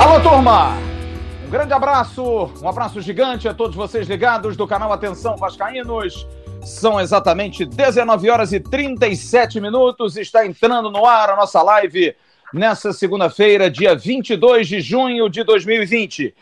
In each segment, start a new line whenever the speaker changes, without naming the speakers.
Alô, turma! Um grande abraço, um abraço gigante a todos vocês ligados do canal Atenção Vascaínos. São exatamente 19 horas e 37 minutos. Está entrando no ar a nossa live nessa segunda-feira, dia 22 de junho de 2020.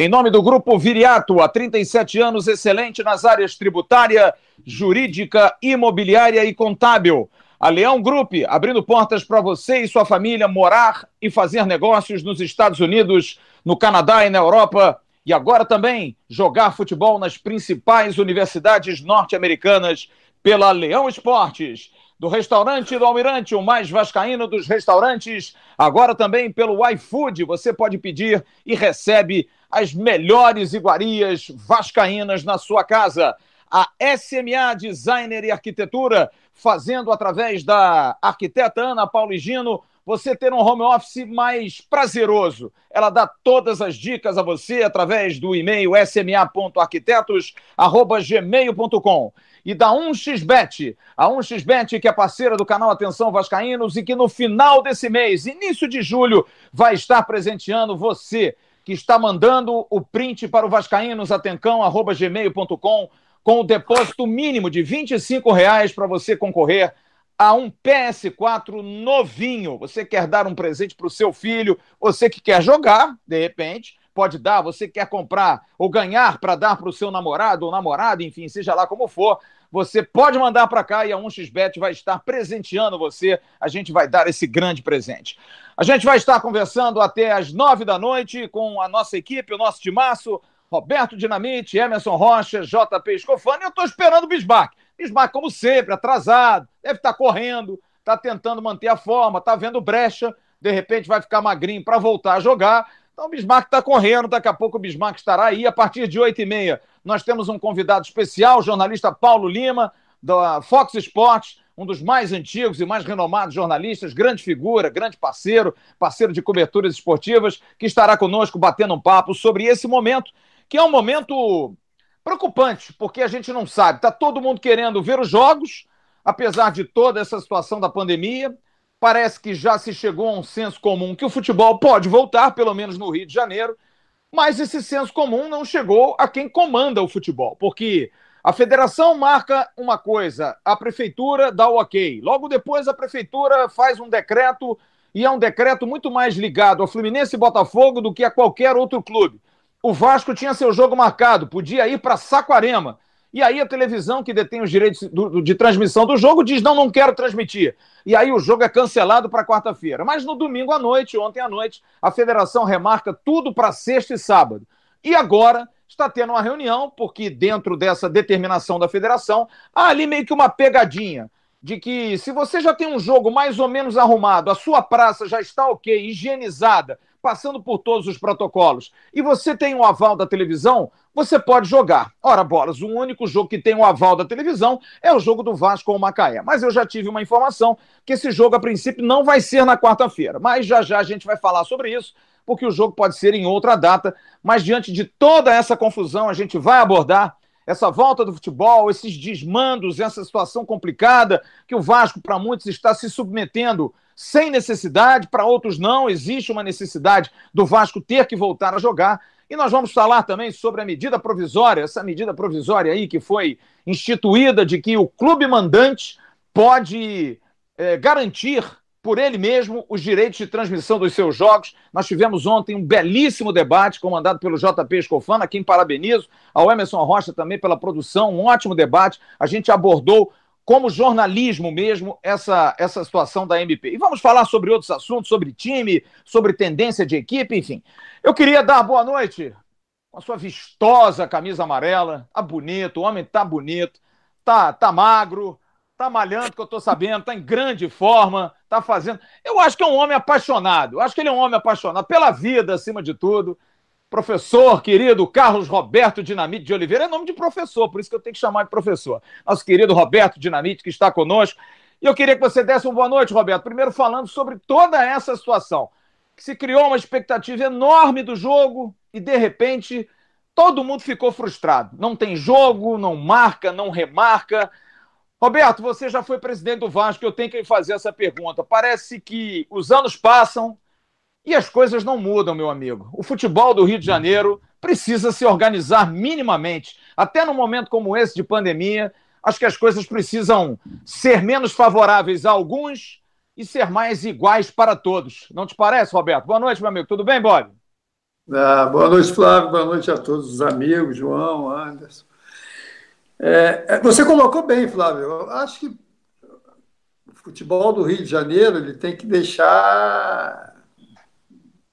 Em nome do Grupo Viriato, há 37 anos, excelente nas áreas tributária, jurídica, imobiliária e contábil. A Leão Group, abrindo portas para você e sua família morar e fazer negócios nos Estados Unidos, no Canadá e na Europa. E agora também jogar futebol nas principais universidades norte-americanas pela Leão Esportes. Do restaurante do Almirante, o mais vascaíno dos restaurantes, agora também pelo iFood, você pode pedir e recebe as melhores iguarias vascaínas na sua casa. A SMA Designer e Arquitetura fazendo através da arquiteta Ana Pauligino você ter um home office mais prazeroso. Ela dá todas as dicas a você através do e-mail sma.arquitetos@gmail.com e da 1xBet, a 1xBet que é parceira do canal Atenção Vascaínos e que no final desse mês, início de julho, vai estar presenteando você que está mandando o print para o vascaínosatencão@gmail.com com o depósito mínimo de R$ reais para você concorrer a um PS4 novinho. Você quer dar um presente para o seu filho, você que quer jogar, de repente, pode dar, você quer comprar ou ganhar para dar para o seu namorado ou namorada, enfim, seja lá como for, você pode mandar para cá e a 1xBet vai estar presenteando você. A gente vai dar esse grande presente. A gente vai estar conversando até às nove da noite com a nossa equipe, o nosso timaço, Roberto Dinamite, Emerson Rocha, JP Escofani. Eu estou esperando o Bismarck. Bismarck, como sempre, atrasado, deve estar tá correndo, está tentando manter a forma, está vendo brecha, de repente vai ficar magrinho para voltar a jogar. Então o Bismarck está correndo, daqui a pouco o Bismarck estará aí. A partir de 8h30, nós temos um convidado especial, o jornalista Paulo Lima, da Fox Sports, um dos mais antigos e mais renomados jornalistas, grande figura, grande parceiro, parceiro de coberturas esportivas, que estará conosco batendo um papo sobre esse momento que é um momento preocupante, porque a gente não sabe. Está todo mundo querendo ver os jogos, apesar de toda essa situação da pandemia. Parece que já se chegou a um senso comum que o futebol pode voltar, pelo menos no Rio de Janeiro, mas esse senso comum não chegou a quem comanda o futebol, porque a federação marca uma coisa, a prefeitura dá o ok. Logo depois, a prefeitura faz um decreto, e é um decreto muito mais ligado a Fluminense e Botafogo do que a qualquer outro clube o Vasco tinha seu jogo marcado, podia ir para Saquarema. E aí a televisão que detém os direitos do, de transmissão do jogo diz: não, não quero transmitir. E aí o jogo é cancelado para quarta-feira. Mas no domingo à noite, ontem à noite, a federação remarca tudo para sexta e sábado. E agora está tendo uma reunião, porque dentro dessa determinação da federação, há ali meio que uma pegadinha de que se você já tem um jogo mais ou menos arrumado, a sua praça já está ok, higienizada, passando por todos os protocolos, e você tem o um aval da televisão, você pode jogar. Ora, bolas, o único jogo que tem o um aval da televisão é o jogo do Vasco com o Macaé. Mas eu já tive uma informação que esse jogo, a princípio, não vai ser na quarta-feira. Mas já já a gente vai falar sobre isso, porque o jogo pode ser em outra data. Mas diante de toda essa confusão, a gente vai abordar essa volta do futebol, esses desmandos, essa situação complicada que o Vasco, para muitos, está se submetendo sem necessidade, para outros não, existe uma necessidade do Vasco ter que voltar a jogar. E nós vamos falar também sobre a medida provisória, essa medida provisória aí que foi instituída de que o clube mandante pode é, garantir por ele mesmo os direitos de transmissão dos seus jogos. Nós tivemos ontem um belíssimo debate comandado pelo JP Escofano, a quem parabenizo, ao Emerson Rocha também pela produção, um ótimo debate. A gente abordou como jornalismo mesmo essa, essa situação da MP. E vamos falar sobre outros assuntos, sobre time, sobre tendência de equipe, enfim. Eu queria dar boa noite com a sua vistosa camisa amarela. Tá bonito, o homem tá bonito, tá, tá magro, tá malhando, que eu tô sabendo, tá em grande forma, tá fazendo. Eu acho que é um homem apaixonado. Eu acho que ele é um homem apaixonado pela vida, acima de tudo professor querido Carlos Roberto Dinamite de Oliveira, é nome de professor, por isso que eu tenho que chamar de professor. Nosso querido Roberto Dinamite, que está conosco. E eu queria que você desse uma boa noite, Roberto. Primeiro, falando sobre toda essa situação. Que se criou uma expectativa enorme do jogo e, de repente, todo mundo ficou frustrado. Não tem jogo, não marca, não remarca. Roberto, você já foi presidente do Vasco, eu tenho que fazer essa pergunta. Parece que os anos passam e as coisas não mudam, meu amigo. O futebol do Rio de Janeiro precisa se organizar minimamente. Até num momento como esse de pandemia, acho que as coisas precisam ser menos favoráveis a alguns e ser mais iguais para todos. Não te parece, Roberto? Boa noite, meu amigo. Tudo bem, Bob?
Ah, boa noite, Flávio. Boa noite a todos os amigos, João, Anderson. É, é você colocou bem, Flávio. Eu acho que o futebol do Rio de Janeiro ele tem que deixar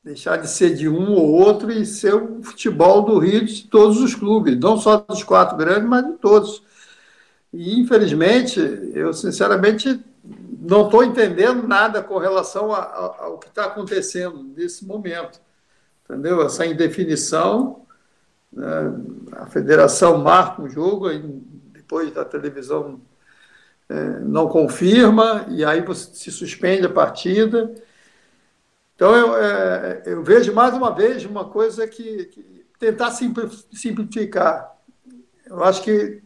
deixar de ser de um ou outro e ser o futebol do Rio de todos os clubes, não só dos quatro grandes, mas de todos. E, infelizmente, eu sinceramente não estou entendendo nada com relação a, a, ao que está acontecendo nesse momento. Entendeu? Essa indefinição, né? a federação marca um jogo, depois da televisão é, não confirma, e aí você se suspende a partida. Então, eu, é, eu vejo mais uma vez uma coisa que, que tentar simplificar. Eu acho que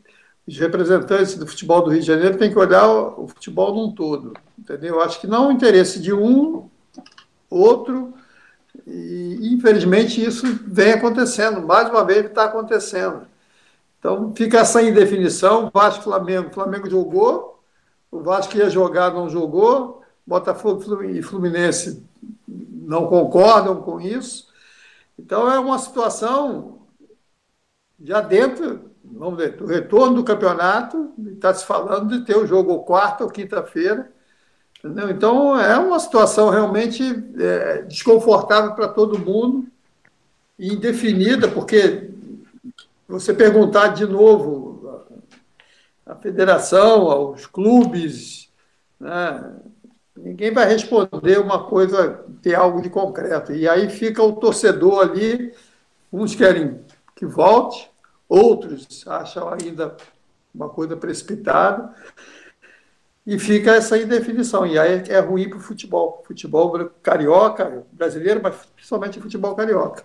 os representantes do futebol do Rio de Janeiro têm que olhar o, futebol num todo, entendeu? Eu acho que não o interesse de um, outro, e infelizmente isso vem acontecendo, mais uma vez está acontecendo. Então fica essa indefinição, Vasco Flamengo, Flamengo jogou, o Vasco ia jogar, não jogou, Botafogo e Fluminense não concordam com isso. Então é uma situação já dentro, vamos ver, do retorno do campeonato, está se falando de ter o jogo quarta ou quinta-feira. Então é uma situação realmente é, desconfortável para todo mundo indefinida, porque você perguntar de novo à federação, aos clubes, né, ninguém vai responder uma coisa, ter algo de concreto. E aí fica o torcedor ali, uns querem que volte, outros acham ainda uma coisa precipitada, e fica essa indefinição. E aí é ruim para o futebol. Futebol carioca, brasileiro, mas principalmente futebol carioca.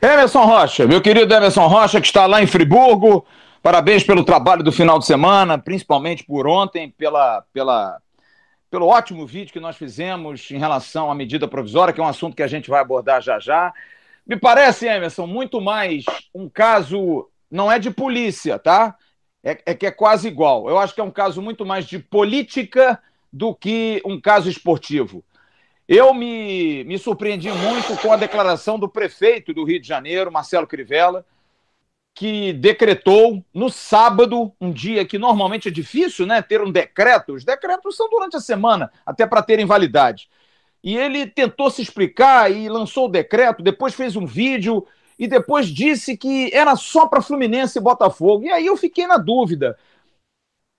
Emerson Rocha, meu querido Emerson Rocha, que está lá em Friburgo. Parabéns pelo trabalho do final de semana, principalmente por ontem, pela, pela pelo ótimo vídeo que nós fizemos em relação à medida provisória, que é um assunto que a gente vai abordar já já. Me parece, Emerson, muito mais um caso, não é de polícia, tá? É, é que é quase igual. Eu acho que é um caso muito mais de política do que um caso esportivo. Eu me, me surpreendi muito com a declaração do prefeito do Rio de Janeiro, Marcelo Crivella, que decretou no sábado, um dia que normalmente é difícil, né, ter um decreto. Os decretos são durante a semana, até para terem validade. E ele tentou se explicar e lançou o decreto, depois fez um vídeo e depois disse que era só para Fluminense e Botafogo. E aí eu fiquei na dúvida.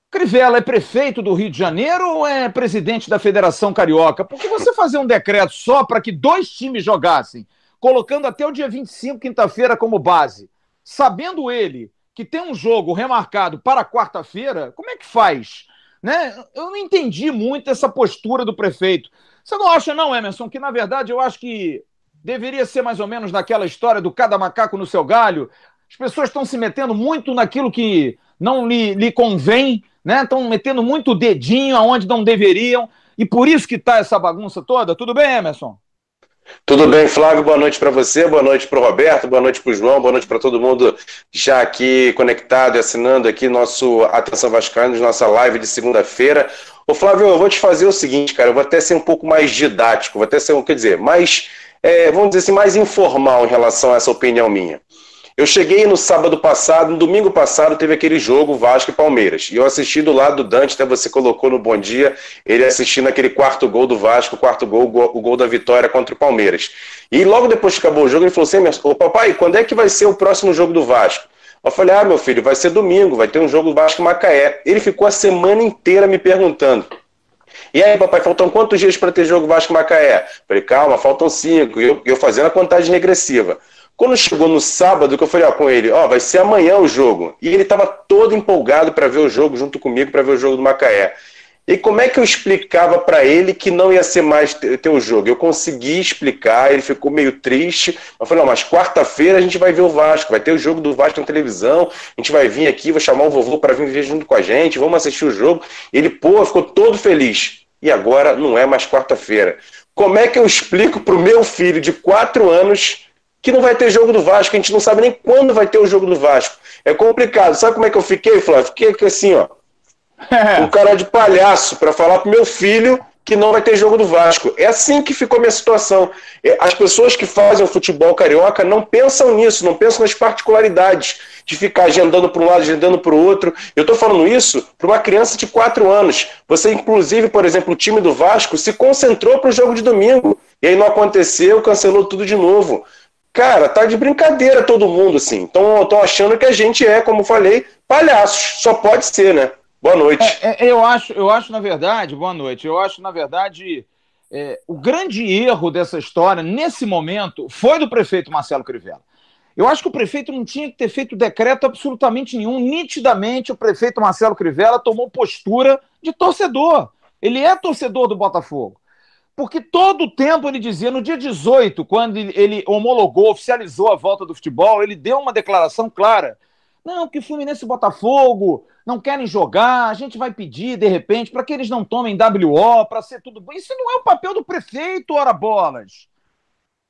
Crivella é prefeito do Rio de Janeiro ou é presidente da Federação Carioca? Porque você fazer um decreto só para que dois times jogassem, colocando até o dia 25, quinta-feira, como base, sabendo ele que tem um jogo remarcado para quarta-feira, como é que faz? Né? Eu não entendi muito essa postura do prefeito. Você não acha, não, Emerson, que na verdade eu acho que deveria ser mais ou menos naquela história do cada macaco no seu galho? As pessoas estão se metendo muito naquilo que não lhe, lhe convém, né? Estão metendo muito dedinho aonde não deveriam, e por isso que está essa bagunça toda. Tudo bem, Emerson?
Tudo bem, Flávio? Boa noite para você, boa noite para o Roberto, boa noite para o João, boa noite para todo mundo já aqui conectado e assinando aqui nosso Atenção Vascaínos, nossa live de segunda-feira. Ô Flávio, eu vou te fazer o seguinte, cara, eu vou até ser um pouco mais didático, vou até ser, quer dizer, mais, é, vamos dizer assim, mais informal em relação a essa opinião minha. Eu cheguei no sábado passado, no domingo passado, teve aquele jogo Vasco e Palmeiras. E eu assisti do lado do Dante, até você colocou no Bom Dia, ele assistindo aquele quarto gol do Vasco, quarto gol, o gol da vitória contra o Palmeiras. E logo depois que acabou o jogo, ele falou assim: Ô papai, quando é que vai ser o próximo jogo do Vasco? Eu falei: Ah, meu filho, vai ser domingo, vai ter um jogo Vasco Macaé. Ele ficou a semana inteira me perguntando. E aí, papai, faltam quantos dias para ter jogo Vasco Macaé? Falei, calma, faltam cinco. E eu, eu fazendo a contagem regressiva. Quando chegou no sábado, que eu falei ó, com ele, ó, vai ser amanhã o jogo. E ele estava todo empolgado para ver o jogo junto comigo, para ver o jogo do Macaé. E como é que eu explicava para ele que não ia ser mais ter o jogo? Eu consegui explicar, ele ficou meio triste. Eu falei, não, mas quarta-feira a gente vai ver o Vasco, vai ter o jogo do Vasco na televisão, a gente vai vir aqui, vou chamar o vovô para vir ver junto com a gente, vamos assistir o jogo. Ele, pô, ficou todo feliz. E agora não é mais quarta-feira. Como é que eu explico para o meu filho de quatro anos que não vai ter jogo do Vasco? A gente não sabe nem quando vai ter o jogo do Vasco. É complicado. Sabe como é que eu fiquei, Flávio? Fiquei assim, ó um cara de palhaço para falar pro meu filho que não vai ter jogo do Vasco. É assim que ficou minha situação. É, as pessoas que fazem o futebol carioca não pensam nisso, não pensam nas particularidades de ficar agendando para um lado, agendando para o outro. Eu estou falando isso para uma criança de 4 anos. Você, inclusive, por exemplo, o time do Vasco se concentrou para o jogo de domingo. E aí não aconteceu, cancelou tudo de novo. Cara, tá de brincadeira todo mundo, assim. Então, estão achando que a gente é, como falei, palhaços. Só pode ser, né? Boa noite.
É, é, eu, acho, eu acho, na verdade, boa noite. Eu acho, na verdade, é, o grande erro dessa história, nesse momento, foi do prefeito Marcelo Crivella. Eu acho que o prefeito não tinha que ter feito decreto absolutamente nenhum. Nitidamente, o prefeito Marcelo Crivella tomou postura de torcedor. Ele é torcedor do Botafogo. Porque todo o tempo ele dizia, no dia 18, quando ele homologou, oficializou a volta do futebol, ele deu uma declaração clara não, que Fluminense e Botafogo não querem jogar, a gente vai pedir, de repente, para que eles não tomem WO, para ser tudo bom. Isso não é o papel do prefeito, ora bolas.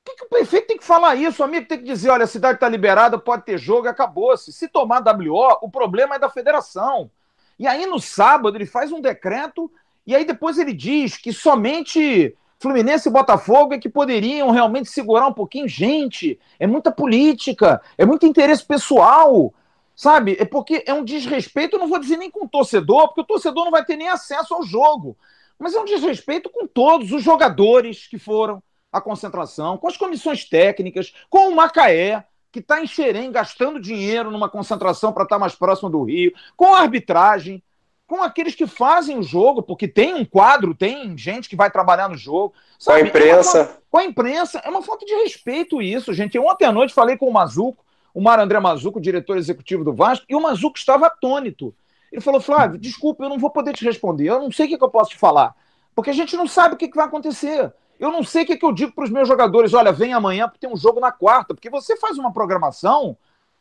Por que, que o prefeito tem que falar isso? O amigo tem que dizer: olha, a cidade está liberada, pode ter jogo, acabou-se. Se tomar WO, o problema é da federação. E aí, no sábado, ele faz um decreto e aí depois ele diz que somente Fluminense e Botafogo é que poderiam realmente segurar um pouquinho. Gente, é muita política, é muito interesse pessoal. Sabe? É porque é um desrespeito, não vou dizer nem com o torcedor, porque o torcedor não vai ter nem acesso ao jogo. Mas é um desrespeito com todos os jogadores que foram à concentração, com as comissões técnicas, com o Macaé, que está em Xerém gastando dinheiro numa concentração para estar tá mais próximo do Rio, com a arbitragem, com aqueles que fazem o jogo, porque tem um quadro, tem gente que vai trabalhar no jogo.
Sabe? Com a imprensa. É uma,
com a imprensa. É uma falta de respeito isso, gente. Eu, ontem à noite falei com o Mazuco, o Mário André Mazuco, diretor executivo do Vasco, e o Mazuco estava atônito. Ele falou: Flávio, desculpa, eu não vou poder te responder, eu não sei o que, que eu posso te falar, porque a gente não sabe o que, que vai acontecer. Eu não sei o que, que eu digo para os meus jogadores: olha, vem amanhã porque tem um jogo na quarta, porque você faz uma programação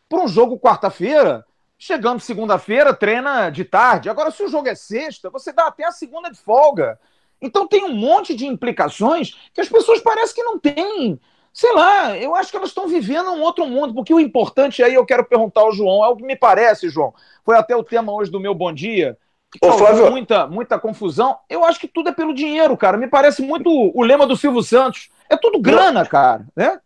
para um jogo quarta-feira, chegando segunda-feira, treina de tarde. Agora, se o jogo é sexta, você dá até a segunda de folga. Então tem um monte de implicações que as pessoas parecem que não têm sei lá, eu acho que elas estão vivendo um outro mundo, porque o importante aí eu quero perguntar ao João, é o que me parece, João, foi até o tema hoje do meu Bom Dia, que Ô, Flávio... muita, muita confusão. Eu acho que tudo é pelo dinheiro, cara. Me parece muito o lema do Silvio Santos. É tudo grana, cara, né?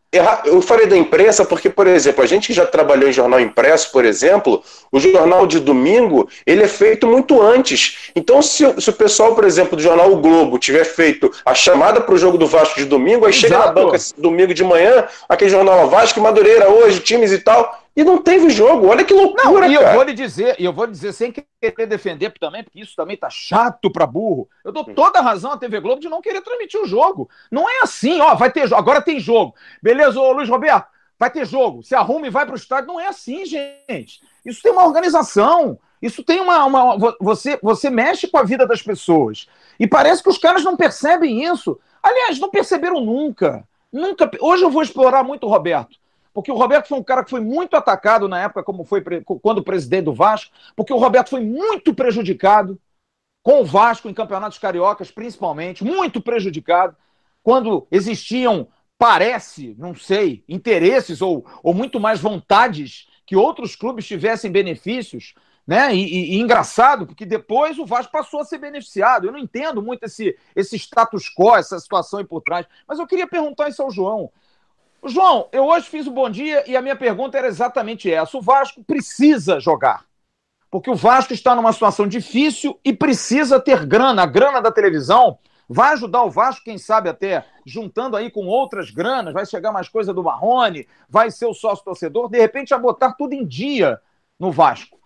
Eu falei da imprensa porque, por exemplo, a gente que já trabalhou em jornal impresso, por exemplo, o jornal de domingo, ele é feito muito antes. Então, se, se o pessoal, por exemplo, do jornal O Globo tiver feito a chamada para o jogo do Vasco de domingo, aí Exato. chega na banca domingo de manhã, aquele jornal Vasco, Madureira hoje, times e tal, e não teve jogo. Olha que loucura, não,
e eu vou lhe dizer, e eu vou lhe dizer sem querer defender também, porque isso também tá chato para burro. Eu dou toda a razão à TV Globo de não querer transmitir o jogo. Não é assim, ó, vai ter jogo, agora tem jogo. Beleza, ô Luiz Roberto? Vai ter jogo. Se arruma e vai para o estádio. Não é assim, gente. Isso tem uma organização. Isso tem uma, uma. você, você mexe com a vida das pessoas. E parece que os caras não percebem isso. Aliás, não perceberam nunca. Nunca. Hoje eu vou explorar muito o Roberto porque o Roberto foi um cara que foi muito atacado na época, como foi quando presidente do Vasco, porque o Roberto foi muito prejudicado com o Vasco em campeonatos cariocas, principalmente, muito prejudicado, quando existiam, parece, não sei, interesses ou, ou muito mais vontades que outros clubes tivessem benefícios, né? E, e, e, engraçado, porque depois o Vasco passou a ser beneficiado. Eu não entendo muito esse, esse status quo, essa situação aí por trás. Mas eu queria perguntar isso ao João. João, eu hoje fiz o bom dia e a minha pergunta era exatamente essa. O Vasco precisa jogar. Porque o Vasco está numa situação difícil e precisa ter grana. A grana da televisão vai ajudar o Vasco, quem sabe até juntando aí com outras granas, vai chegar mais coisa do Marrone, vai ser o sócio torcedor, de repente a botar tudo em dia no Vasco.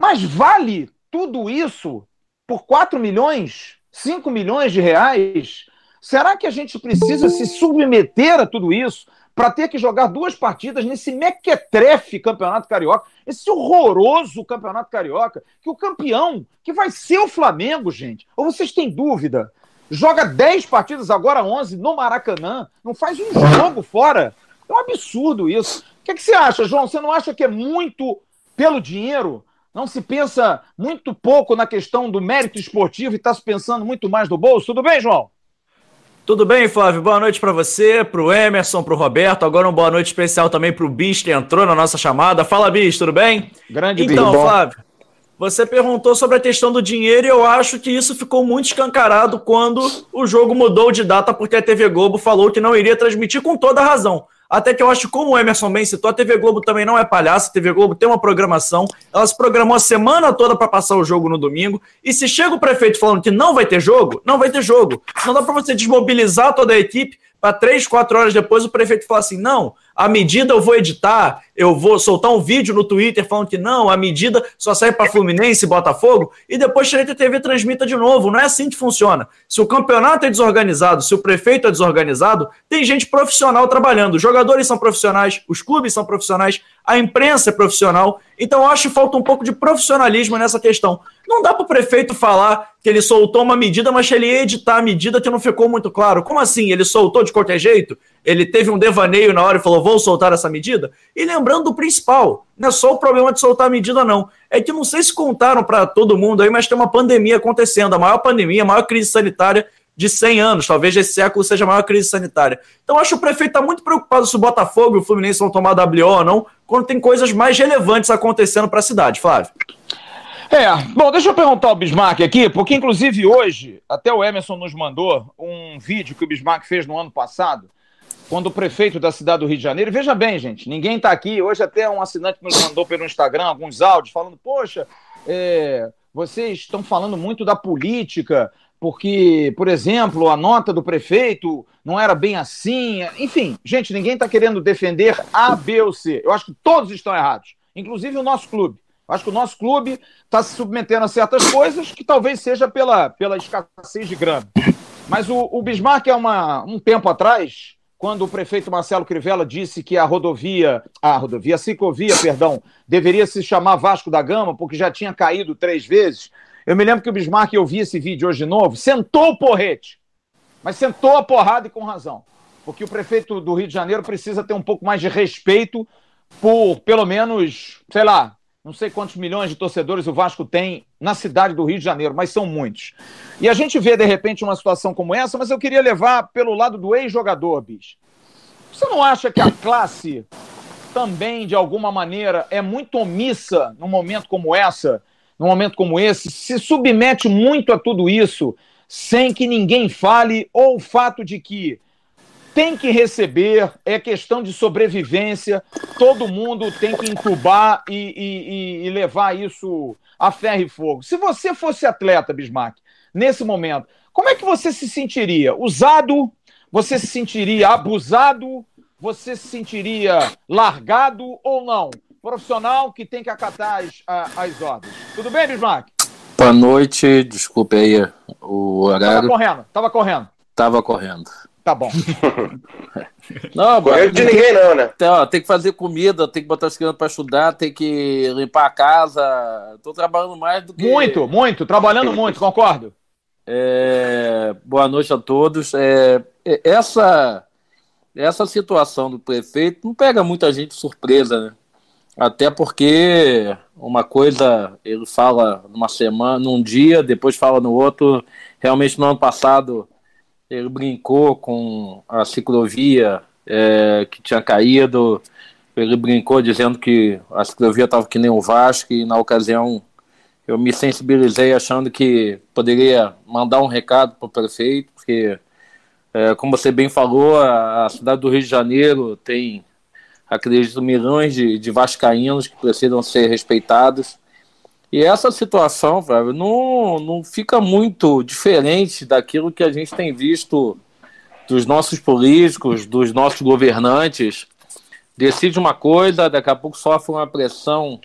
Mas vale tudo isso por 4 milhões, 5 milhões de reais? Será que a gente precisa se submeter a tudo isso para ter que jogar duas partidas nesse mequetrefe campeonato carioca, esse horroroso campeonato carioca, que o campeão, que vai ser o Flamengo, gente. Ou vocês têm dúvida? Joga 10 partidas, agora 11, no Maracanã, não faz um jogo fora. É um absurdo isso. O que, é que você acha, João? Você não acha que é muito pelo dinheiro? Não se pensa muito pouco na questão do mérito esportivo e está se pensando muito mais do bolso? Tudo bem, João?
Tudo bem, Flávio? Boa noite para você, para o Emerson, para o Roberto. Agora uma boa noite especial também para o Bis, que entrou na nossa chamada. Fala, Bis, tudo bem?
Grande
Então, Flávio, você perguntou sobre a questão do dinheiro e eu acho que isso ficou muito escancarado quando o jogo mudou de data porque a TV Globo falou que não iria transmitir com toda a razão. Até que eu acho, como o Emerson bem citou, a TV Globo também não é palhaço, a TV Globo tem uma programação, ela se programou a semana toda para passar o jogo no domingo, e se chega o prefeito falando que não vai ter jogo, não vai ter jogo. Não dá para você desmobilizar toda a equipe para três, quatro horas depois o prefeito falar assim: não, a medida eu vou editar, eu vou soltar um vídeo no Twitter falando que não, a medida só serve para Fluminense e Botafogo, e depois a TV transmita de novo. Não é assim que funciona. Se o campeonato é desorganizado, se o prefeito é desorganizado, tem gente profissional trabalhando. Os jogadores são profissionais, os clubes são profissionais, a imprensa é profissional. Então, acho que falta um pouco de profissionalismo nessa questão. Não dá para o prefeito falar que ele soltou uma medida, mas ele editar a medida que não ficou muito claro. Como assim? Ele soltou de qualquer jeito? Ele teve um devaneio na hora e falou: vou soltar essa medida? E lembrando do principal, não é só o problema de soltar a medida, não. É que não sei se contaram para todo mundo aí, mas tem uma pandemia acontecendo a maior pandemia, a maior crise sanitária de 100 anos, talvez esse século seja a maior crise sanitária. Então acho que o prefeito está muito preocupado se o Botafogo e o Fluminense vão tomar WO ou não, quando tem coisas mais relevantes acontecendo para a cidade, Flávio.
É, bom, deixa eu perguntar ao Bismarck aqui, porque inclusive hoje, até o Emerson nos mandou um vídeo que o Bismarck fez no ano passado, quando o prefeito da cidade do Rio de Janeiro, veja bem, gente, ninguém está aqui, hoje até um assinante nos mandou pelo Instagram alguns áudios falando, poxa, é, vocês estão falando muito da política, porque, por exemplo, a nota do prefeito não era bem assim, enfim, gente, ninguém está querendo defender A, B ou C, eu acho que todos estão errados, inclusive o nosso clube. Acho que o nosso clube está se submetendo a certas coisas que talvez seja pela, pela escassez de grana. Mas o, o Bismarck, é uma, um tempo atrás, quando o prefeito Marcelo Crivella disse que a rodovia, a rodovia, a ciclovia, perdão, deveria se chamar Vasco da Gama, porque já tinha caído três vezes. Eu me lembro que o Bismarck, eu vi esse vídeo hoje de novo, sentou o porrete, mas sentou a porrada e com razão. Porque o prefeito do Rio de Janeiro precisa ter um pouco mais de respeito por, pelo menos, sei lá, não sei quantos milhões de torcedores o Vasco tem na cidade do Rio de Janeiro, mas são muitos. E a gente vê, de repente, uma situação como essa, mas eu queria levar pelo lado do ex-jogador, bicho. Você não acha que a classe também, de alguma maneira, é muito omissa num momento como essa, num momento como esse, se submete muito a tudo isso, sem que ninguém fale, ou o fato de que tem que receber, é questão de sobrevivência, todo mundo tem que entubar e, e, e, levar isso a ferro e fogo. Se você fosse atleta, Bismarck, nesse momento, como é que você se sentiria? Usado? Você se sentiria abusado? Você se sentiria largado ou não? Profissional que tem que acatar as, as ordens. Tudo bem, Bismarck?
Boa noite, desculpe aí o horário.
Tava correndo, tava correndo.
Tava correndo.
Tá bom.
não, Correio de ninguém não, né?
Tem, ó, tem que fazer comida, tem que botar as crianças para estudar, tem que limpar a casa. Tô trabalhando mais do que.
Muito, muito, trabalhando muito, concordo.
É... Boa noite a todos. É... é essa, essa situação do prefeito não pega muita gente surpresa, né? Até porque uma coisa ele fala numa semana, num dia, depois fala no outro. Realmente no ano passado ele brincou com a ciclovia é, que tinha caído, ele brincou dizendo que a ciclovia estava que nem o Vasco, e na ocasião eu me sensibilizei achando que poderia mandar um recado para o prefeito, porque, é, como você bem falou, a, a, cidade do Rio de Janeiro tem, acredito, milhões de, de vascaínos que precisam ser respeitados, e essa situação, velho, não, não fica muito diferente daquilo que a gente tem visto dos nossos políticos, dos nossos governantes. Decide uma coisa, daqui a pouco sofre uma pressão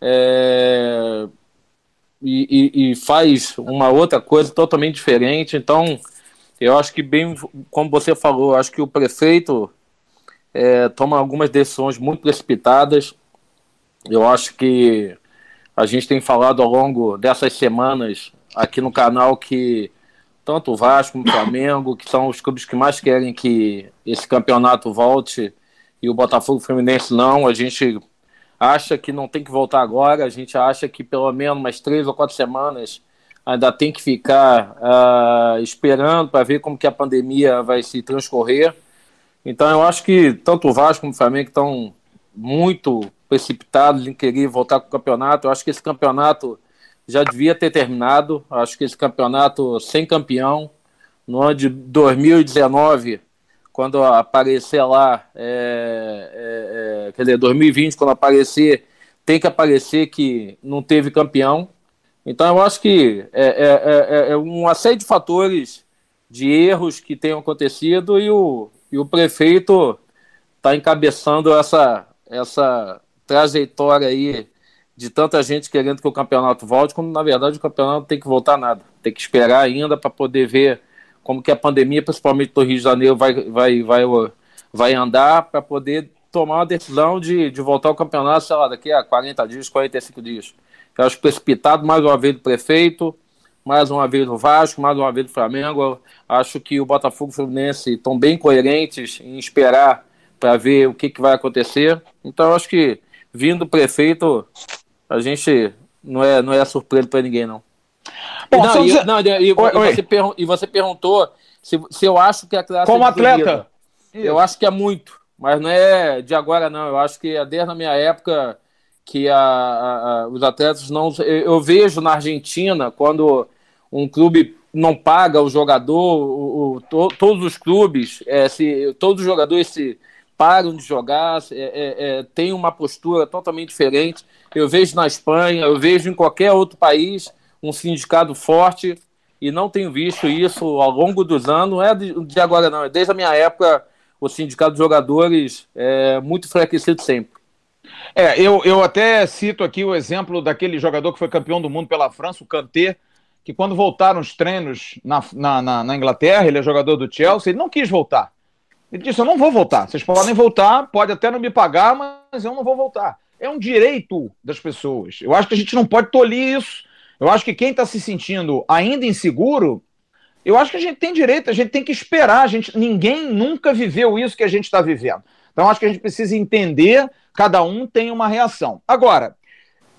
é, e, e, e faz uma outra coisa totalmente diferente. Então, eu acho que, bem como você falou, acho que o prefeito é, toma algumas decisões muito precipitadas. Eu acho que a gente tem falado ao longo dessas semanas aqui no canal que tanto o Vasco como o Flamengo, que são os clubes que mais querem que esse campeonato volte, e o Botafogo Fluminense não, a gente acha que não tem que voltar agora, a gente acha que pelo menos umas três ou quatro semanas ainda tem que ficar uh, esperando para ver como que a pandemia vai se transcorrer. Então eu acho que tanto o Vasco como o Flamengo estão muito precipitados em querer voltar com o campeonato. Eu acho que esse campeonato já devia ter terminado. Eu acho que esse campeonato sem campeão, no ano de 2019, quando aparecer lá, é, é, é, quer dizer, 2020, quando aparecer, tem que aparecer que não teve campeão. Então eu acho que é, é, é, é uma série de fatores de erros que tenham acontecido e o, e o prefeito está encabeçando essa, essa trajetória aí de tanta gente querendo que o campeonato volte, quando na verdade o campeonato tem que voltar nada. Tem que esperar ainda para poder ver como que a pandemia, principalmente do Rio de Janeiro, vai, vai, vai, vai andar para poder tomar uma decisão de, de voltar ao campeonato, sei lá, daqui a 40 dias, 45 dias. Eu acho precipitado mais uma vez do prefeito, mais uma vez do Vasco, mais uma vez do Flamengo. Eu acho que o Botafogo e o Fluminense estão bem coerentes em esperar para ver o que, que vai acontecer. Então, acho que vindo do prefeito, a gente não é, não é surpresa para ninguém, não. Bom, não, e, não, e, oi, e, você e, você perguntou se, se eu acho que a classe.
Como é atleta?
Eu acho que é muito, mas não é de agora, não. Eu acho que é desde a minha época que a, a, a, os atletas não. Eu, vejo na Argentina, quando um clube não paga o jogador, o, o to, todos os clubes, é, se, todos os jogadores se param de jogar, é, é, é, tem uma postura totalmente diferente. Eu vejo na Espanha, eu vejo em qualquer outro país um sindicato forte e não tenho visto isso ao longo dos anos, não é de, agora não, é desde a minha época o sindicato de jogadores é muito enfraquecido sempre.
É, eu, eu até cito aqui o exemplo daquele jogador que foi campeão do mundo pela França, o Kanté, que quando voltaram os treinos na, na, na, na Inglaterra, ele é jogador do Chelsea, ele não quis voltar. Ele disse: Eu não vou voltar. Vocês podem voltar, pode até não me pagar, mas eu não vou voltar. É um direito das pessoas. Eu acho que a gente não pode tolir isso. Eu acho que quem está se sentindo ainda inseguro, eu acho que a gente tem direito, a gente tem que esperar. A gente, ninguém nunca viveu isso que a gente está vivendo. Então, acho que a gente precisa entender cada um tem uma reação. Agora,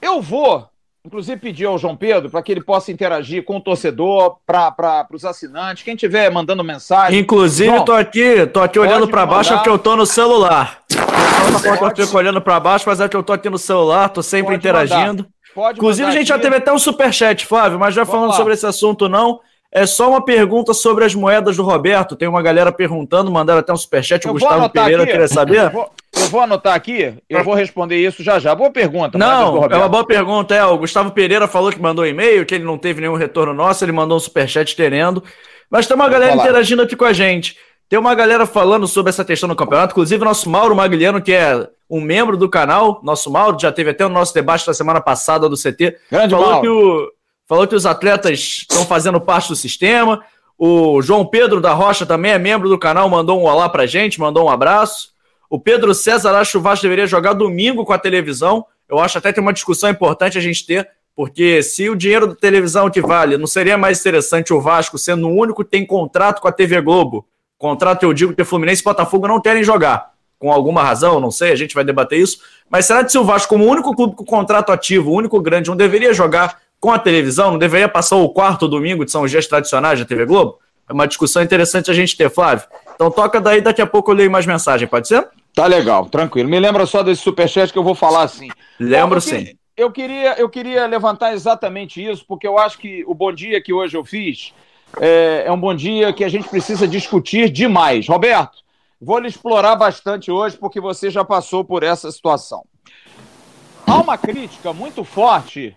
eu vou, inclusive, pedir ao João Pedro para que ele possa interagir com o torcedor, para os assinantes, quem estiver mandando mensagem.
Inclusive, João, tô aqui, tô aqui olhando para baixo é porque eu tô no celular. Eu tô olhando para baixo, mas é que eu tô aqui no celular, tô sempre pode interagindo. Mandar. Pode Inclusive, a gente aqui. já teve até um superchat, Flávio, mas já Vamos falando lá. sobre esse assunto, não. É só uma pergunta sobre as moedas do Roberto. Tem uma galera perguntando, mandaram até um superchat. O Gustavo Pereira aqui. queria saber.
Eu vou, eu vou, anotar aqui, eu vou responder isso já já. Boa pergunta.
Não, é uma boa pergunta. É, o Gustavo Pereira falou que mandou e-mail, que ele não teve nenhum retorno nosso, ele mandou um superchat querendo. Mas tem uma galera interagindo aqui com a gente. Tem uma galera falando sobre essa questão do campeonato, inclusive nosso Mauro Magliano, que é um membro do canal, nosso Mauro, já teve até o nosso debate da semana passada do CT. Grande falou Mauro. que o falou que os atletas estão fazendo parte do sistema. O João Pedro da Rocha também é membro do canal, mandou um olá pra gente, mandou um abraço. O Pedro César acha que o Vasco deveria jogar domingo com a televisão. Eu acho até que tem uma discussão importante a gente ter, porque se o dinheiro da televisão que vale, não seria mais interessante o Vasco sendo o único que tem contrato com a TV Globo? Contrato, eu digo, que Fluminense e Botafogo não querem jogar. Com alguma razão, não sei, a gente vai debater isso. Mas será que se o Vasco, como o único clube com contrato ativo, o único grande, não deveria jogar com a televisão, não deveria passar o quarto domingo, de são dias tradicionais da TV Globo? É uma discussão interessante a gente ter, Flávio. Então toca daí, daqui a pouco eu leio mais mensagem, pode ser?
Tá legal, tranquilo. Me lembra só desse superchat que eu vou falar assim.
Lembro Bom, eu sim.
eu, queria, eu queria levantar exatamente isso, porque eu acho que o bom dia que hoje eu fiz é, é um bom dia que a gente precisa discutir demais. Roberto, vou lhe explorar bastante hoje, porque você já passou por essa situação. Há uma crítica muito forte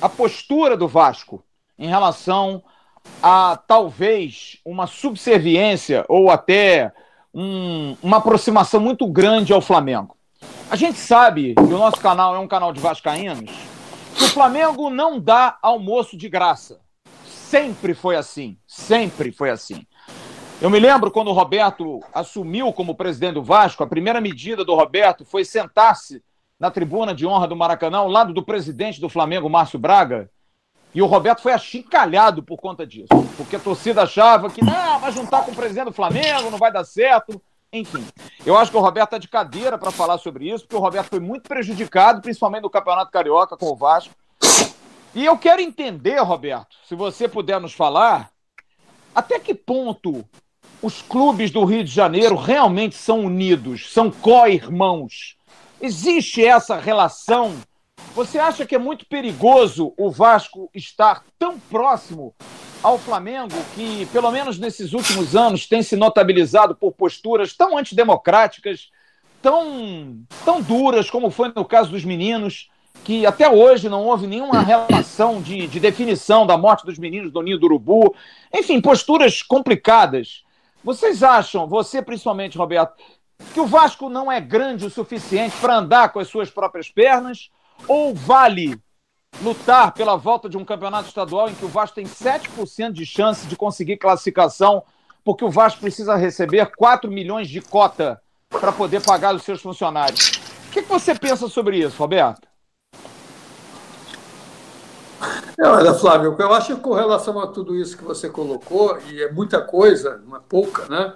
a postura do Vasco em relação a talvez uma subserviência ou até um, uma aproximação muito grande ao Flamengo. A gente sabe que o nosso canal é um canal de vascaínos, que o Flamengo não dá almoço de graça. Sempre foi assim, sempre foi assim. Eu me lembro quando o Roberto assumiu como presidente do Vasco, a primeira medida do Roberto foi sentar-se na tribuna de honra do Maracanã, ao lado do presidente do Flamengo, Márcio Braga, e o Roberto foi achincalhado por conta disso, porque a torcida achava que não, vai juntar com o presidente do Flamengo, não vai dar certo. Enfim, eu acho que o Roberto está de cadeira para falar sobre isso, porque o Roberto foi muito prejudicado, principalmente no Campeonato Carioca com o Vasco. E eu quero entender, Roberto, se você puder nos falar, até que ponto os clubes do Rio de Janeiro realmente são unidos, são co-irmãos. Existe essa relação? Você acha que é muito perigoso o Vasco estar tão próximo ao Flamengo, que, pelo menos nesses últimos anos, tem se notabilizado por posturas tão antidemocráticas, tão, tão duras, como foi no caso dos meninos, que até hoje não houve nenhuma relação de, de definição da morte dos meninos do Ninho do Urubu. Enfim, posturas complicadas. Vocês acham, você principalmente, Roberto, que o Vasco não é grande o suficiente para andar com as suas próprias pernas? Ou vale lutar pela volta de um campeonato estadual em que o Vasco tem 7% de chance de conseguir classificação, porque o Vasco precisa receber 4 milhões de cota para poder pagar os seus funcionários. O que, você pensa sobre isso, Roberto?
Olha, Flávio, eu acho que com relação a tudo isso que você colocou, e é muita coisa, não é pouca, né?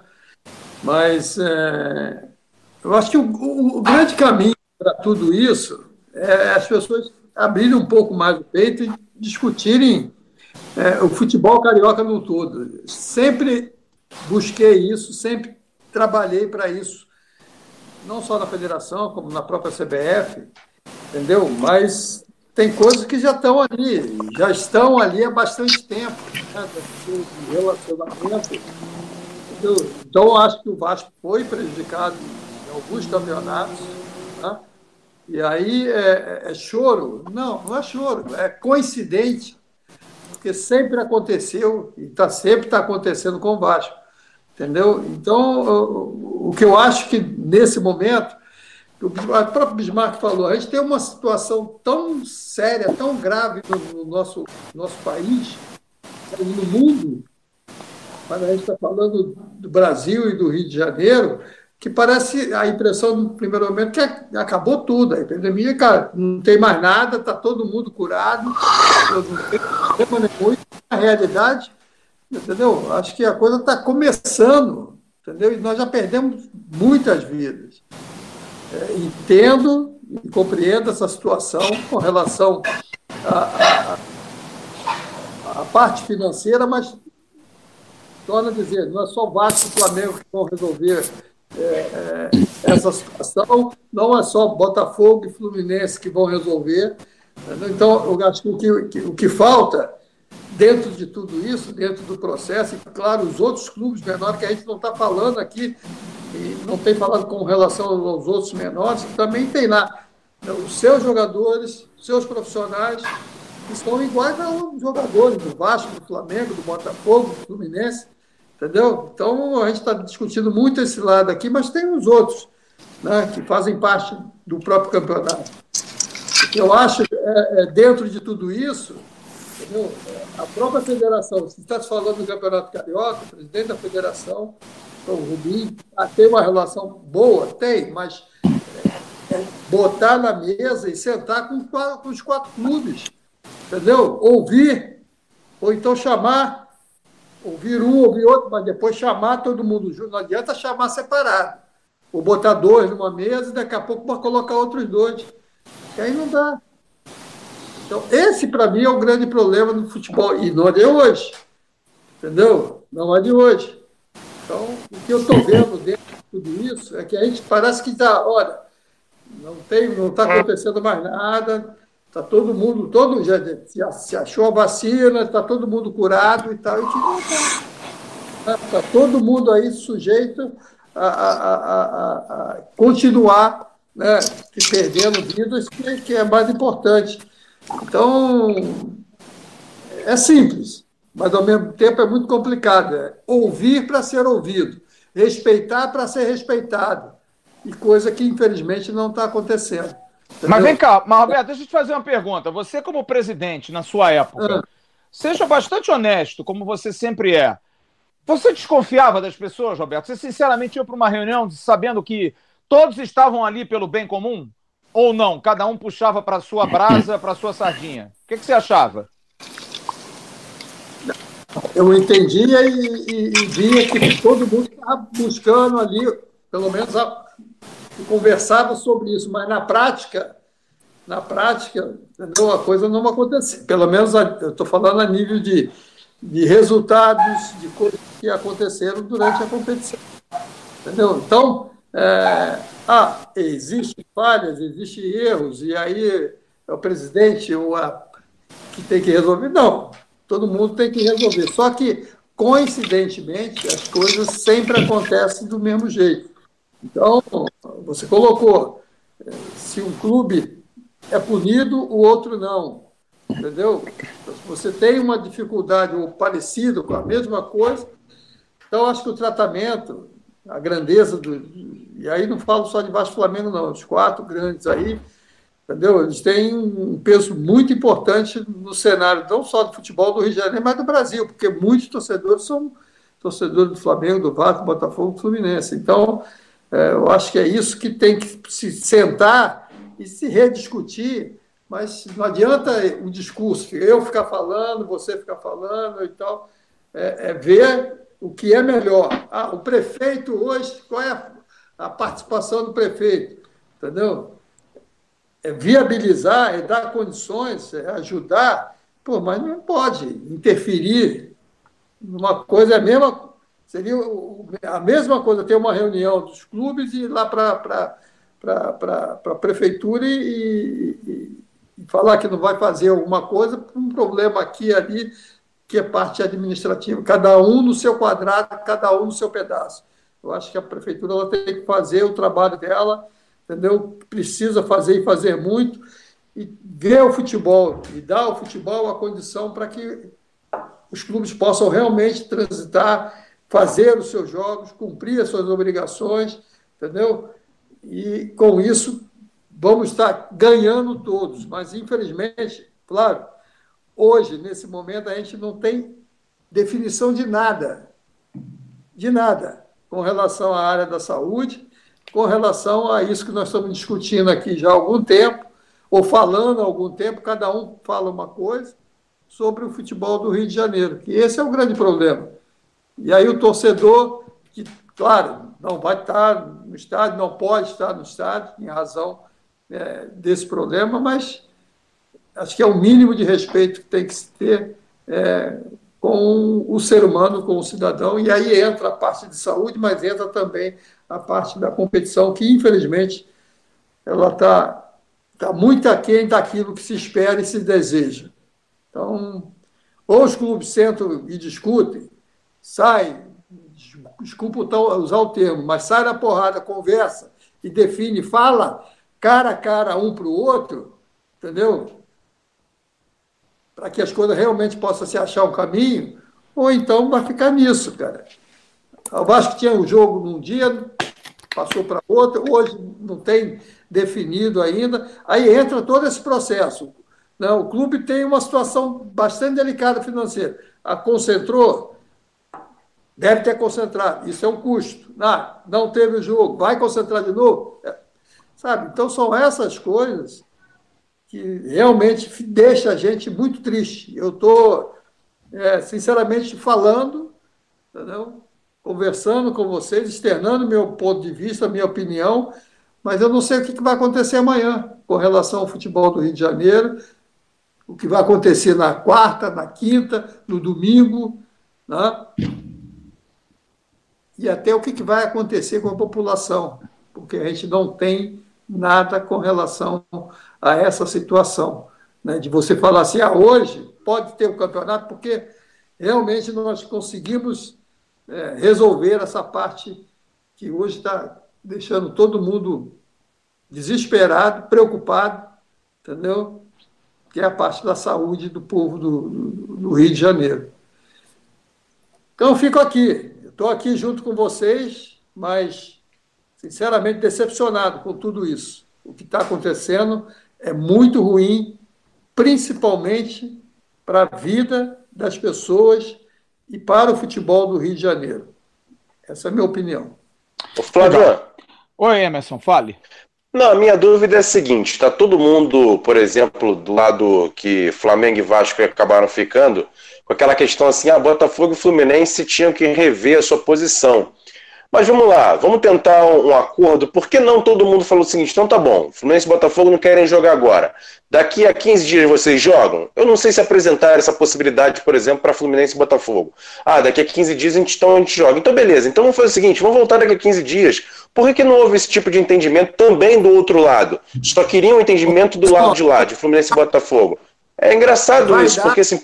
Mas é, eu acho que o, o grande caminho para tudo isso é as pessoas abrirem um pouco mais o peito e discutirem é, o futebol carioca no todo. Sempre busquei isso, sempre trabalhei para isso, não só na federação, como na própria CBF, entendeu? Mas tem coisas que já estão ali, já estão ali há bastante tempo, né? relacionamento. Entendeu? Então, eu acho que o Vasco foi prejudicado em alguns campeonatos. Né? E aí é, é, é choro? Não, não é choro, é coincidente, porque sempre aconteceu e tá, sempre está acontecendo com o Vasco. Entendeu? Então, o, o que eu acho que nesse momento, o próprio Bismarck falou, a gente tem uma situação tão séria, tão grave no, no nosso, nosso país, no mundo, a gente está falando do Brasil e do Rio de Janeiro, que parece a impressão no primeiro momento que acabou tudo. A epidemia, cara, não tem mais nada, está todo mundo curado, não tem problema nenhum. Na realidade, entendeu? Acho que a coisa está começando, entendeu? E nós já perdemos muitas vidas. É, entendo e compreendo essa situação com relação à parte financeira, mas torna a dizer, não é só o Vasco e o Flamengo que vão resolver é, é, essa situação. Não é só Botafogo e Fluminense que vão resolver. Então, eu acho que o que, que, o que falta dentro de tudo isso, dentro do processo, e claro, os outros clubes menores que a gente não está falando aqui, e não tem falado com relação aos outros menores, também tem lá né, os seus jogadores, seus profissionais, que são iguais aos jogadores do Vasco, do Flamengo, do Botafogo, do Fluminense, Entendeu? Então, a gente está discutindo muito esse lado aqui, mas tem os outros né, que fazem parte do próprio campeonato. O que eu acho é, é dentro de tudo isso, entendeu? a própria federação, se está falando do Campeonato Carioca, o presidente da federação, o Rubim, ah, tem uma relação boa? Tem, mas é, é botar na mesa e sentar com, com os quatro clubes, entendeu? Ouvir, ou então chamar ouvir um, ouvir outro, mas depois chamar todo mundo junto. Não adianta chamar separado. Ou botar dois numa mesa e daqui a pouco colocar outros dois. Que aí não dá. Então, esse para mim é o grande problema do futebol. E não é de hoje. Entendeu? Não é de hoje. Então, o que eu estou vendo dentro de tudo isso é que a gente parece que está, olha, não tem, não está acontecendo mais nada, Está todo mundo, todo já se achou a vacina, está todo mundo curado e tal. Está tá todo mundo aí sujeito a, a, a, a continuar né, perdendo vidas, que, que é mais importante. Então, é simples, mas ao mesmo tempo é muito complicado. É ouvir para ser ouvido, respeitar para ser respeitado, e coisa que infelizmente não está acontecendo.
Mas vem cá, mas Roberto, deixa eu te fazer uma pergunta. Você, como presidente, na sua época, ah. seja bastante honesto, como você sempre é. Você desconfiava das pessoas, Roberto? Você sinceramente ia para uma reunião sabendo que todos estavam ali pelo bem comum? Ou não? Cada um puxava para sua brasa, para sua sardinha? O que, que, você achava?
Eu entendia e, e, e via que todo mundo estava buscando ali, pelo menos a, conversava sobre isso, mas na prática, na prática, entendeu? a coisa não aconteceu. Pelo menos eu estou falando a nível de, de resultados, de coisas que aconteceram durante a competição. Entendeu? Então, é, ah, existem falhas, existem erros, e aí é o presidente ou a, que tem que resolver. Não, todo mundo tem que resolver. Só que, coincidentemente, as coisas sempre acontecem do mesmo jeito. Então, você colocou, se um clube é punido, o outro não. Entendeu? Você tem uma dificuldade ou parecido com a mesma coisa, então acho que o tratamento, a grandeza do. E aí não falo só de Vasco Flamengo, não, os quatro grandes aí, entendeu? Eles têm um peso muito importante no cenário, não só do futebol do Rio de Janeiro, mas do Brasil, porque muitos torcedores são torcedores do Flamengo, do Vasco, do Botafogo, do Fluminense. Então, eu acho que é isso que tem que se sentar e se rediscutir, mas não adianta o discurso, eu ficar falando, você ficar falando e tal, é, é ver o que é melhor. Ah, o prefeito hoje, qual é a, a participação do prefeito? Entendeu? É viabilizar, é dar condições, é ajudar, pô, mas não pode interferir numa coisa, é a mesma Seria a mesma coisa ter uma reunião dos clubes e ir lá para a prefeitura e, e, e, falar que não vai fazer alguma coisa por um problema aqui e ali, que é parte administrativa. Cada um no seu quadrado, cada um no seu pedaço. Eu acho que a prefeitura ela tem que fazer o trabalho dela, entendeu? Precisa fazer e fazer muito, e ver o futebol, e dar ao futebol a condição para que os clubes possam realmente transitar fazer os seus jogos, cumprir as suas obrigações, entendeu? E com isso vamos estar ganhando todos. Mas, infelizmente, claro, hoje, nesse momento, a gente não tem definição de nada, de nada, com relação à área da saúde, com relação a isso que nós estamos discutindo aqui já há algum tempo, ou falando há algum tempo, cada um fala uma coisa sobre o futebol do Rio de Janeiro, que esse é o grande problema. E aí o torcedor, que, claro, não vai estar no estádio, não pode estar no estádio, em razão é, desse problema, mas acho que é o mínimo de respeito que tem que se ter é, com o ser humano, com o cidadão, e aí entra a parte de saúde, mas entra também a parte da competição, que infelizmente ela está tá muito aquém daquilo que se espera e se deseja. Então, ou os clubes sentam e discutem, sai, desculpa usar o termo, mas sai na porrada, conversa e define, fala cara a cara um para o outro, entendeu? Para que as coisas realmente possam se achar um caminho, ou então vai ficar nisso, cara. O Vasco tinha um jogo num dia, passou para outro, hoje não tem definido ainda. Aí entra todo esse processo. Não, o clube tem uma situação bastante delicada financeira. A concentrou, Deve ter concentrado. Isso é um custo. Ah, não teve o jogo. Vai concentrar de novo? É, sabe? Então, são essas coisas que realmente deixa a gente muito triste. Eu estou, é, sinceramente, falando, entendeu? conversando com vocês, externando meu ponto de vista, minha opinião, mas eu não sei o que vai acontecer amanhã com relação ao futebol do Rio de Janeiro, o que vai acontecer na quarta, na quinta, no domingo. Né? E até o que vai acontecer com a população, porque a gente não tem nada com relação a essa situação. Né? De você falar assim, ah, hoje pode ter o um campeonato, porque realmente nós conseguimos é, resolver essa parte que hoje está deixando todo mundo desesperado, preocupado, entendeu? Que é a parte da saúde do povo do, do, do Rio de Janeiro. Então, fico aqui Estou aqui junto com vocês, mas sinceramente decepcionado com tudo isso. O que está acontecendo é muito ruim, principalmente para a vida das pessoas e para o futebol do Rio de Janeiro. Essa é a minha opinião.
Flávio.
Oi, Emerson, fale.
Não, a minha dúvida é a seguinte: está todo mundo, por exemplo, do lado que Flamengo e Vasco acabaram ficando, com aquela questão assim: ah, Botafogo e Fluminense tinham que rever a sua posição. Mas vamos lá, vamos tentar um, acordo. Por que não todo mundo falou o seguinte? Então tá bom, Fluminense e Botafogo não querem jogar agora. Daqui a 15 dias vocês jogam? Eu não sei se apresentar essa possibilidade, por exemplo, para Fluminense e Botafogo. Ah, daqui a 15 dias a gente, então, a gente joga. Então beleza, então vamos fazer o seguinte, vamos voltar daqui a 15 dias. Por que, que não houve esse tipo de entendimento também do outro lado? Só queriam um entendimento do lado de lá, de Fluminense e Botafogo. É engraçado isso, porque assim...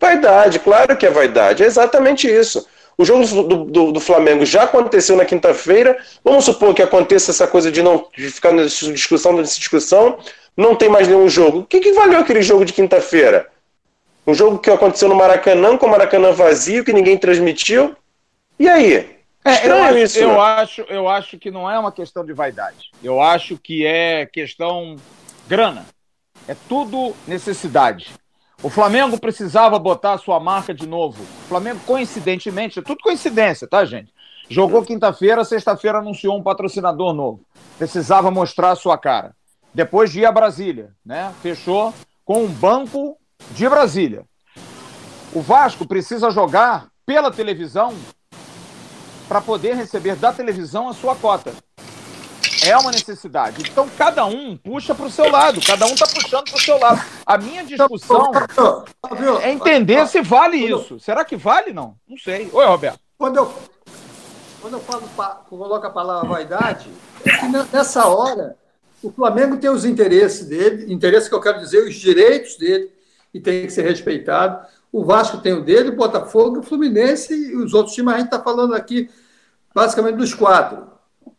Vaidade, claro que é vaidade, é exatamente isso. O jogo do, do, do Flamengo já aconteceu na quinta-feira. Vamos supor que aconteça essa coisa de não de ficar nessa discussão, nessa discussão, não tem mais nenhum jogo. O que, que valeu aquele jogo de quinta-feira? Um jogo que aconteceu no Maracanã, com o Maracanã vazio, que ninguém transmitiu. E aí?
É, eu, acho, isso, eu, né? acho, eu acho que não é uma questão de vaidade. Eu acho que é questão grana. É tudo necessidade. O Flamengo precisava botar a sua marca de novo. O Flamengo, coincidentemente, é tudo coincidência, tá, gente? Jogou quinta-feira, sexta-feira anunciou um patrocinador novo. Precisava mostrar a sua cara. Depois de ir a Brasília, né? Fechou com um banco de Brasília. O Vasco precisa jogar pela televisão para poder receber da televisão a sua cota. É uma necessidade. Então, cada um puxa para o seu lado, cada um está puxando para o seu lado. A minha discussão é entender se vale isso. Será que vale? Não. Não sei. Oi, Roberto.
Quando eu, quando eu falo, coloco a palavra vaidade, é que nessa hora o Flamengo tem os interesses dele, interesses que eu quero dizer, os direitos dele, e tem que ser respeitado. O Vasco tem o dele, o Botafogo, o Fluminense e os outros times. A gente está falando aqui basicamente dos quatro.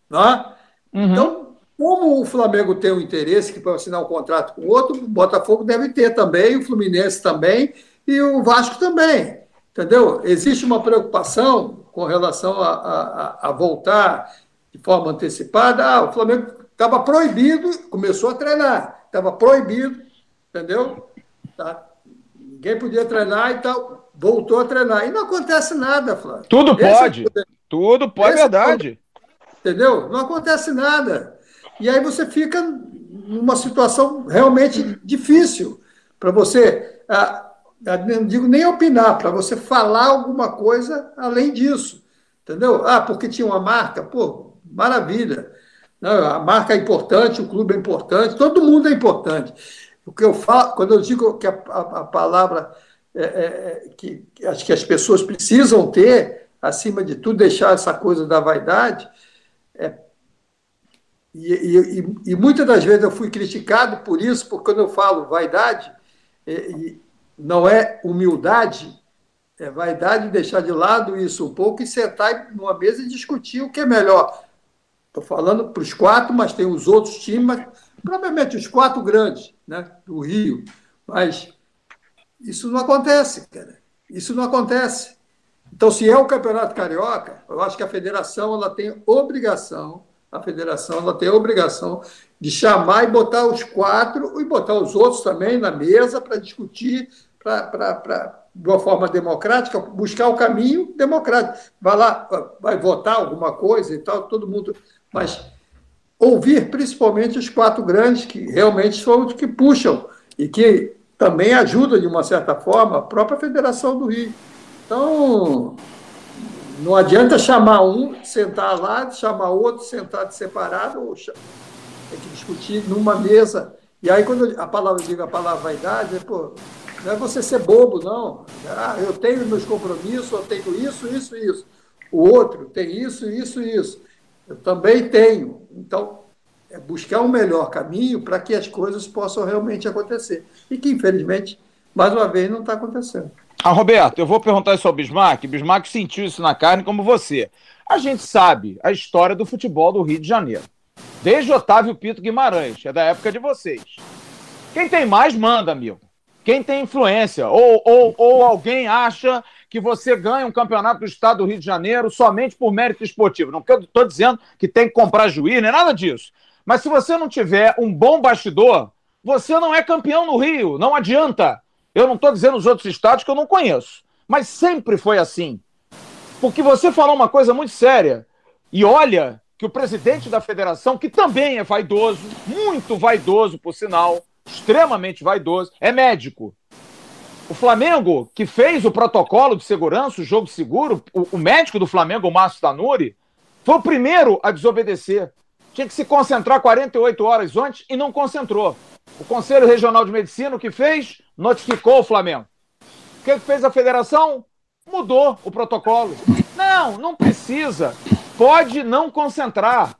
Não é? Uhum. Então, como o Flamengo tem um interesse que para assinar um contrato com o outro, o Botafogo deve ter também, o Fluminense também e o Vasco também. Entendeu? Existe uma preocupação com relação a, a, a voltar de forma antecipada. Ah, o Flamengo estava proibido, começou a treinar, estava proibido, entendeu? Tá. Ninguém podia treinar e tal, voltou a treinar. E não acontece nada, Flávio.
Tudo Esse pode. É Tudo pode, é verdade.
Entendeu? Não acontece nada. E aí você fica numa situação realmente difícil para você, ah, ah, não digo nem opinar, para você falar alguma coisa além disso. Entendeu? Ah, porque tinha uma marca? Pô, maravilha. Não, a marca é importante, o clube é importante, todo mundo é importante. O que eu falo, quando eu digo que a, a, a palavra é, é, é que, acho que as pessoas precisam ter, acima de tudo, deixar essa coisa da vaidade, é, e, e, e, muitas das vezes eu fui criticado por isso, porque quando eu falo vaidade, é, não é humildade, é vaidade deixar de lado isso um pouco e sentar numa mesa e discutir o que é melhor. Estou falando para os quatro, mas tem os outros times, mas, provavelmente os quatro grandes né, do Rio. Mas isso não acontece, cara. Isso não acontece. Então, se é o Campeonato Carioca, eu acho que a federação ela tem obrigação, a federação ela tem obrigação de chamar e botar os quatro e botar os outros também na mesa para discutir para de uma forma democrática, buscar o caminho democrático. Vai lá, vai votar alguma coisa e tal, todo mundo. Mas ouvir principalmente os quatro grandes, que realmente são os que puxam e que também ajudam, de uma certa forma, a própria Federação do Rio. Então, não adianta chamar um, sentar lá, chamar outro, sentar de separado, ou tem que discutir numa mesa. E aí, quando a palavra diga a palavra vaidade, é, pô, não é você ser bobo, não. Ah, eu tenho meus compromissos, eu tenho isso, isso, isso. O outro tem isso, isso, isso. Eu também tenho. Então, é buscar um melhor caminho para que as coisas possam realmente acontecer. E que, infelizmente, mais uma vez, não está acontecendo.
Ah, Roberto, eu vou perguntar isso ao Bismarck. Bismarck sentiu isso na carne como você. A gente sabe a história do futebol do Rio de Janeiro. Desde Otávio Pito Guimarães, é da época de vocês. Quem tem mais, manda, amigo. Quem tem influência. Ou, ou, ou alguém acha que você ganha um campeonato do estado do Rio de Janeiro somente por mérito esportivo. Não estou dizendo que tem que comprar juiz, nem nada disso. Mas se você não tiver um bom bastidor, você não é campeão no Rio. Não adianta. Eu não estou dizendo os outros estados que eu não conheço. Mas sempre foi assim. Porque você falou uma coisa muito séria. E olha que o presidente da federação, que também é vaidoso, muito vaidoso, por sinal, extremamente vaidoso, é médico. O Flamengo, que fez o protocolo de segurança, o jogo seguro, o, o médico do Flamengo, o Márcio Tanuri, foi o primeiro a desobedecer. Tinha que se concentrar 48 horas antes e não concentrou. O Conselho Regional de Medicina, o que fez? Notificou o Flamengo. O que fez a federação? Mudou o protocolo. Não, não precisa. Pode não concentrar.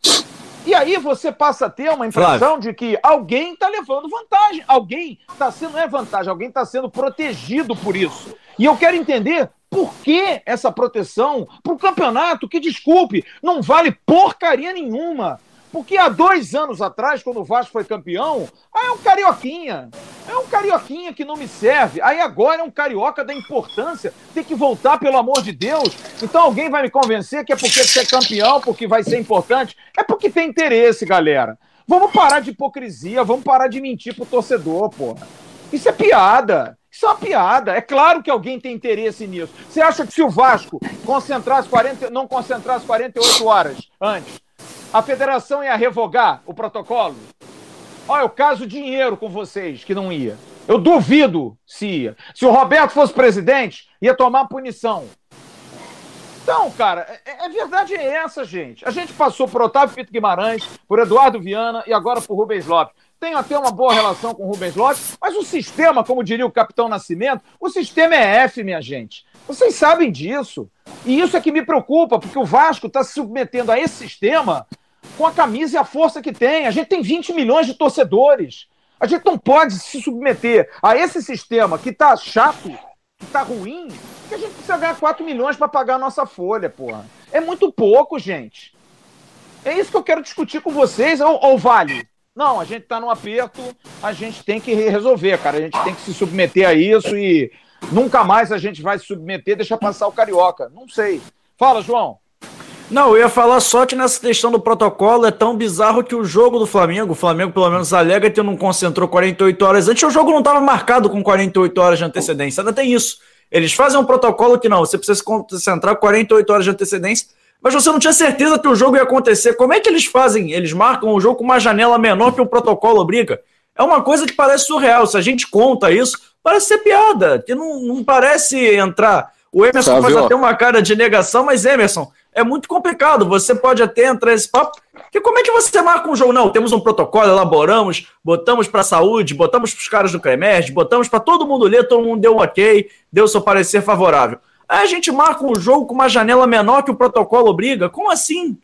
E aí você passa a ter uma impressão de que alguém está levando vantagem. Alguém está sendo, não é vantagem, alguém está sendo protegido por isso. E eu quero entender por que essa proteção para o campeonato, que desculpe, não vale porcaria nenhuma. Porque há dois anos atrás, quando o Vasco foi campeão, aí é um carioquinha. É um carioquinha que não me serve. Aí agora é um carioca da importância. Tem que voltar, pelo amor de Deus. Então alguém vai me convencer que é porque ser campeão, porque vai ser importante. É porque tem interesse, galera. Vamos parar de hipocrisia, vamos parar de mentir pro torcedor, porra. Isso é piada. Isso é uma piada. É claro que alguém tem interesse nisso. Você acha que se o Vasco concentrasse 40, não concentrasse 48 horas antes, a federação ia revogar o protocolo? Olha, o caso dinheiro com vocês, que não ia. Eu duvido se ia. Se o Roberto fosse presidente, ia tomar punição. Então, cara, é, é verdade é essa, gente. A gente passou por Otávio Fito Guimarães, por Eduardo Viana e agora por Rubens Lopes. Tenho até uma boa relação com o Rubens Lopes, mas o sistema, como diria o Capitão Nascimento, o sistema é F, minha gente. Vocês sabem disso. E isso é que me preocupa, porque o Vasco está se submetendo a esse sistema com a camisa e a força que tem. A gente tem 20 milhões de torcedores. A gente não pode se submeter a esse sistema que está chato, que está ruim, que a gente precisa ganhar 4 milhões para pagar a nossa folha, porra. É muito pouco, gente. É isso que eu quero discutir com vocês, ou, ou vale? Não, a gente está num aperto, a gente tem que resolver, cara. A gente tem que se submeter a isso e nunca mais a gente vai se submeter, deixa passar o carioca. Não sei. Fala, João.
Não, eu ia falar só que nessa questão do protocolo é tão bizarro que o jogo do Flamengo, o Flamengo pelo menos alega que não concentrou 48 horas antes, o jogo não estava marcado com 48 horas de antecedência, ainda tem isso. Eles fazem um protocolo que não, você precisa se concentrar 48 horas de antecedência, mas você não tinha certeza que o jogo ia acontecer. Como é que eles fazem? Eles marcam o jogo com uma janela menor que o protocolo obriga. É uma coisa que parece surreal. Se a gente conta isso, parece ser piada, que não, não parece entrar. O Emerson Sabe, faz ó. até uma cara de negação, mas Emerson, é muito complicado. Você pode até entrar nesse papo. Que como é que você marca um jogo? Não, temos um protocolo, elaboramos, botamos para a saúde, botamos para os caras do CREMERD, botamos para todo mundo ler, todo mundo deu um ok, deu seu parecer favorável. Aí a gente marca um jogo com uma janela menor que o protocolo obriga. Como assim?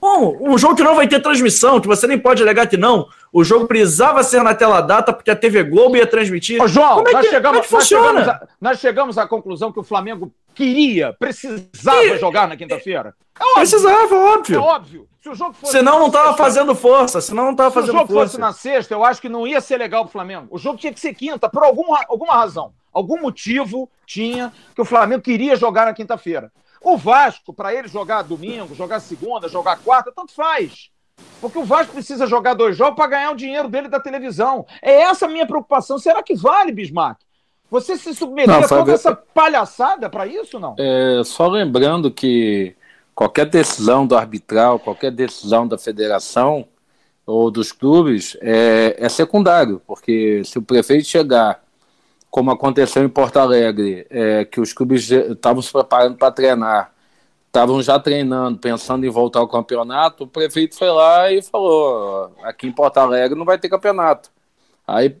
Bom, um jogo que não vai ter transmissão, que você nem pode alegar que não. O jogo precisava ser na tela data porque a TV Globo ia transmitir.
Ô, João, Como é nós, que, chegamos, é que nós, chegamos a, nós chegamos à conclusão que o Flamengo queria, precisava e, jogar na quinta-feira.
É. Precisava, óbvio. É óbvio. Se o jogo fosse senão não estava fazendo força, senão não estava fazendo força. Se o jogo
fosse na sexta, eu acho que não ia ser legal para o Flamengo. O jogo tinha que ser quinta, por alguma, alguma razão. Algum motivo tinha que o Flamengo queria jogar na quinta-feira. O Vasco, para ele jogar domingo, jogar segunda, jogar quarta, tanto faz. Porque o Vasco precisa jogar dois jogos para ganhar o dinheiro dele da televisão. É essa a minha preocupação. Será que vale, Bismarck? Você se submeter não, a toda essa palhaçada para isso, não?
É, só lembrando que qualquer decisão do arbitral, qualquer decisão da federação ou dos clubes é, é secundário, porque se o prefeito chegar, como aconteceu em Porto Alegre, é, que os clubes estavam se preparando para treinar, estavam já treinando, pensando em voltar ao campeonato, o prefeito foi lá e falou: aqui em Porto Alegre não vai ter campeonato. Aí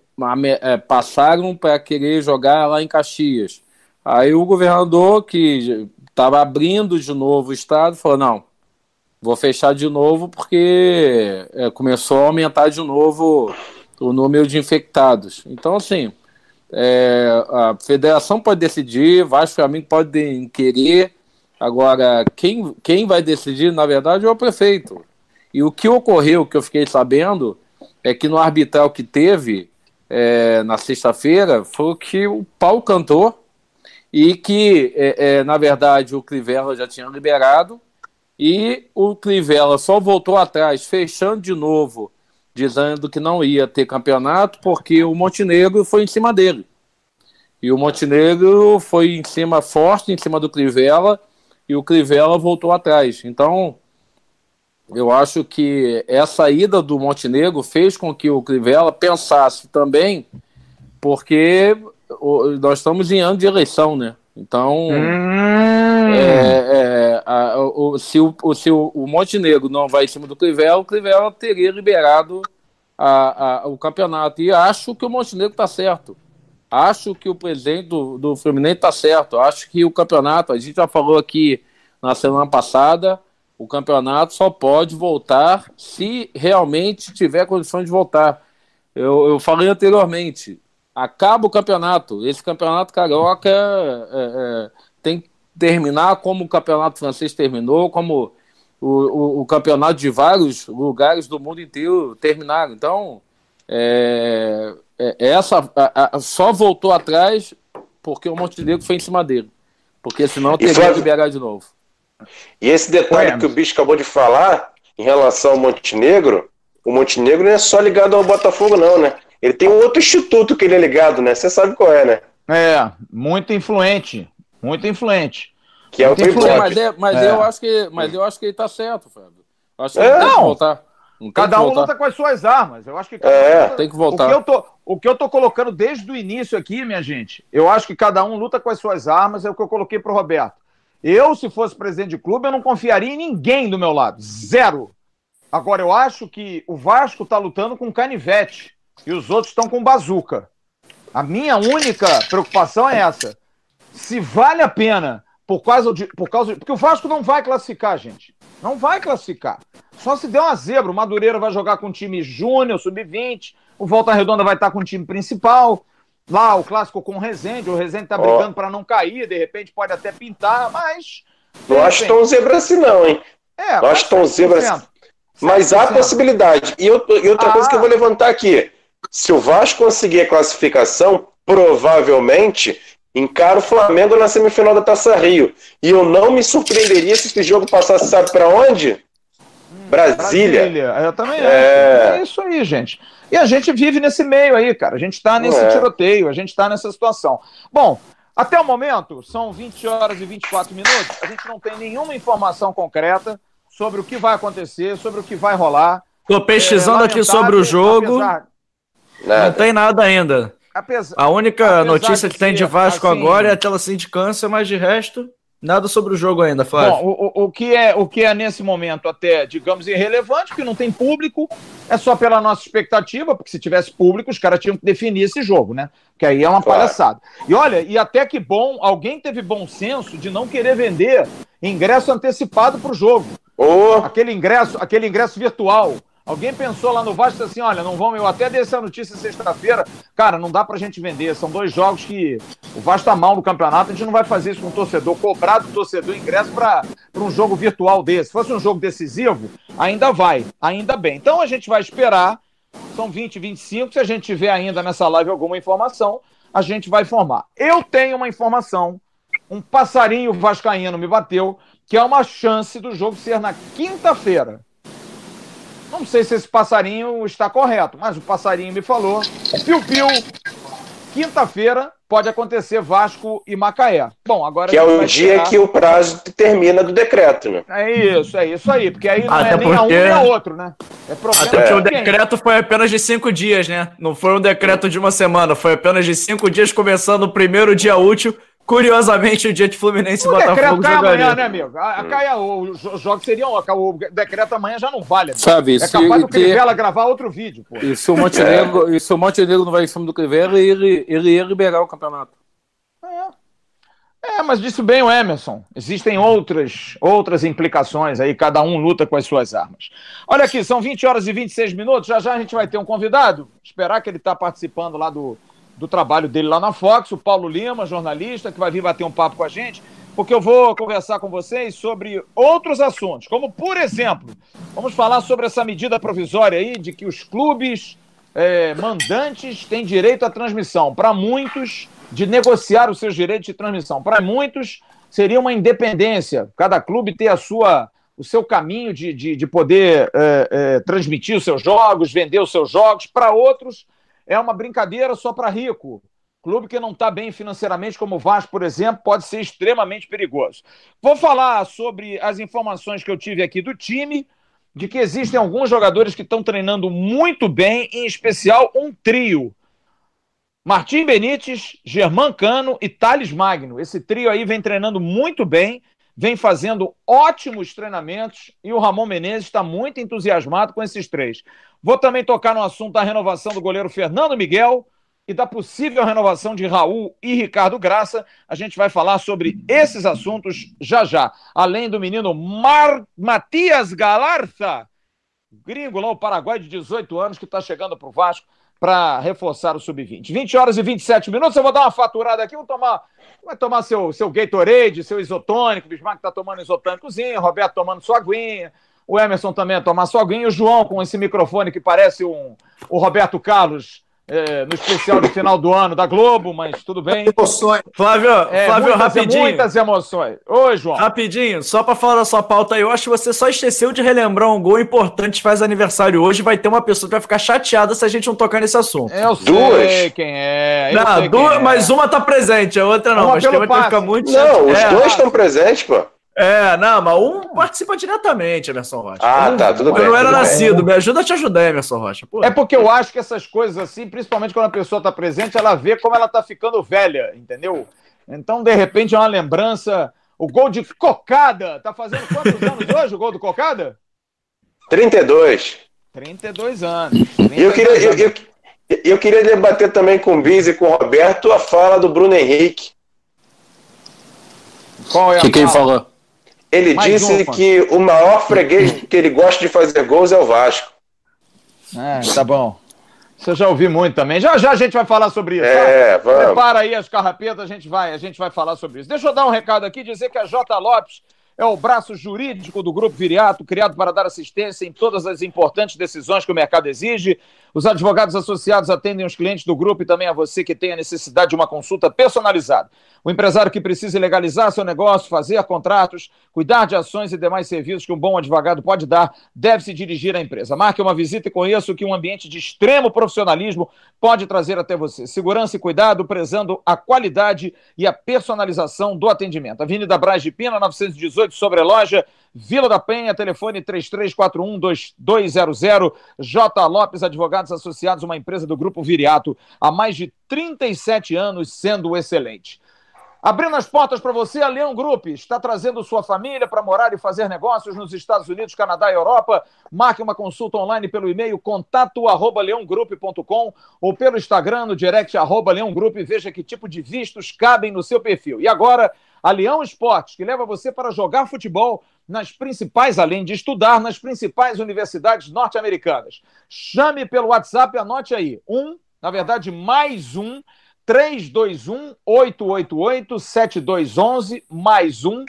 é, passaram para querer jogar lá em Caxias. Aí o governador, que estava abrindo de novo o estado, falou: não, vou fechar de novo porque é, começou a aumentar de novo o número de infectados. Então, assim, é, a federação pode decidir, vários caminhos podem querer. Agora, quem, quem vai decidir, na verdade, é o prefeito. E o que ocorreu, que eu fiquei sabendo, é que no arbitral que teve, é, na sexta-feira foi que o pau cantou e que, é, é, na verdade, o Crivella já tinha liberado e o Crivella só voltou atrás, fechando de novo, dizendo que não ia ter campeonato porque o Montenegro foi em cima dele. E o Montenegro foi em cima forte, em cima do Crivella, e o Crivella voltou atrás. Então, eu acho que essa ida do Montenegro fez com que o Crivella pensasse também, porque nós estamos em ano de eleição, né? Então, hum. É, é, a, o, se, o, se o, o, Montenegro não vai em cima do Crivella, o Crivella teria liberado a, a, o campeonato. E acho que o Montenegro está certo. Acho que o presidente do, do Fluminense está certo. Acho que o campeonato, a gente já falou aqui na semana passada, o campeonato só pode voltar se realmente tiver condições de voltar. Eu, eu falei anteriormente, acaba o campeonato. Esse campeonato carioca é, é, tem terminar como o campeonato francês terminou, como o, o, o, campeonato de vários lugares do mundo inteiro terminaram. Então, é, é, essa a, a, só voltou atrás porque o Montenegro foi em cima dele. Porque senão teria que liberar de novo.
E esse detalhe que o bicho acabou de falar em relação ao Montenegro, o Montenegro não é só ligado ao Botafogo, não, né? Ele tem um outro instituto que ele é ligado, né? Você sabe qual é, né?
É, muito influente. Muito influente.
Que é o influente. Mas, é, mas é. eu acho que, mas eu acho que ele tá certo, Fábio. Acho que
é, não. voltar. Não cada um luta com as suas armas. Eu acho que
é, um tem que voltar.
O que, eu tô, o que eu tô colocando desde o início aqui, minha gente, eu acho que cada um luta com as suas armas, é o que eu coloquei pro Roberto. Eu, se fosse presidente de clube, eu não confiaria em ninguém do meu lado. Zero. Agora, eu acho que o Vasco está lutando com canivete e os outros estão com bazuca. A minha única preocupação é essa. Se vale a pena, por causa de. Por causa de, porque o Vasco não vai classificar, gente. Não vai classificar. Só se der uma zebra. O Madureira vai jogar com o time júnior, sub-20. O Volta Redonda vai estar com o time principal. Lá, o clássico com o Rezende. O Rezende tá brigando oh. para não cair. De repente pode até pintar, mas.
Não acho tão zebra assim, não, hein? É, não acho tão zebra assim. Mas há possibilidade. E, eu, e outra ah. coisa que eu vou levantar aqui. Se o Vasco conseguir a classificação, provavelmente encara o Flamengo na semifinal da Taça Rio. E eu não me surpreenderia se esse jogo passasse, sabe para onde? Hum, Brasília. Brasília.
Eu também é... é isso aí, gente. E a gente vive nesse meio aí, cara. A gente está nesse é. tiroteio, a gente está nessa situação. Bom, até o momento, são 20 horas e 24 minutos. A gente não tem nenhuma informação concreta sobre o que vai acontecer, sobre o que vai rolar.
Estou pesquisando é, aqui sobre o jogo. Apesar... Não tem nada ainda. Apesar, a única notícia que tem de Vasco assim, agora é aquela sindicância, mas de resto, nada sobre o jogo ainda, Flávio.
Bom, o, o, que é, o que é nesse momento até, digamos, irrelevante, porque não tem público, é só pela nossa expectativa, porque se tivesse público, os caras tinham que definir esse jogo, né? Que aí é uma claro. palhaçada. E olha, e até que bom, alguém teve bom senso de não querer vender ingresso antecipado para o jogo. Oh. Aquele ingresso, aquele ingresso virtual. Alguém pensou lá no Vasco assim: olha, não vamos. Eu até dei essa notícia sexta-feira. Cara, não dá pra gente vender. São dois jogos que o Vasco tá mal no campeonato. A gente não vai fazer isso com o torcedor. Cobrar do torcedor ingresso para um jogo virtual desse. Se fosse um jogo decisivo, ainda vai. Ainda bem. Então a gente vai esperar. São 20, 25. Se a gente tiver ainda nessa live alguma informação, a gente vai informar. Eu tenho uma informação. Um passarinho vascaíno me bateu, que é uma chance do jogo ser na quinta-feira. Não sei se esse passarinho está correto, mas o passarinho me falou. Piu-piu, quinta-feira pode acontecer Vasco e Macaé. Bom, agora.
Que é o dia que o prazo termina do decreto, né?
É isso, é isso aí. Porque aí não Até é nem a um nem a outro, né?
É problema Até porque o decreto foi apenas de cinco dias, né? Não foi um decreto de uma semana, foi apenas de cinco dias, começando o primeiro dia útil Curiosamente, o dia de Fluminense e Botafogo
cai jogaria. amanhã, né, amigo? A, a, cai, os jogos seriam. O decreto amanhã já não vale. Amigo.
Sabe,
é capaz do Crivella gravar outro vídeo. Pô.
E se o Montenegro, é. e se o Montenegro não vai em cima do Crivella, ele, ele ia liberar o campeonato.
É. é, mas disse bem o Emerson. Existem outras, outras implicações aí, cada um luta com as suas armas. Olha aqui, são 20 horas e 26 minutos. Já já a gente vai ter um convidado. Esperar que ele está participando lá do do trabalho dele lá na Fox, o Paulo Lima, jornalista, que vai vir bater um papo com a gente, porque eu vou conversar com vocês sobre outros assuntos, como, por exemplo, vamos falar sobre essa medida provisória aí de que os clubes é, mandantes têm direito à transmissão. Para muitos, de negociar os seus direitos de transmissão. Para muitos, seria uma independência, cada clube ter a sua o seu caminho de, de, de poder é, é, transmitir os seus jogos, vender os seus jogos. Para outros, é uma brincadeira só para rico. Clube que não está bem financeiramente, como o Vasco, por exemplo, pode ser extremamente perigoso. Vou falar sobre as informações que eu tive aqui do time, de que existem alguns jogadores que estão treinando muito bem, em especial um trio. Martim Benítez, Germán Cano e Thales Magno. Esse trio aí vem treinando muito bem, vem fazendo ótimos treinamentos e o Ramon Menezes está muito entusiasmado com esses três. Vou também tocar no assunto da renovação do goleiro Fernando Miguel e da possível renovação de Raul e Ricardo Graça. A gente vai falar sobre esses assuntos já já. Além do menino Mar... Matias Galarza, gringo lá, o Paraguai de 18 anos, que está chegando para o Vasco para reforçar o sub-20. 20 horas e 27 minutos. Eu vou dar uma faturada aqui. Vou tomar, vai tomar seu, seu Gatorade, seu isotônico. O Bismarck está tomando isotônicozinho, Roberto tomando sua aguinha. O Emerson também a tomar sua aguinha. O João com esse microfone que parece um, o Roberto Carlos é, no especial de final do ano da Globo, mas tudo bem.
Emoções. Flávio,
é,
Flávio
muitas,
rapidinho.
Muitas emoções. Oi, João.
Rapidinho, só para falar da sua pauta aí, eu acho que você só esqueceu de relembrar um gol importante, faz aniversário hoje, vai ter uma pessoa que vai ficar chateada se a gente não tocar nesse assunto.
Eu
Duas?
sei quem é. eu
Não,
sei
duas,
quem é.
mas uma tá presente, a outra não.
Uma
mas tem que ficar
passe.
muito
Não, os
é,
dois estão presentes, pô.
É, não, mas um participa diretamente, Emerson Rocha.
Ah, tá, tudo
eu
bem,
não era
tudo bem.
nascido, me ajuda a te ajudar, Emerson Rocha. Pô.
É porque eu acho que essas coisas assim, principalmente quando a pessoa está presente, ela vê como ela está ficando velha, entendeu? Então, de repente, é uma lembrança. O gol de Cocada. Tá fazendo quantos anos hoje o gol do Cocada?
32.
32 anos.
E eu queria, eu, eu, eu queria debater também com o Biz e com o Roberto a fala do Bruno Henrique.
Qual é a
que quem
fala?
falou?
Ele
Mais
disse
uma.
que o maior freguês que ele gosta de fazer gols é o Vasco.
É, tá bom. Isso eu já ouvi muito também. Já já a gente vai falar sobre isso.
É,
tá?
vamos.
Prepara aí as carrapetas, a gente vai, a gente vai falar sobre isso. Deixa eu dar um recado aqui, dizer que a J Lopes é o braço jurídico do Grupo Viriato, criado para dar assistência em todas as importantes decisões que o mercado exige. Os advogados associados atendem os clientes do grupo e também a você que tem a necessidade de uma consulta personalizada. O empresário que precisa legalizar seu negócio, fazer contratos, cuidar de ações e demais serviços que um bom advogado pode dar, deve se dirigir à empresa. Marque uma visita e conheça o que um ambiente de extremo profissionalismo pode trazer até você. Segurança e cuidado, prezando a qualidade e a personalização do atendimento. Avenida Braz de Pina, 918, sobre a loja. Vila da Penha, telefone 3341-2200. J. Lopes Advogados Associados, uma empresa do Grupo Viriato, há mais de 37 anos, sendo excelente. Abrindo as portas para você, a Leão Group está trazendo sua família para morar e fazer negócios nos Estados Unidos, Canadá e Europa. Marque uma consulta online pelo e-mail contato arroba leongroup.com ou pelo Instagram no direct arroba leongroup e veja que tipo de vistos cabem no seu perfil. E agora, a Leão Esportes, que leva você para jogar futebol nas principais, além de estudar, nas principais universidades norte-americanas. Chame pelo WhatsApp, anote aí, um, na verdade, mais um, 321-888-7211, mais um,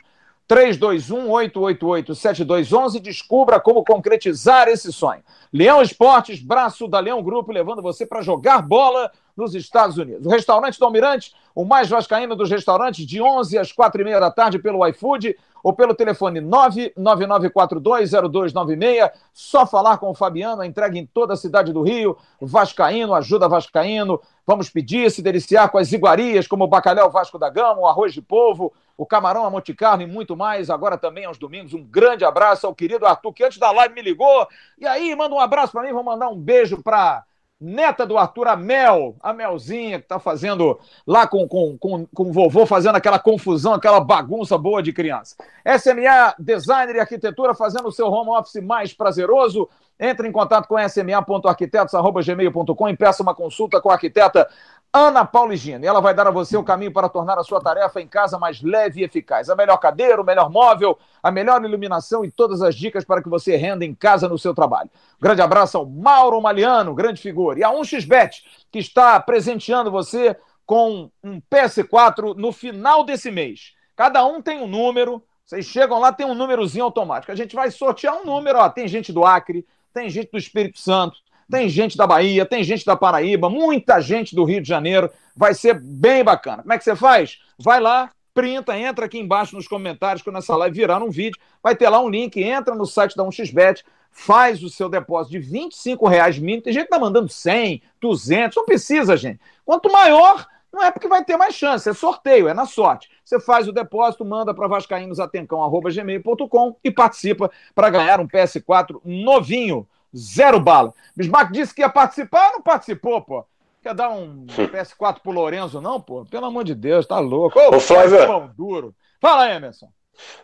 321-888-7211. Descubra como concretizar esse sonho. Leão Esportes, braço da Leão Grupo, levando você para jogar bola nos Estados Unidos. O restaurante do Almirante, o mais vascaíno dos restaurantes, de 11 às 4 e meia da tarde pelo iFood ou pelo telefone 999420296. Só falar com o Fabiano, entrega em toda a cidade do Rio. Vascaíno, ajuda Vascaíno. Vamos pedir, se deliciar com as iguarias, como o bacalhau Vasco da Gama, o arroz de polvo, o camarão a Monte Carlo e muito mais. Agora também aos domingos. Um grande abraço ao querido Arthur, que antes da live me ligou. E aí, manda um abraço para mim, vou mandar um beijo para neta do Arthur, a Mel, a Melzinha, que está fazendo lá com, com, com, com o vovô, fazendo aquela confusão, aquela bagunça boa de criança. SMA Designer e Arquitetura, fazendo o seu home office mais prazeroso. Entre em contato com sma.arquitetos.gmail.com e peça uma consulta com a arquiteta Ana Pauligina. E ela vai dar a você o caminho para tornar a sua tarefa em casa mais leve e eficaz. A melhor cadeira, o melhor móvel, a melhor iluminação e todas as dicas para que você renda em casa no seu trabalho. Grande abraço ao Mauro Maliano, grande figura. E a 1xBet, que está presenteando você com um PS4 no final desse mês. Cada um tem um número. Vocês chegam lá, tem um númerozinho automático. A gente vai sortear um número. Ó, tem gente do Acre, tem gente do Espírito Santo, tem gente da Bahia, tem gente da Paraíba, muita gente do Rio de Janeiro. Vai ser bem bacana. Como é que você faz? Vai lá, printa, entra aqui embaixo nos comentários quando essa live virar um vídeo. Vai ter lá um link, entra no site da 1xBet, faz o seu depósito de 25 reais mínimo. Tem gente que tá mandando 100, 200, não precisa, gente. Quanto maior, Não é porque vai ter mais chance, é sorteio, é na sorte. Você faz o depósito, manda para vascaínosatencão.gmail.com e participa para ganhar um PS4 novinho, zero bala. Bismarck disse que ia participar, não participou, pô. Quer dar um PS4 pro Lorenzo, não, pô? Pelo amor de Deus, tá louco.
Ô, Ô Flávio.
Pão duro. Fala aí, Emerson.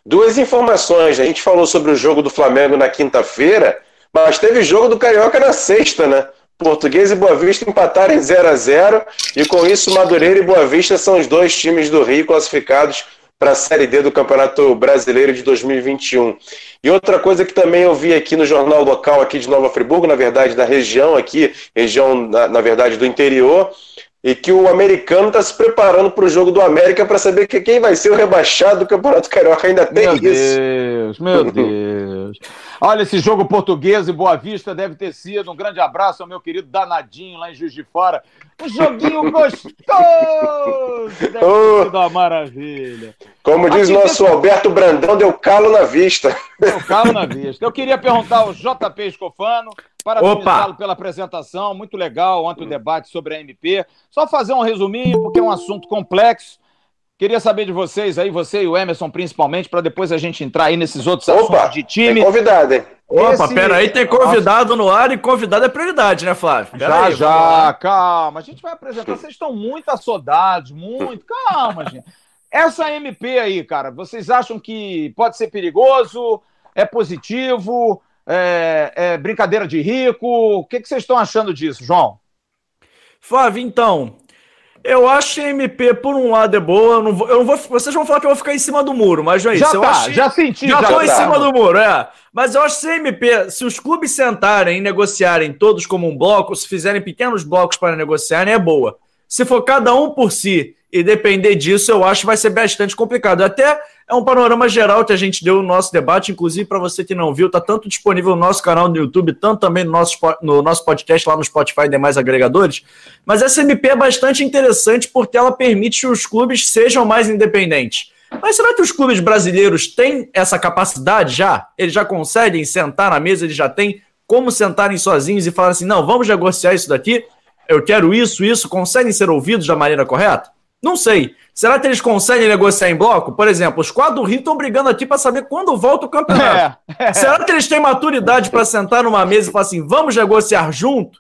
Duas informações. A gente falou sobre o jogo do Flamengo na quinta-feira, mas teve jogo do Carioca na sexta, né? Português e Boa Vista empataram em 0 a 0 e com isso Madureira e Boa Vista são os dois times do Rio classificados para a Série D do Campeonato Brasileiro de 2021. E outra coisa que também eu vi aqui no jornal local aqui de Nova Friburgo, na verdade da região aqui, região na, na verdade do interior, e que o americano está se preparando para o jogo do América para saber que quem vai ser o rebaixado do Campeonato Carioca. Ainda tem
meu
isso.
Deus, meu Deus. Olha, esse jogo português e Boa Vista deve ter sido. Um grande abraço ao meu querido Danadinho lá em Juiz de Fora. Um joguinho gostoso! Deve ter
Oh.
sido uma maravilha.
Como diz
Aqui,
nosso. Alberto Brandão, deu calo na vista.
Deu calo na vista. Eu queria perguntar ao JP Escofano, parabenizá-lo pela apresentação, muito legal ontem o debate sobre a MP. Só fazer um resuminho, porque é um assunto complexo. Queria saber de vocês aí, você e o Emerson principalmente, para depois a gente entrar aí nesses outros
Opa,
assuntos de time.
tem convidado, hein?
Opa,
Esse-
peraí, tem convidado no ar e convidado é prioridade, né, Flávio? Pera
Já,
aí,
já, calma. A gente vai apresentar. Vocês estão muito assodados, muito. Calma, gente. Essa MP aí, cara, vocês acham que pode ser perigoso? É positivo? É, é brincadeira de rico? O que, que vocês estão achando disso, João?
Flávio, então, eu acho que a MP, por um lado, é boa. Eu não vou, eu não vou- vocês vão falar que eu vou ficar em cima do muro, mas não é isso.
já
eu
tá,
acho
já senti.
Já
já
tô em
tá.
cima do muro, é. Mas eu acho que se a MP, se os clubes sentarem e negociarem todos como um bloco, se fizerem pequenos blocos para negociarem, é boa. Se for cada um por si e depender disso, eu acho que vai ser bastante complicado. Até é um panorama geral que a gente deu no nosso debate, inclusive para você que não viu, tá tanto disponível no nosso canal no YouTube, tanto também no nosso, no nosso podcast lá no Spotify e demais agregadores. Mas essa MP é bastante interessante porque ela permite que os clubes sejam mais independentes. Mas será que os clubes brasileiros têm essa capacidade já? Eles já conseguem sentar na mesa, eles já têm como sentarem sozinhos e falar assim: não, vamos negociar isso daqui, eu quero isso, isso, conseguem ser ouvidos da maneira correta? Não sei. Será que eles conseguem negociar em bloco? Por exemplo, os quatro do Rio estão brigando aqui para saber quando volta o campeonato.
É,
Será que eles têm maturidade para sentar numa mesa e falar assim: vamos negociar junto?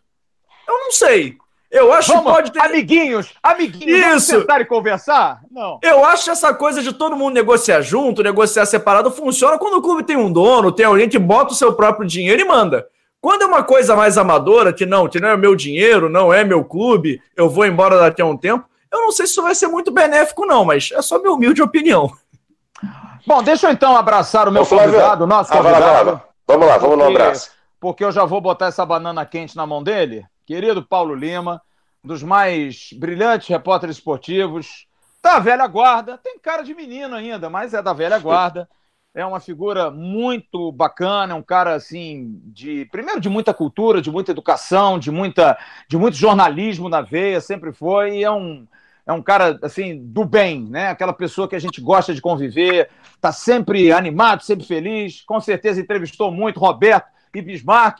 Eu não sei. Eu acho
Vamos,
que pode ter.
amiguinhos, amiguinhos, vamos
Isso.
sentar e conversar? Não.
Eu acho que essa coisa de todo mundo negociar junto, negociar separado, funciona quando o clube tem um dono, tem alguém que bota o seu próprio dinheiro e manda. Quando é uma coisa mais amadora, que não, que não é meu dinheiro, não é meu clube, eu vou embora daqui a um tempo, eu não sei se isso vai ser muito benéfico, não, mas é só minha humilde opinião.
Bom, deixa eu então abraçar o meu
Ô,
convidado, nosso
Ah, vai lá,
convidado.
vai lá. Vamos lá, vamos no
Porque-
abraço.
porque eu já vou botar essa banana quente na mão dele. Querido Paulo Lima, um dos mais brilhantes repórteres esportivos da velha guarda. Tem cara de menino ainda, mas é da velha guarda. É uma figura muito bacana, é um cara assim de primeiro de muita cultura, de muita educação, de muita de muito jornalismo na veia, sempre foi, e é um é um cara assim do bem, né? Aquela pessoa que a gente gosta de conviver, tá sempre animado, sempre feliz. Com certeza entrevistou muito Roberto e Bismarck.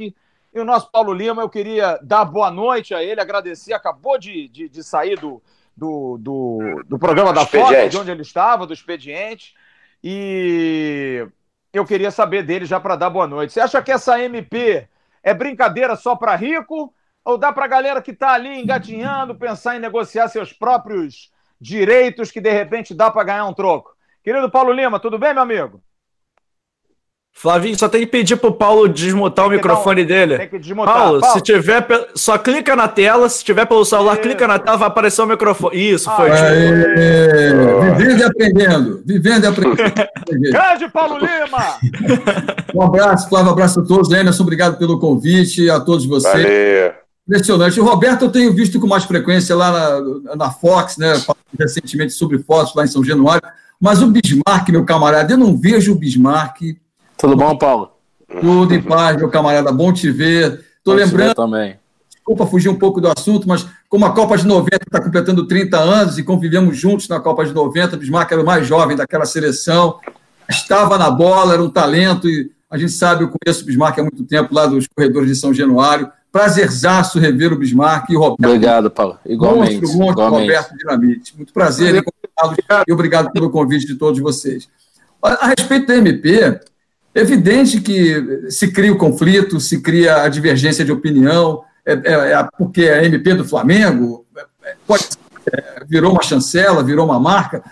E o nosso Paulo Lima, eu queria dar boa noite a ele, agradecer. Acabou de, de, de sair do, do, do, do programa da Fox, de onde ele estava, do expediente. E eu queria saber dele já para dar boa noite. Você acha que essa MP é brincadeira só para rico? Ou dá para a galera que está ali engatinhando pensar em negociar seus próprios direitos que de repente dá para ganhar um troco? Querido Paulo Lima, tudo bem, meu amigo?
Flavinho, só tem que pedir pro Paulo desmutar o microfone
um-
dele.
Tem que desmontar.
Paulo,
Paulo,
se tiver, só clica na tela, se tiver pelo celular,
Isso.
clica na tela, vai aparecer o microfone. Isso, foi.
Aê, vivendo e aprendendo. Vivendo e aprendendo.
Grande Paulo Lima!
Um abraço, Flávio, um abraço a todos. Emerson, obrigado pelo convite, a todos vocês.
Valeu.
Impressionante. O Roberto eu tenho visto com mais frequência lá na, na Fox, né? Recentemente sobre fotos lá em São Januário. Mas o Bismarck, meu camarada, eu não vejo o Bismarck.
Tudo bom, Paulo?
Tudo em paz, meu camarada. Bom te ver. Estou
Bom
lembrando,
também.
desculpa fugir um pouco do assunto, mas como a Copa de 90 está completando 30 anos e convivemos juntos na Copa de 90, o Bismarck era o mais jovem daquela seleção, estava na bola, era um talento e a gente sabe, eu conheço o Bismarck há muito tempo lá dos corredores de São Januário,
Prazerzaço rever o Bismarck e o Roberto.
Obrigado, Paulo. Igualmente. Monstro, monstro,
igualmente. Roberto Dinamite. Muito prazer e obrigado pelo convite de todos vocês. A, respeito da MP, é evidente que se cria o conflito, se cria a divergência de opinião, é, é, é porque a MP do Flamengo é, pode, é, virou uma chancela, virou uma marca.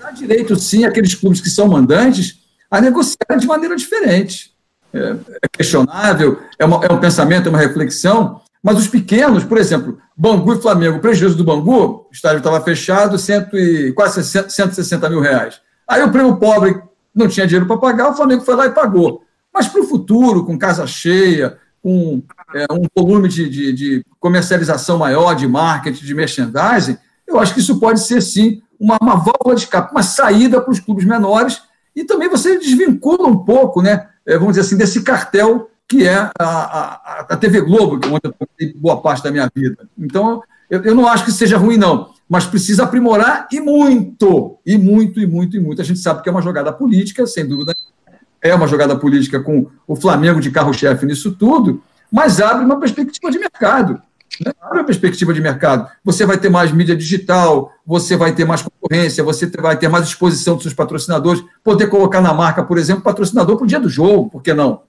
Dá direito, sim, aqueles clubes que são mandantes a negociar de maneira diferente. É, é questionável, é, uma, é um pensamento, é uma reflexão, mas os pequenos, por exemplo, Bangu e Flamengo, o prejuízo do Bangu, o estádio estava fechado, cento e, quase 160 mil reais. Aí o prêmio pobre não tinha dinheiro para pagar, o Flamengo foi lá e pagou. Mas para o futuro, com casa cheia, com é, um volume de, de, de, comercialização maior, de marketing, de merchandising, eu acho que isso pode ser, sim, uma, uma válvula de escape, uma saída para os clubes menores, e também você desvincula um pouco, né, vamos dizer assim, desse cartel que é a, a, a TV Globo, que é onde eu passei boa parte da minha vida. Então, eu, eu não acho que seja ruim, não, mas precisa aprimorar e muito, e muito, e muito, e muito. A gente sabe que é uma jogada política, sem dúvida, é uma jogada política com o Flamengo de carro-chefe nisso tudo, mas abre uma perspectiva de mercado. Né? Abre uma perspectiva de mercado. Você vai ter mais mídia digital, você vai ter mais concorrência, você vai ter mais exposição dos seus patrocinadores, poder colocar na marca, por exemplo, patrocinador para o dia do jogo, por que não?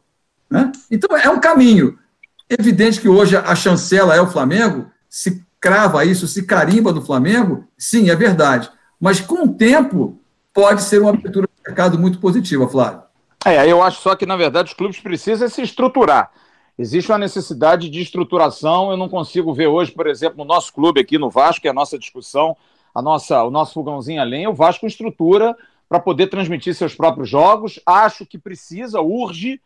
Né? Então, é um caminho. Evidente que hoje a chancela é o Flamengo, se crava isso, se carimba no Flamengo, sim, é verdade. Mas com o tempo, pode ser uma abertura de mercado muito positiva, Flávio.
É, eu acho só que, na verdade, os clubes precisam se estruturar. Existe uma necessidade de estruturação. Eu não consigo ver hoje, por exemplo, no nosso clube aqui no Vasco, que é a nossa discussão, a nossa, o nosso fogãozinho além, o Vasco estrutura para poder transmitir seus próprios jogos. Acho que precisa, urge,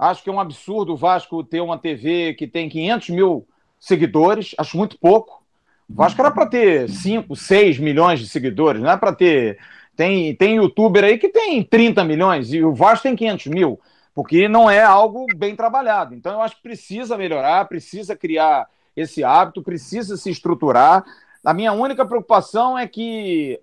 Acho que é um absurdo o Vasco ter uma TV que tem 500 mil seguidores, acho muito pouco. O Vasco era para ter 5, 6 milhões de seguidores, não é para ter. Tem, tem youtuber aí que tem 30 milhões e o Vasco tem 500 mil, porque não é algo bem trabalhado. Então eu acho que precisa melhorar, precisa criar esse hábito, precisa se estruturar. A minha única preocupação é que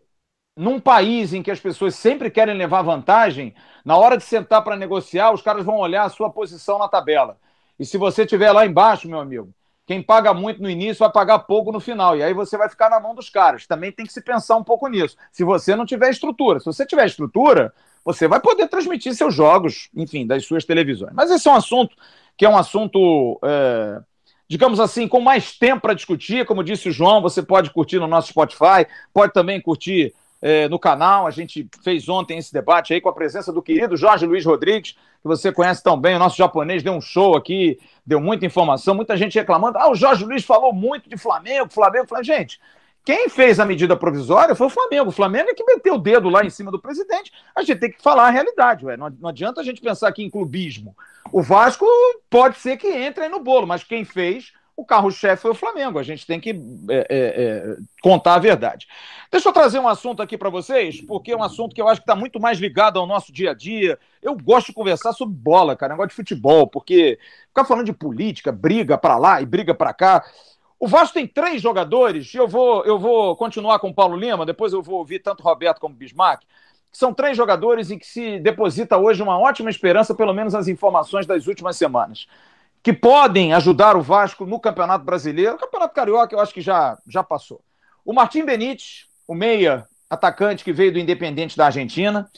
num país em que as pessoas sempre querem levar vantagem, na hora de sentar para negociar, os caras vão olhar a sua posição na tabela. E se você estiver lá embaixo, meu amigo, quem paga muito no início vai pagar pouco no final. E aí você vai ficar na mão dos caras. Também tem que se pensar um pouco nisso. Se você não tiver estrutura. Se você tiver estrutura, você vai poder transmitir seus jogos, enfim, das suas televisões. Mas esse é um assunto que é um assunto. É digamos assim, com mais tempo para discutir. Como disse o João, você pode curtir no nosso Spotify, pode também curtir é, no canal. A gente fez ontem esse debate aí com a presença do querido Jorge Luiz Rodrigues, que você conhece tão bem. O nosso japonês deu um show aqui, deu muita informação, muita gente reclamando. Ah, o Jorge Luiz falou muito de Flamengo, Flamengo. Flamengo. Gente, quem fez a medida provisória foi o Flamengo. O Flamengo é que meteu o dedo lá em cima do presidente. A gente tem que falar a realidade, ué. Não, adianta a gente pensar aqui em clubismo. O Vasco pode ser que entre aí no bolo, mas quem fez o carro-chefe foi o Flamengo. A gente tem que é, é, é, contar a verdade. Deixa eu trazer um assunto aqui para vocês, porque é um assunto que eu acho que está muito mais ligado ao nosso dia a dia. Eu gosto de conversar sobre bola, cara, negócio de futebol, porque ficar falando de política, briga para lá e briga para cá. O Vasco tem três jogadores, e eu vou, eu vou continuar com o Paulo Lima, depois eu vou ouvir tanto Roberto como Bismarck. São três jogadores em que se deposita hoje uma ótima esperança, pelo menos as informações das últimas semanas que podem ajudar o Vasco no Campeonato Brasileiro. O Campeonato Carioca eu acho que já, já passou. O Martim Benítez, o meia atacante que veio do Independente da Argentina.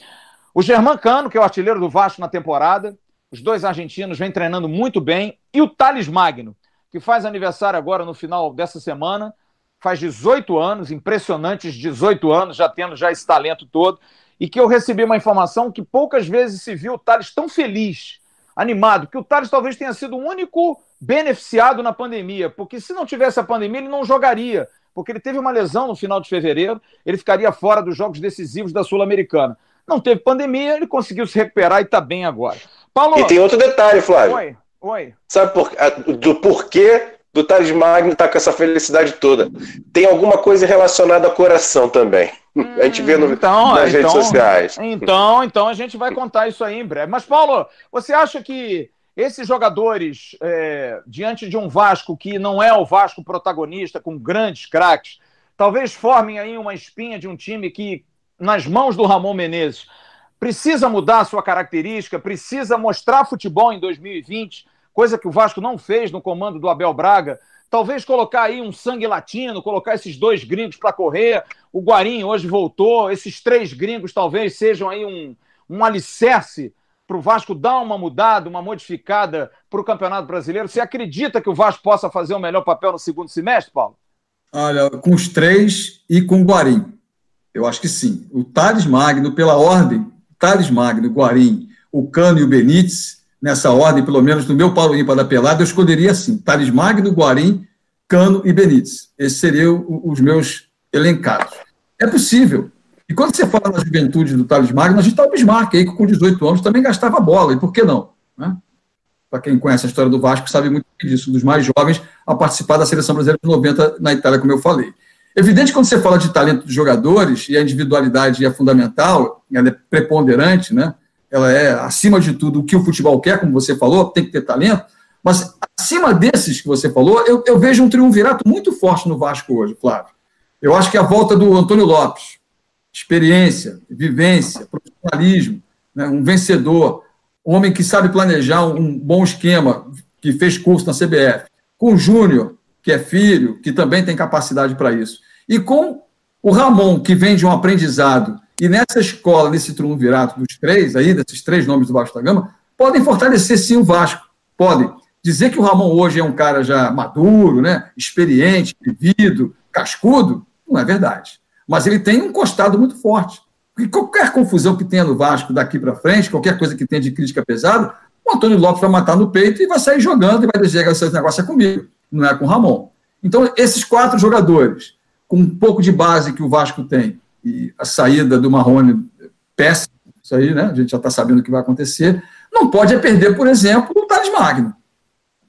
O Germán Cano, que é o artilheiro do Vasco na temporada. Os dois argentinos vêm treinando muito bem. E o Thales Magno, que faz aniversário agora no final dessa semana. Faz 18 anos, impressionantes 18 anos, já tendo já esse talento todo. E que eu recebi uma informação que poucas vezes se viu o Thales tão feliz animado, que o Thales talvez tenha sido o único beneficiado na pandemia, porque se não tivesse a pandemia, ele não jogaria, porque ele teve uma lesão no final de fevereiro, ele ficaria fora dos jogos decisivos da Sul-Americana. Não teve pandemia, ele conseguiu se recuperar e está bem agora.
Paulo, e tem outro detalhe, Flávio.
Oi, oi.
Sabe por, do porquê do Thales Magno estar tá com essa felicidade toda? Tem alguma coisa relacionada ao coração também. A gente vê no, então, nas então, redes sociais.
Então, então a gente vai contar isso aí em breve. Mas, Paulo, você acha que esses jogadores, é, diante de um Vasco que não é o Vasco protagonista, com grandes craques, talvez formem aí uma espinha de um time que, nas mãos do Ramon Menezes, precisa mudar sua característica, precisa mostrar futebol em 2020 coisa que o Vasco não fez no comando do Abel Braga. Talvez colocar aí um sangue latino, colocar esses dois gringos para correr. O Guarim hoje voltou. Esses três gringos talvez sejam aí um, um alicerce para o Vasco dar uma mudada, uma modificada para o Campeonato Brasileiro. Você acredita que o Vasco possa fazer o um melhor papel no segundo semestre, Paulo?
Olha, com os três e com o Guarim. Eu acho que sim. O Thales Magno, pela ordem, Thales Magno, Guarim, o Cano e o Benítez, nessa ordem, pelo menos no meu Paulo Ímpar da Pelada, eu escolheria assim: Thales Magno, Guarim, Cano e Benítez. Esses seriam os meus elencados. É possível. E quando você fala na juventude do Thales Magno, a gente está o Bismarck aí, que com 18 anos também gastava bola. E por que não? Né? Para quem conhece a história do Vasco, sabe muito disso, dos mais jovens a participar da seleção brasileira de 90 na Itália, como eu falei. Evidente quando você fala de talento dos jogadores, e a individualidade é fundamental, ela é preponderante, né? Ela é, acima de tudo, o que o futebol quer, como você falou, tem que ter talento, mas acima desses que você falou, eu, eu vejo um triunvirato muito forte no Vasco hoje, Flávio. Eu acho que a volta do Antônio Lopes, experiência, vivência, profissionalismo, né? um vencedor, um homem que sabe planejar um bom esquema, que fez curso na CBF, com o Júnior, que é filho, que também tem capacidade para isso, e com o Ramon, que vem de um aprendizado, e nessa escola, nesse triunvirato dos três, aí, desses três nomes do Vasco da Gama, podem fortalecer sim o Vasco, podem. Dizer que o Ramon hoje é um cara já maduro, né, experiente, vivido, cascudo, não é verdade. Mas ele tem um costado muito forte. Porque qualquer confusão que tenha no Vasco daqui para frente, qualquer coisa que tenha de crítica pesada, o Antônio Lopes vai matar no peito e vai sair jogando e vai dizer que esse negócio é comigo, não é com o Ramon. Então, esses quatro jogadores, com um pouco de base que o Vasco tem, e a saída do Marrone péssima, isso aí, né? A gente já está sabendo o que vai acontecer. Não pode é perder, por exemplo, o Thales Magno.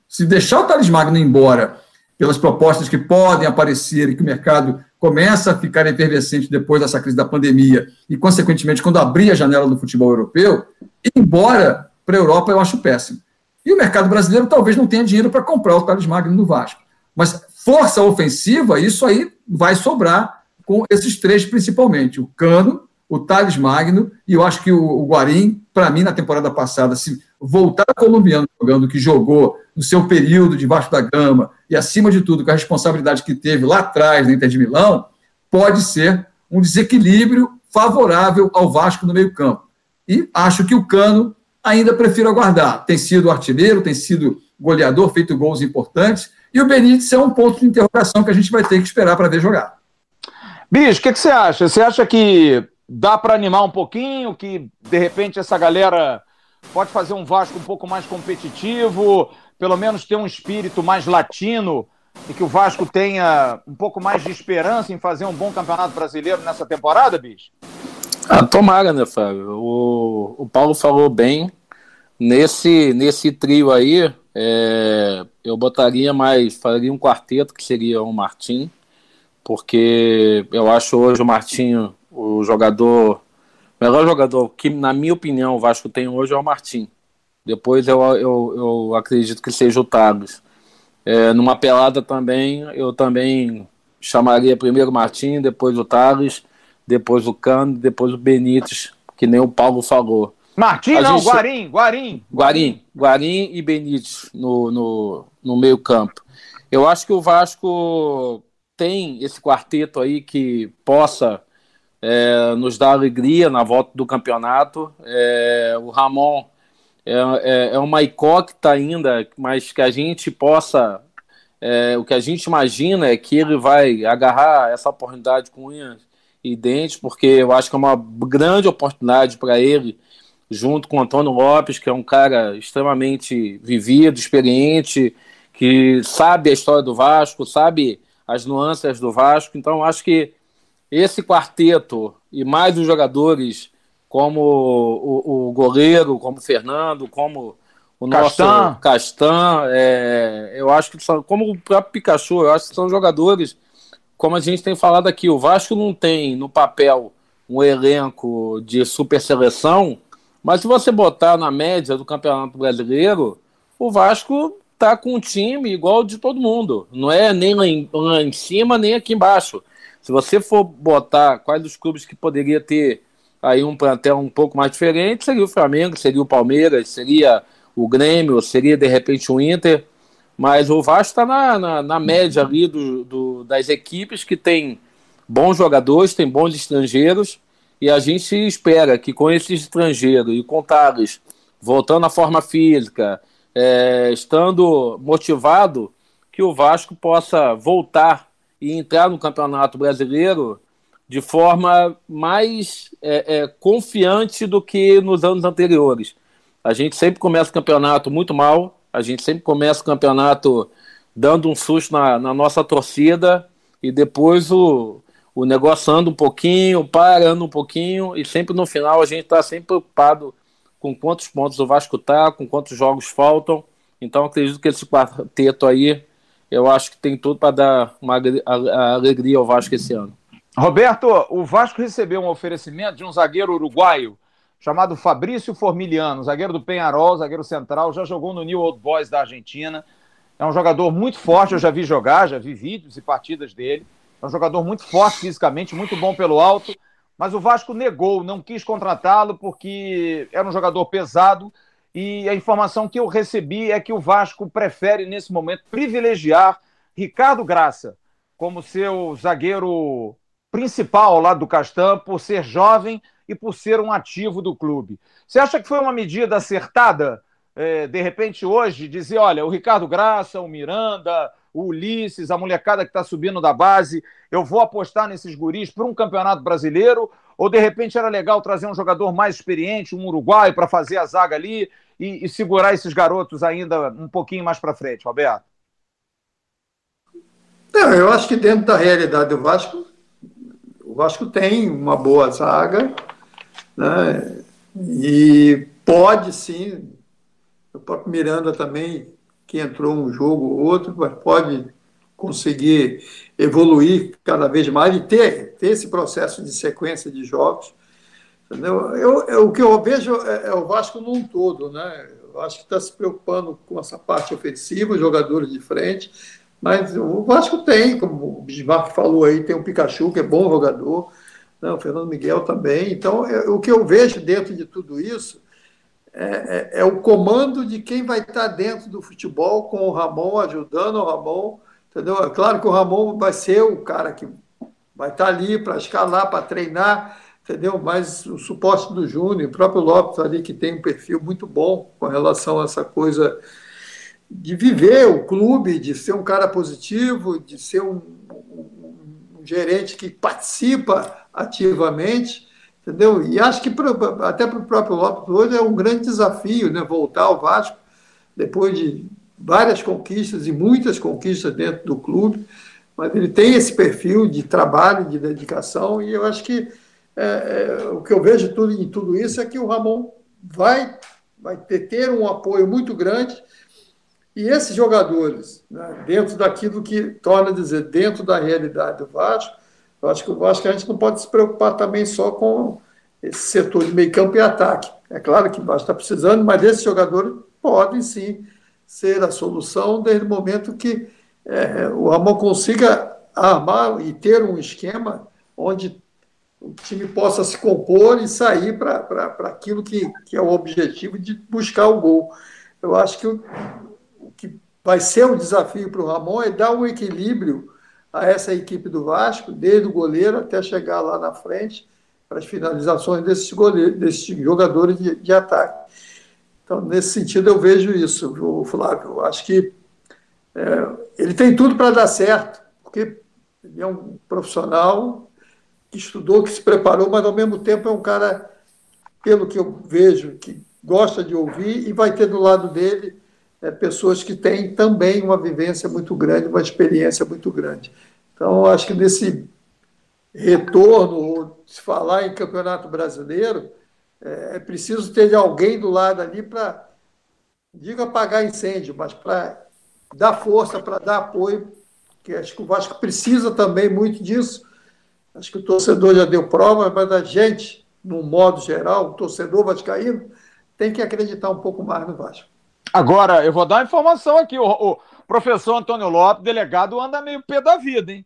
Se deixar o Thales Magno embora pelas propostas que podem aparecer e que o mercado começa a ficar efervescente depois dessa crise da pandemia e, consequentemente, quando abrir a janela do futebol europeu, embora para a Europa eu acho péssimo. E o mercado brasileiro talvez não tenha dinheiro para comprar o Thales Magno no Vasco. Mas força ofensiva, isso aí vai sobrar com esses três principalmente. O Cano, o Thales Magno e eu acho que o, o Guarim, para mim, na temporada passada, se voltar colombiano jogando que jogou no seu período debaixo da gama e, acima de tudo, com a responsabilidade que teve lá atrás na Inter de Milão, pode ser um desequilíbrio favorável ao Vasco no meio-campo. E acho que o Cano ainda prefiro aguardar. Tem sido artilheiro, tem sido goleador, feito gols importantes, e o Benítez é um ponto de interrogação que a gente vai ter que esperar para ver jogar.
Bicho, o que, que você acha? Você acha que dá para animar um pouquinho, que de repente essa galera pode fazer um Vasco um pouco mais competitivo, pelo menos ter um espírito mais latino e que o Vasco tenha um pouco mais de esperança em fazer um bom campeonato brasileiro nessa temporada, bicho?
Ah, tomara, né, Fábio? O, o Paulo falou bem. Nesse, nesse trio aí, é, eu botaria mais, faria um quarteto que seria o Martim, porque eu acho hoje o Martinho o jogador melhor jogador que, na minha opinião, o Vasco tem hoje é o Martim. Depois eu, eu, eu acredito que seja o Thales. É, numa pelada também, eu também chamaria primeiro o Martim, depois o Thales, depois o Cano, depois o Benítez, que nem o Paulo falou.
Martim A não, gente... Guarim, Guarim.
Guarim, Guarim e Benítez no, no, no meio campo. Eu acho que o Vasco tem esse quarteto aí que possa é, nos dá alegria na volta do campeonato. É, o Ramon é, é, é uma incógnita ainda, mas que a gente possa. É, o que a gente imagina é que ele vai agarrar essa oportunidade com unhas e dentes, porque eu acho que é uma grande oportunidade para ele, junto com o Antônio Lopes, que é um cara extremamente vivido, experiente, que sabe a história do Vasco, sabe as nuances do Vasco. Então, acho que esse quarteto e mais os jogadores como o, o goleiro, como o Fernando, como o nosso Castan, Castan é, eu acho que são, como o próprio Pikachu, eu acho que são jogadores, como a gente tem falado aqui, o Vasco não tem no papel um elenco de super seleção, mas se você botar na média do Campeonato Brasileiro, o Vasco tá com um time igual de todo mundo. Não é nem lá em, lá em cima, nem aqui embaixo. Se você for botar quais os clubes que poderia ter aí um plantel um pouco mais diferente, seria o Flamengo, seria o Palmeiras, seria o Grêmio, seria de repente o Inter, mas o Vasco está na, na, na, média ali do, do, das equipes que tem bons jogadores, tem bons estrangeiros, e a gente espera que com esses estrangeiros e com Thales voltando à forma física, é, estando motivado, que o Vasco possa voltar e entrar no Campeonato Brasileiro de forma mais é, é, confiante do que nos anos anteriores. A gente sempre começa o campeonato muito mal, a gente sempre começa o campeonato dando um susto na, na nossa torcida e depois o, o negócio anda um pouquinho, parando um pouquinho e sempre no final a gente está sempre preocupado com quantos pontos o Vasco está, com quantos jogos faltam. Então acredito que esse quarteto aí, eu acho que tem tudo para dar uma alegria ao Vasco esse ano.
Roberto, o Vasco recebeu um oferecimento de um zagueiro uruguaio chamado Fabrício Formiliano, zagueiro do Penharol, zagueiro central, já jogou no New Old Boys da Argentina. É um jogador muito forte, eu já vi jogar, já vi vídeos e partidas dele. É um jogador muito forte fisicamente, muito bom pelo alto, mas o Vasco negou, não quis contratá-lo porque era um jogador pesado e a informação que eu recebi é que o Vasco prefere, nesse momento, privilegiar Ricardo Graça como seu zagueiro principal lá do Castan, por ser jovem e por ser um ativo do clube. Você acha que foi uma medida acertada? É, de repente, hoje, dizer: olha, o Ricardo Graça, o Miranda, o Ulisses, a molecada que está subindo da base, eu vou apostar nesses guris para um campeonato brasileiro? Ou de repente era legal trazer um jogador mais experiente, um uruguaio, para fazer a zaga ali e, e, segurar esses garotos ainda um pouquinho mais para frente, Roberto?
Não, eu acho que dentro da realidade do Vasco, o Vasco tem uma boa zaga, né? E pode sim, o próprio Miranda também que entrou um jogo ou outro, mas pode conseguir evoluir cada vez mais e ter, ter esse processo de sequência de jogos. Entendeu? Eu, eu, o que eu vejo é, é, o Vasco num todo, né? Eu acho que está se preocupando com essa parte ofensiva, os jogadores de frente, mas o Vasco tem, como o Bismarck falou aí, tem o Pikachu, que é bom jogador, né? o Fernando Miguel também. Então, é, o que eu vejo dentro de tudo isso é, é, é, o comando de quem vai estar dentro do futebol com o Ramon, ajudando o Ramon. Entendeu? É claro que o Ramon vai ser o cara que vai estar ali para escalar, para treinar, entendeu? Mas o suporte do Júnior, o próprio Lopes ali, que tem um perfil muito bom com relação a essa coisa de viver o clube, de ser um cara positivo, de ser um, um, um gerente que participa ativamente. Entendeu? E acho que até para o próprio Lopes hoje é um grande desafio né? voltar ao Vasco depois de várias conquistas e muitas conquistas dentro do clube, mas ele tem esse perfil de trabalho, de dedicação, e eu acho que é, é, o que eu vejo tudo, em tudo isso é que o Ramon vai, vai ter, ter um apoio muito grande, e esses jogadores, né, dentro daquilo que torna dizer, dentro da realidade do Vasco, eu acho que, eu acho que a gente não pode se preocupar também só com esse setor de meio campo e ataque. É claro que basta estar precisando, mas esses jogadores podem sim ser a solução desde o momento que é, o Ramon consiga armar e ter um esquema onde o time possa se compor e sair para aquilo que, que é o objetivo de buscar o gol. Eu acho que o, o que vai ser um desafio para o Ramon é dar um equilíbrio a essa equipe do Vasco, desde o goleiro até chegar lá na frente para as finalizações desses, goleiros, desses jogadores de, de ataque. Então, nesse sentido, eu vejo isso, o Flávio. Eu acho que é, ele tem tudo para dar certo, porque ele é um profissional que estudou, que se preparou, mas ao mesmo tempo é um cara, pelo que eu vejo, que gosta de ouvir e vai ter do lado dele é, pessoas que têm também uma vivência muito grande, uma experiência muito grande. Então, acho que nesse retorno, se falar em campeonato brasileiro, é, é preciso ter alguém do lado ali para, digo apagar incêndio, mas para dar força, para dar apoio, que acho que o Vasco precisa também muito disso. Acho que o torcedor já deu prova, mas a gente, no modo geral, o torcedor vascaíno, tem que acreditar um pouco mais no Vasco.
Agora, eu vou dar uma informação aqui. O, o, professor Antônio Lopes, delegado, anda meio pé da vida, hein?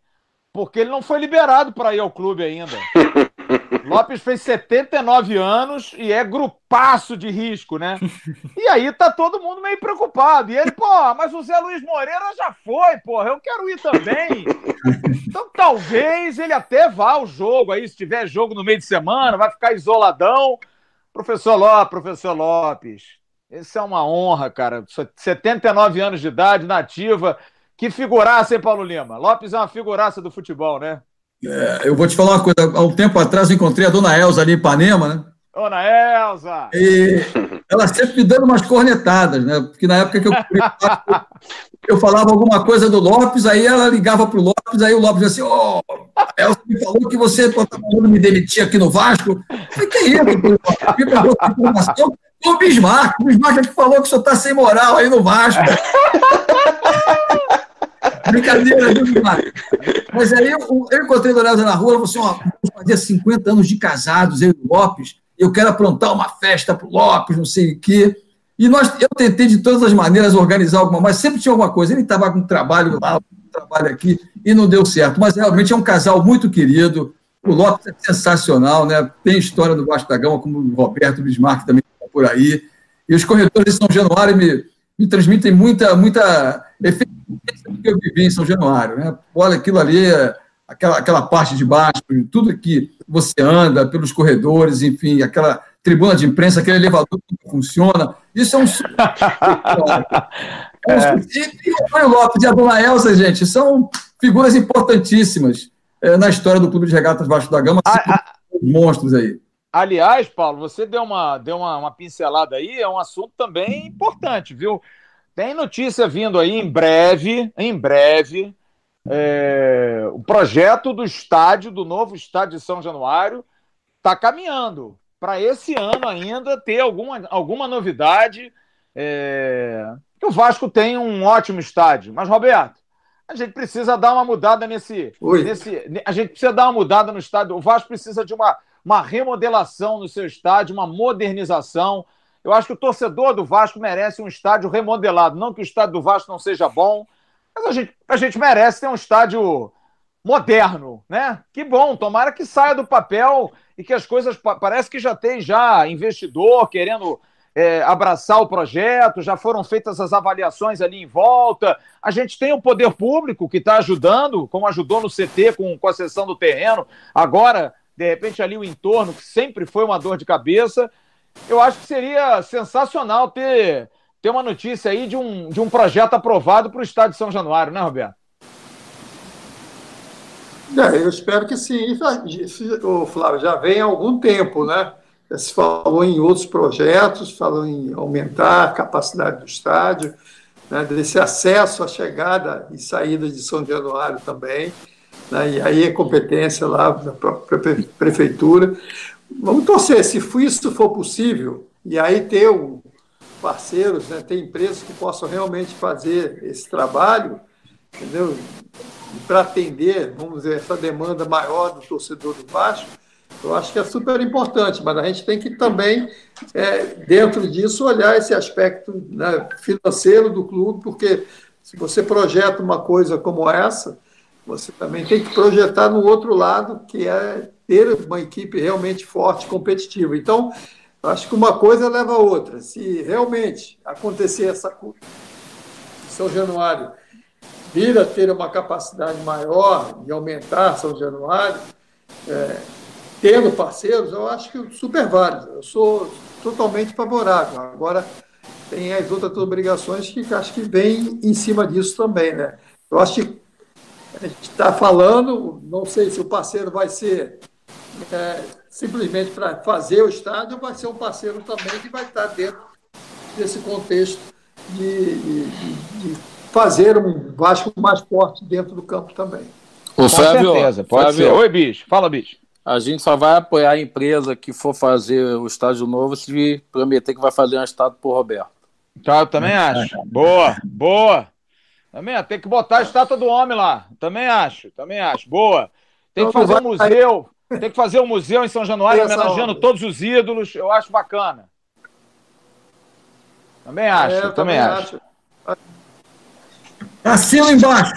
Porque ele não foi liberado para ir ao clube ainda. Lopes fez 79 anos e é grupaço de risco, né? E aí tá todo mundo meio preocupado. E ele, pô, mas o Zé Luiz Moreira já foi, porra, eu quero ir também. Então talvez ele até vá ao jogo aí, se tiver jogo no meio de semana, vai ficar isoladão. Professor Lopes, professor Lopes, isso é uma honra, cara. 79 anos de idade, nativa. Que figuraça, hein, Paulo Lima? Lopes é uma figuraça do futebol, né?
É, eu vou te falar uma coisa. Há um tempo atrás eu encontrei a dona Elza ali em Ipanema, né?
Dona Elza!
E ela sempre me dando umas cornetadas, né? Porque na época que eu eu falava alguma coisa do Lopes, aí ela ligava para o Lopes, aí o Lopes dizia assim: Ó, oh, a Elza me falou que você está falando me demitir aqui no Vasco. Eu falei, que isso? Me perguntou informação. O Bismarck, o Bismarck é que falou que o senhor está sem moral aí no Vasco. Brincadeira, viu, Bismarck? Mas aí eu, eu encontrei a Dona na rua, ela falou assim: ó, fazia 50 anos de casados, eu e o Lopes, eu quero aprontar uma festa para o Lopes, não sei o quê. E nós, eu tentei de todas as maneiras organizar alguma, mas sempre tinha alguma coisa. Ele estava com trabalho lá, trabalho aqui, e não deu certo. Mas realmente é um casal muito querido. O Lopes é sensacional, né? Tem história do Vasco da Gama, como o Roberto Bismarck também por aí. E os corredores de São Januário me, me transmitem muita, muita efetividade do que eu vivi em São Januário. Né? Olha, aquilo ali, aquela, aquela parte de baixo, tudo que você anda pelos corredores, enfim, aquela tribuna de imprensa, aquele elevador que funciona. Isso é um. é um... E o Mário Lopes e a dona Elsa, gente, são figuras importantíssimas é, na história do Clube de Regatas Vasco da Gama, a, a... monstros aí.
Aliás, Paulo, você deu uma, deu uma, uma pincelada aí, é um assunto também importante, viu? Tem notícia vindo aí em breve, em breve, é, o projeto do estádio, do novo estádio de São Januário, está caminhando para esse ano ainda ter alguma, alguma novidade. É, que o Vasco tem um ótimo estádio. Mas, Roberto, a gente precisa dar uma mudada nesse, nesse. A gente precisa dar uma mudada no estádio. O Vasco precisa de uma, uma remodelação no seu estádio, uma modernização. Eu acho que o torcedor do Vasco merece um estádio remodelado. Não que o estádio do Vasco não seja bom, mas a gente, a gente merece ter um estádio moderno, né? Que bom, tomara que saia do papel e que as coisas. Parece que já tem já investidor querendo é, abraçar o projeto, já foram feitas as avaliações ali em volta. A gente tem o poder público que está ajudando, como ajudou no CT com, com a cessão do terreno. Agora, de repente, ali o entorno, que sempre foi uma dor de cabeça. Eu acho que seria sensacional ter, ter uma notícia aí de um, de um projeto aprovado para o Estado de São Januário, né, Roberto?
É, eu espero que sim. O Flávio já vem há algum tempo, né? Se falou em outros projetos, falou em aumentar a capacidade do estádio, né, desse acesso à chegada e saída de São Januário também. Né, e aí é competência lá da própria prefeitura. Vamos torcer, se isso for possível, e aí ter parceiros, né, ter empresas que possam realmente fazer esse trabalho, entendeu? Para atender, vamos dizer, essa demanda maior do torcedor do Vasco, eu acho que é super importante, mas a gente tem que também, é, dentro disso, olhar esse aspecto né, financeiro do clube, porque se você projeta uma coisa como essa, você também tem que projetar no outro lado, que é ter uma equipe realmente forte, competitiva. Então, acho que uma coisa leva a outra. Se realmente acontecer essa coisa, São Januário vir a ter uma capacidade maior e aumentar São Januário, é, tendo parceiros, eu acho que super válido. Eu sou totalmente favorável. Agora, tem as outras obrigações que acho que vêm em cima disso também. Né? Eu acho que a gente está falando, não sei se o parceiro vai ser é, simplesmente para fazer o estádio, vai ser um parceiro também que vai estar dentro desse contexto de, de, de fazer um Vasco mais forte dentro do campo também.
Com certeza, pode Flávio, ser. Oi, bicho. Fala, bicho.
A gente só vai apoiar a empresa que for fazer o estádio novo se prometer que vai fazer uma estátua por Roberto.
Tá, eu também acho. Boa, boa. Também tem que botar a estátua do homem lá. Também acho, também acho. Boa. Tem que então, fazer um museu. Tem que fazer um museu em São Januário homenageando todos os ídolos. Eu acho bacana. Também acho, é, também, também acho. acho.
Assina embaixo.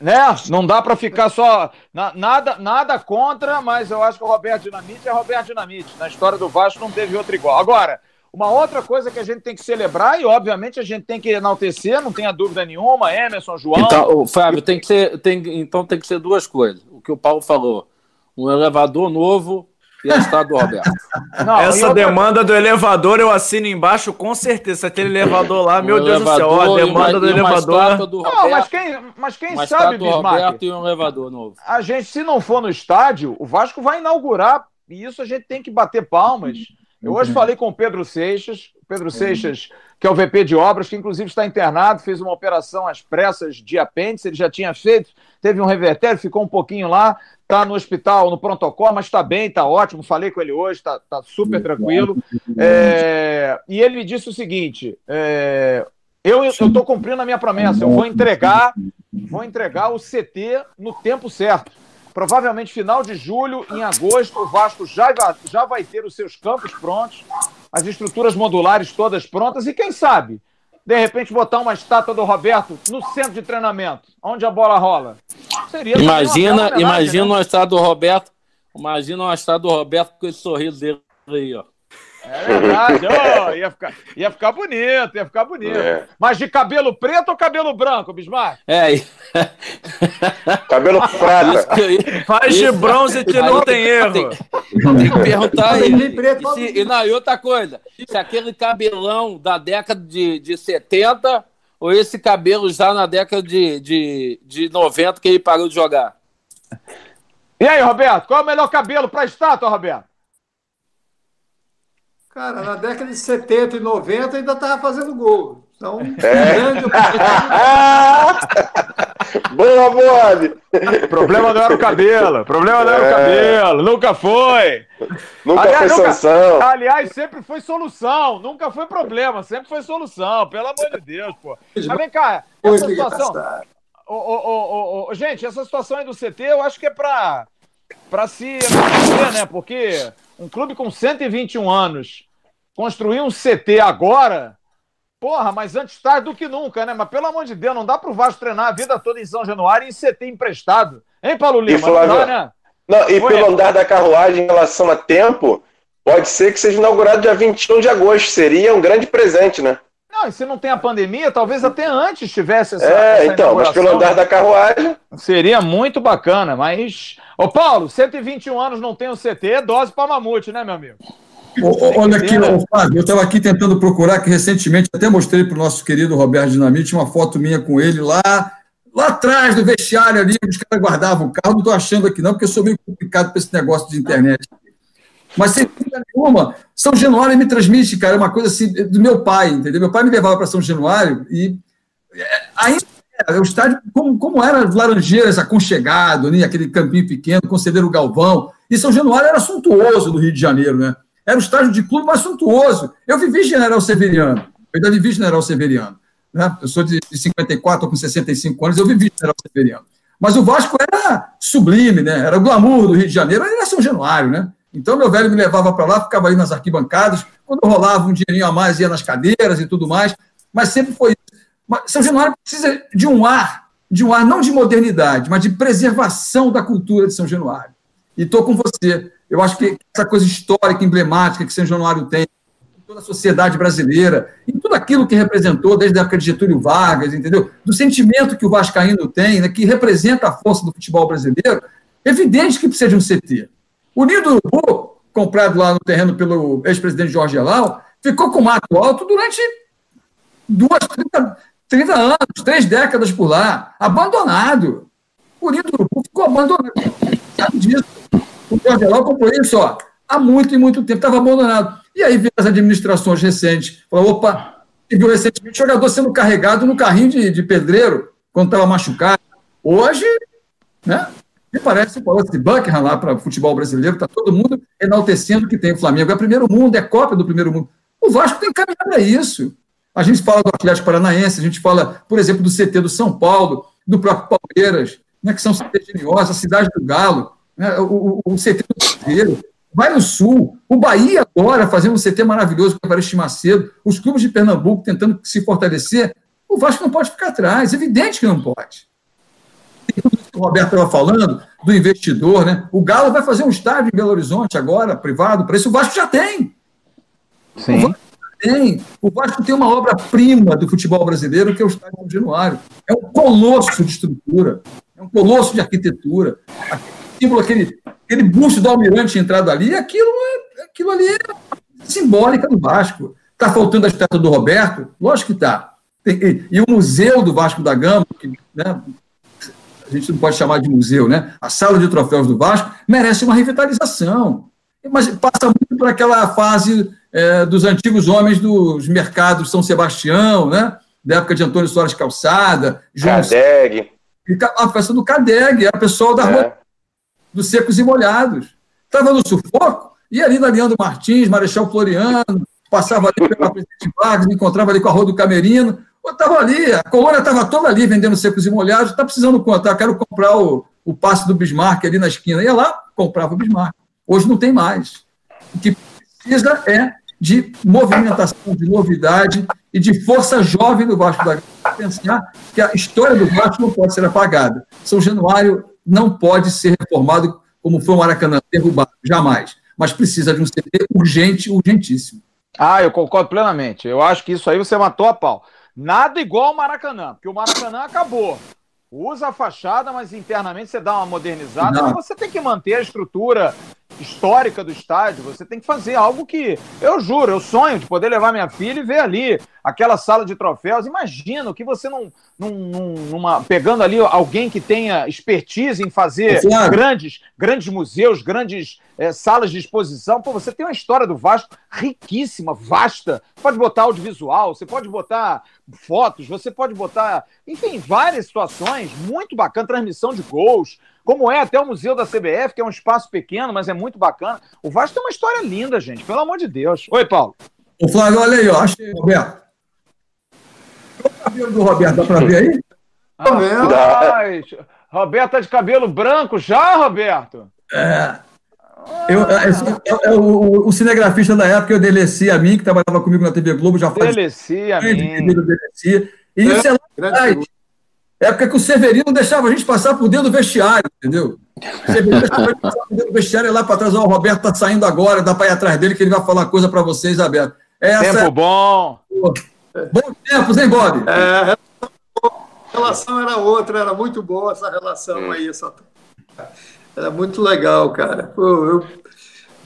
Né? Não dá para ficar só. Na, nada, nada contra, mas eu acho que o Roberto Dinamite é Roberto Dinamite. Na história do Vasco não teve outro igual. Agora, uma outra coisa que a gente tem que celebrar, e obviamente a gente tem que enaltecer, não tenha dúvida nenhuma, Emerson, João.
Então, Fábio, tem que ser, tem, então tem que ser duas coisas. O que o Paulo falou: um elevador novo e a estátua do Roberto.
Não, Essa outra... demanda do elevador eu assino embaixo com certeza. Aquele elevador lá, meu Deus do céu, a demanda do elevador.
Do Roberto, não, mas quem, mas quem sabe, Bismarck? Roberto
e um elevador novo.
A gente, se não for no estádio, o Vasco vai inaugurar, e isso a gente tem que bater palmas. Eu hoje falei com o Pedro Seixas, Pedro Seixas, que é o VP de obras, que inclusive está internado, fez uma operação às pressas de apêndice, ele já tinha feito, teve um revertério, ficou um pouquinho lá, está no hospital, no protocolo, mas está bem, está ótimo. Falei com ele hoje, está tá super tranquilo. É, e ele me disse o seguinte: é, eu estou cumprindo a minha promessa, eu vou entregar, vou entregar o CT no tempo certo. Provavelmente final de julho, em agosto, o Vasco já vai, já vai ter os seus campos prontos, as estruturas modulares todas prontas, e quem sabe de repente botar uma estátua do Roberto no centro de treinamento, onde a bola rola.
Seria imagina, uma imagina né? uma estátua do Roberto, imagina uma estátua do Roberto com esse sorriso dele aí, ó.
É verdade, oh, ia, ficar, ia ficar bonito, ia ficar bonito. É. Mas de cabelo preto ou cabelo branco, Bismarck?
É.
cabelo prata.
Faz de bronze que não tem erro. Tem,
tem que perguntar aí. E, se, e, não, e outra coisa, se aquele cabelão da década de, de 70 ou esse cabelo já na década de, de, de 90 que ele parou de jogar?
E aí, Roberto, qual é o melhor cabelo para estátua, Roberto?
Cara, na década de 70 e 90 ainda estava fazendo gol. Então, é. grande
Boa!
O problema não era o cabelo. O problema não era é. o cabelo. Nunca foi.
Nunca aliás, foi solução.
aliás, sempre foi solução. Nunca foi problema. Sempre foi solução. Pelo amor de Deus, pô. Mas vem cá. Essa situação... Oh, oh, oh, gente, essa situação aí do CT, eu acho que é para para se né? Porque um clube com 121 anos construir um CT agora, porra, mas antes tarde do que nunca, né? Mas pelo amor de Deus, não dá pro Vasco treinar a vida toda em São Januário em CT emprestado. Hein, Paulo Lima?
E, Flávio, não dá, né? Não, e pelo andar da carruagem em relação a tempo, pode ser que seja inaugurado dia 21 de agosto. Seria um grande presente, né?
Não, e se não tem a pandemia, talvez até antes tivesse essa.
É, essa então, mas pelo andar da carruagem.
Seria muito bacana, mas. Ô, Paulo, 121 anos não tem o CT, dose para mamute, né, meu amigo?
olha aqui, né? Fábio, eu estava aqui tentando procurar, que recentemente até mostrei para o nosso querido Roberto Dinamite uma foto minha com ele lá, lá atrás do vestiário ali, os caras guardavam o carro. Não estou achando aqui, não, porque eu sou meio complicado para esse negócio de internet. Mas sem dúvida nenhuma, São Januário me transmite, cara, uma coisa assim do meu pai, entendeu? Meu pai me levava para São Januário e é, ainda era, o estádio, como, como era Laranjeiras, aconchegado, né? aquele campinho pequeno, Conselheiro Galvão. E São Januário era suntuoso do Rio de Janeiro, né? Era o estádio de clube mais suntuoso. Eu vivi General Severiano, eu ainda vivi General Severiano. Né? Eu sou de 54, com 65 anos, eu vivi General Severiano. Mas o Vasco era sublime, né? Era o glamour do Rio de Janeiro, era São Januário, né? Então, meu velho me levava para lá, ficava aí nas arquibancadas. Quando rolava um dinheirinho a mais, ia nas cadeiras e tudo mais. Mas sempre foi isso. São Januário precisa de um ar, de um ar não de modernidade, mas de preservação da cultura de São Januário. E estou com você. Eu acho que essa coisa histórica, emblemática que São Januário tem, toda a sociedade brasileira, em tudo aquilo que representou desde a época de Getúlio Vargas, entendeu? Do sentimento que o Vascaíno tem, né, que representa a força do futebol brasileiro, evidente que precisa de um CT. O Ninho do Urubu, comprado lá no terreno pelo ex-presidente Jorge Elal, ficou com mato alto durante duas, 30, 30 anos, três décadas por lá, abandonado. O Ninho do Urubu ficou abandonado. Sabe disso? O Jorge Elal comprou isso ó, há muito e muito tempo, estava abandonado. E aí veio as administrações recentes, falou, opa, viu recentemente jogador sendo carregado no carrinho de, de pedreiro, quando estava machucado. Hoje, né, me parece que esse Buckingham lá para o futebol brasileiro, está todo mundo enaltecendo que tem o Flamengo. É primeiro mundo, é cópia do primeiro mundo. O Vasco tem que caminhar para isso. A gente fala do Atlético Paranaense, a gente fala, por exemplo, do CT do São Paulo, do próprio Palmeiras, né, que são CT geniosos, a Cidade do Galo, né, o, o, o CT do Cruzeiro. Vai no Sul, o Bahia agora fazendo um CT maravilhoso com o Evaristo Macedo, os clubes de Pernambuco tentando se fortalecer. O Vasco não pode ficar atrás, evidente que não pode tudo isso que o Roberto estava falando, do investidor, né? O Galo vai fazer um estádio em Belo Horizonte agora, privado, para isso o Vasco já tem.
Sim.
O Vasco tem. O Vasco tem uma obra-prima do futebol brasileiro, que é o Estádio São Januário. É um colosso de estrutura, é um colosso de arquitetura. Aquilo, aquele, aquele busto do Almirante entrado ali, aquilo, é, aquilo ali é simbólica do Vasco. Está faltando a estátua do Roberto? Lógico que está. E, e, o Museu do Vasco da Gama, que né, a gente não pode chamar de museu, né? A sala de troféus do Vasco merece uma revitalização. Mas passa muito por aquela fase é, dos antigos homens dos mercados São Sebastião, né? Da época de Antônio Soares Calçada,
João Cadeg.
A festa do Cadeg, era o pessoal da é. rua dos secos e molhados. Estava no sufoco, e ali na Leandro Martins, Marechal Floriano, passava ali pela Presidente Vargas, me encontrava ali com a Rua do Camerino, estava ali, a colônia estava toda ali vendendo secos e molhados, está precisando contar, quero comprar o, o passe do Bismarck ali na esquina. Ia lá, comprava o Bismarck. Hoje não tem mais. O que precisa é de movimentação, de novidade e de força jovem do Vasco da Gama. Pensar que a história do Vasco não pode ser apagada. São Januário não pode ser reformado como foi o Maracanã, derrubado, jamais. Mas precisa de um CD urgente, urgentíssimo.
Ah, eu concordo plenamente. Eu acho que isso aí você matou a pau. Nada igual ao Maracanã, porque o Maracanã acabou. Usa a fachada, mas internamente você dá uma modernizada, Não. você tem que manter a estrutura histórica do estádio, você tem que fazer algo que, eu juro, eu sonho de poder levar minha filha e ver ali aquela sala de troféus. Imagino que você não, não numa, pegando ali alguém que tenha expertise em fazer é grandes, grandes museus, grandes é, salas de exposição. Pô, você tem uma história do Vasco riquíssima, vasta. Você pode botar audiovisual, você pode botar fotos, você pode botar, enfim, várias situações muito bacana, transmissão de gols, como é até o Museu da CBF, que é um espaço pequeno, mas é muito bacana. O Vasco tem uma história linda, gente, pelo amor de Deus. Oi, Paulo.
O Flávio, olha aí, ó, achei, Roberto. O cabelo do Roberto, dá para ver aí?
Rapaz, Roberto tá de cabelo branco já, Roberto?
É. Eu, é, é, é, o, o, cinegrafista da época, eu deleci a mim, que trabalhava comigo na TV Globo, já faz.
Deleci a mim.
Deleci. E isso é lá atrás. Época que o Severino deixava a gente passar por dentro do vestiário, entendeu? O Severino deixava a gente passar por dentro do vestiário lá para trás. Ó, o Roberto tá saindo agora, dá para ir atrás dele que ele vai falar coisa para vocês, Aberto.
Essa Tempo bom.
Bom tempo, hein, Bob?
É, a relação era outra, era muito boa essa relação aí. Essa... Era muito legal, cara. Pô, eu...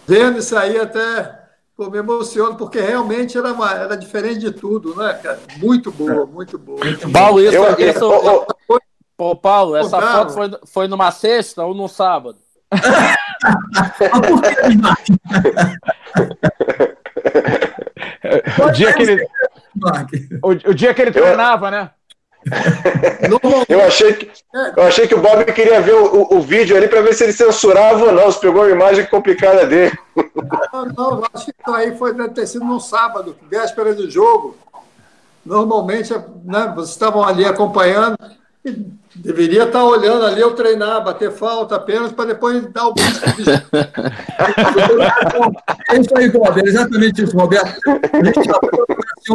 Vendo isso aí até Pô, me emociono, porque realmente era, uma, era diferente de tudo, né, cara? Muito boa, muito boa. Muito
Paulo, isso, eu, isso, eu, eu, Pô, Paulo, essa foto foi, foi numa sexta ou num sábado?
o dia que ele, o, o dia que ele treinava, né?
Eu, achei que, eu achei que o Bob queria ver o, o, vídeo ali para ver se ele censurava ou não, se pegou a imagem complicada dele.
Não, não, acho que isso aí foi, deve ter sido no sábado, véspera do jogo. Normalmente, né, vocês estavam ali acompanhando, deveria estar olhando ali eu treinar, bater falta apenas para depois dar o bicho.
é isso aí, Roberto, exatamente isso, Roberto. A gente está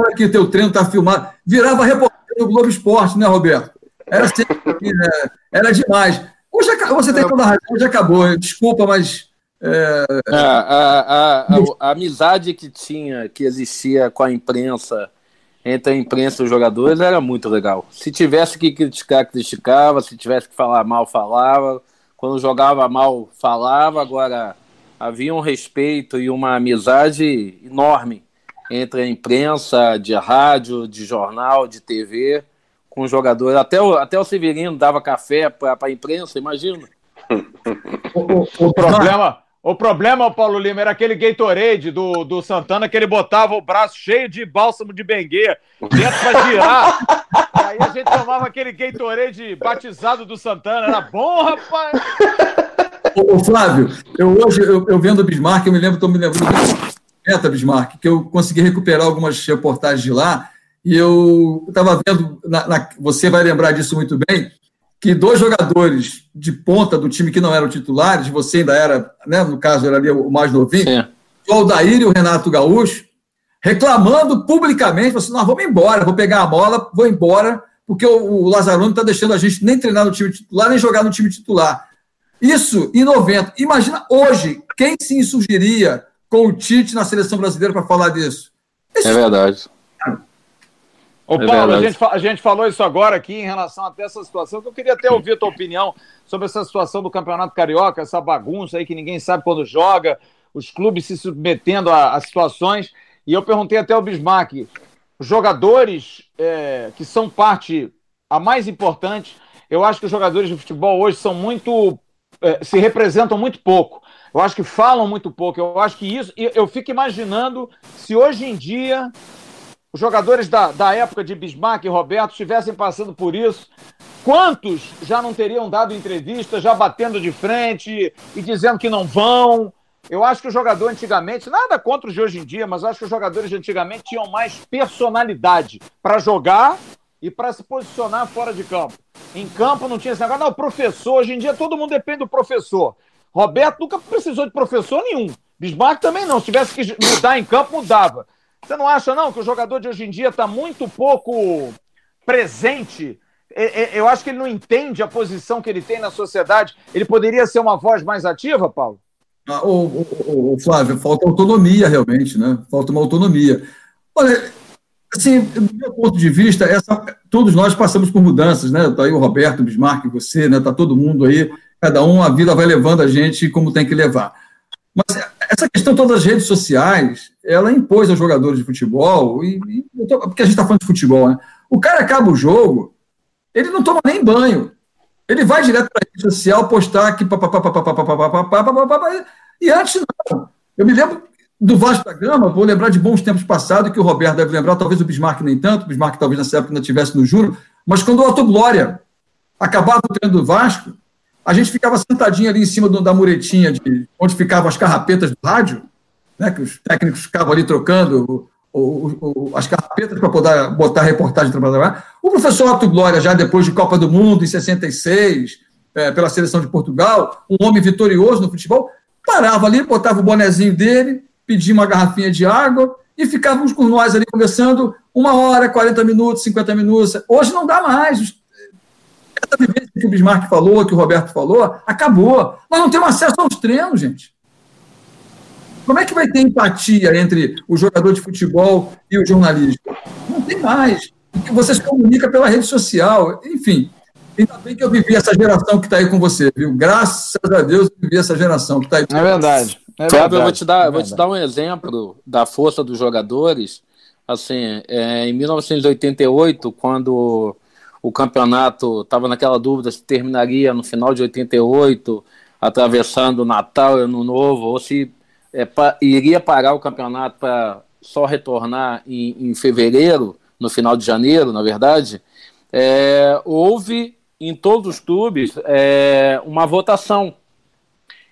aqui, teu treino está filmado. Virava reportagem no Globo Esporte, né, Roberto? Era sempre, né? era demais. Hoje você tem toda a razão, hoje acabou. Desculpa, mas. É...
A, a, a, a, amizade que tinha, que existia com a imprensa, entre a imprensa e os jogadores, era muito legal. Se tivesse que criticar, criticava. Se tivesse que falar mal, falava. Quando jogava mal, falava. Agora, havia um respeito e uma amizade enorme entre a imprensa de rádio, de jornal, de TV, com os jogadores. Até o, até o Severino dava café para a imprensa, imagina.
O, o, o, problema, o problema, Paulo Lima, era aquele Gatorade do, do Santana que ele botava o braço cheio de bálsamo de benguê dentro para girar. aí a gente tomava aquele Gatorade batizado do Santana. Era bom, rapaz!
Ô, Flávio, eu hoje, eu, eu vendo o Bismarck, eu me lembro, estou me lembrando Meta, Bismarck, que eu consegui recuperar algumas reportagens de lá, e eu estava vendo, na, na, você vai lembrar disso muito bem, que dois jogadores de ponta do time que não eram titulares, você ainda era, né, no caso, era ali o mais novinho, é. o Aldair e o Renato Gaúcho, reclamando publicamente, assim, nós vamos embora, vou pegar a bola, vou embora, porque o, o Lazzaroni está deixando a gente nem treinar no time titular, nem jogar no time titular. Isso em 90. Imagina hoje, quem se insurgiria com o Tite na seleção brasileira para falar disso?
Esse é verdade.
Ô, é Paulo, a gente, a gente, falou isso agora aqui em relação até essa situação, que eu queria até ouvir a tua opinião sobre essa situação do Campeonato Carioca, essa bagunça aí que ninguém sabe quando joga, os clubes se submetendo a, a situações. E eu perguntei até ao Bismarck, jogadores é, que são parte, a mais importante, eu acho que os jogadores de futebol hoje são muito. É, se representam muito pouco. Eu acho que falam muito pouco. Eu acho que isso. Eu fico imaginando se hoje em dia os jogadores da, da época de Bismarck e Roberto estivessem passando por isso, quantos já não teriam dado entrevista, já batendo de frente e dizendo que não vão? Eu acho que o jogador antigamente, nada contra os de hoje em dia, mas acho que os jogadores de antigamente tinham mais personalidade para jogar e para se posicionar fora de campo. Em campo não tinha esse negócio, não, professor, hoje em dia todo mundo depende do professor. Roberto nunca precisou de professor nenhum. Bismarck também não. Se tivesse que mudar em campo, mudava. Você não acha, não, que o jogador de hoje em dia está muito pouco presente? Eu acho que ele não entende a posição que ele tem na sociedade. Ele poderia ser uma voz mais ativa, Paulo?
Ah, o, o, o, Flávio, falta autonomia realmente, né? Falta uma autonomia. Olha, assim, do meu ponto de vista, essa, todos nós passamos por mudanças, né? Está aí o Roberto, o Bismarck, você, né? Está todo mundo aí, cada um, a vida vai levando a gente como tem que levar. Mas essa questão todas as redes sociais, ela impôs aos jogadores de futebol, e, e porque a gente está falando de futebol, né? O cara acaba o jogo, ele não toma nem banho. Ele vai direto para a rede social postar que e antes não. Eu me lembro do Vasco da Gama, vou lembrar de bons tempos passados, que o Roberto deve lembrar, talvez o Bismarck nem tanto, o Bismarck talvez nessa época ainda estivesse no juro, mas quando o Otto Glória acabava o treino do Vasco, a gente ficava sentadinho ali em cima do, da muretinha de onde ficavam as carrapetas do rádio, né, que os técnicos ficavam ali trocando o, o, o, as carrapetas para poder botar a reportagem trabalhar. O professor Otto Glória, já depois de Copa do Mundo, em 66, é, pela seleção de Portugal, um homem vitorioso no futebol, parava ali, botava o bonezinho dele, pedia uma garrafinha de água e ficávamos com nós ali conversando uma hora, 40 minutos, 50 minutos. Hoje não dá mais essa vivência que o Bismarck falou, que o Roberto falou, acabou. Nós não temos acesso aos treinos, gente. Como é que vai ter empatia entre o jogador de futebol e o jornalista? Não tem mais. Você se comunica pela rede social. Enfim, ainda bem que eu vivi essa geração que está aí com você, viu? Graças a Deus eu vivi essa geração que está aí.
É verdade. É
Fábio, eu vou te dar, é vou te dar um exemplo da força dos jogadores. Assim, é, em 1988, quando o campeonato estava naquela dúvida se terminaria no final de 88, atravessando Natal Ano Novo, ou se é, pa, iria parar o campeonato para só retornar em, em, fevereiro, no final de janeiro, na verdade. É, houve em todos os clubes é, uma votação.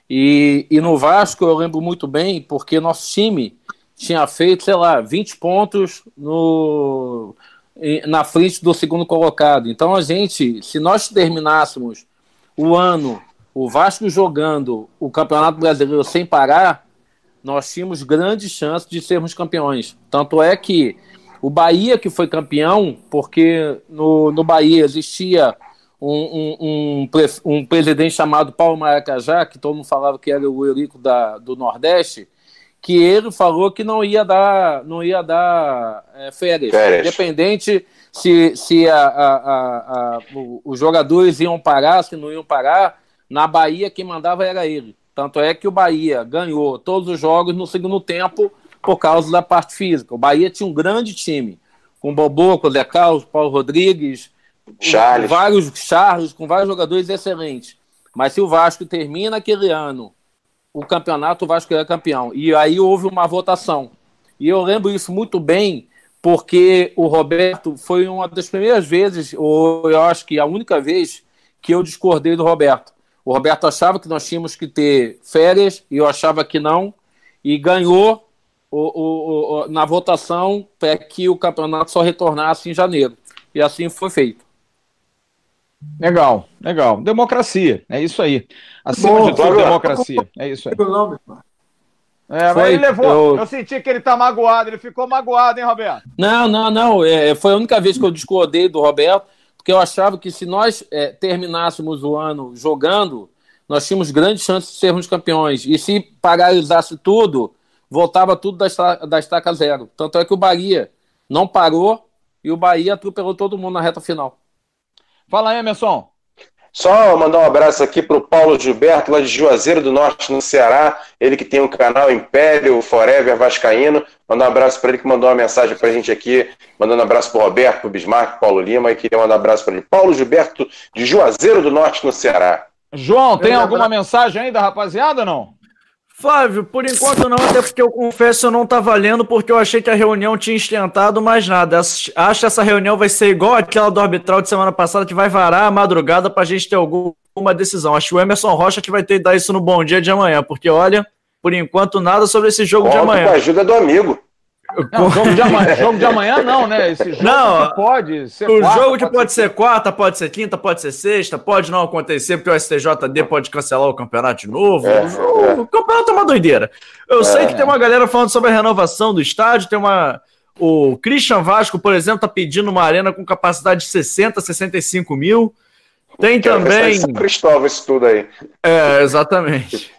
E, e no Vasco eu lembro muito bem, porque nosso time tinha feito, sei lá, 20 pontos no, na frente do segundo colocado. Então a gente, se nós terminássemos o ano, o Vasco jogando o Campeonato Brasileiro sem parar, nós tínhamos grandes chances de sermos campeões. Tanto é que o Bahia que foi campeão, porque no, no Bahia existia um, um, um, um presidente chamado Paulo Maracajá, que todo mundo falava que era o Eurico da, do Nordeste, que ele falou que não ia dar, não ia dar é, férias, férias, independente se, se a, a, a, os jogadores iam parar, se não iam parar. Na Bahia, quem mandava era ele. Tanto é que o Bahia ganhou todos os jogos no segundo tempo por causa da parte física. O Bahia tinha um grande time, com Bobô, com Zé Carlos, Paulo Rodrigues, Charles. Vários Charles, com vários jogadores excelentes. Mas se o Vasco termina aquele ano o campeonato, o Vasco era campeão. E aí houve uma votação. E eu lembro isso muito bem, porque o Roberto foi uma das primeiras vezes, ou eu acho que a única vez, que eu discordei do Roberto. O Roberto achava que nós tínhamos que ter férias, e eu achava que não, e ganhou o, o, o, na votação para que o campeonato só retornasse em janeiro. E assim foi feito.
Legal, legal. Democracia, é isso aí. Acima Bom, de tudo, democracia. É isso aí. É, mas ele levou. Eu... eu... senti que ele tá magoado, ele ficou magoado, hein, Roberto?
Não, não, não. É, foi a única vez que eu discordei do Roberto, porque eu achava que se nós é, terminássemos o ano jogando, nós tínhamos grandes chances de sermos campeões. E se paralisasse tudo, voltava tudo da, estaca, da estaca zero. Tanto é que o Bahia não parou e o Bahia atropelou todo mundo na reta final.
Fala aí, Emerson.
Só mandar um abraço aqui para o Paulo Gilberto, lá de Juazeiro do Norte, no Ceará. Ele que tem o um canal Império Forever Vascaíno. Mandar um abraço para ele que mandou uma mensagem para a gente aqui. Mandando um abraço para o Roberto, para o Bismarck, Paulo Lima. E queria mandar um abraço para ele. Paulo Gilberto, de Juazeiro do Norte, no Ceará.
João, tem alguma mensagem aí da rapaziada ou não?
Flávio, por enquanto não, até porque eu confesso eu não estava lendo porque eu achei que a reunião tinha esquentado mais nada. Acho que essa reunião vai ser igual aquela do arbitral de semana passada que vai varar a madrugada para a gente ter alguma decisão. Acho que o Emerson Rocha que vai ter que dar isso no bom dia de amanhã, porque olha, por enquanto nada sobre esse jogo Conto de amanhã. Com
a ajuda do amigo.
Não, jogo, de amanhã, jogo de amanhã não, né? Esse jogo não,
pode ser O quarta, jogo que pode, pode ser, ser quarta, pode ser quinta, pode ser sexta, pode não acontecer, porque o STJD pode cancelar o campeonato de novo. É, o, é. o, campeonato é uma doideira. Eu é. sei que tem uma galera falando sobre a renovação do estádio, tem uma. O Christian Vasco, por exemplo, tá pedindo uma arena com capacidade de 60, 65 mil. Tem Quero também.
Cristóvão, isso tudo aí.
É, exatamente.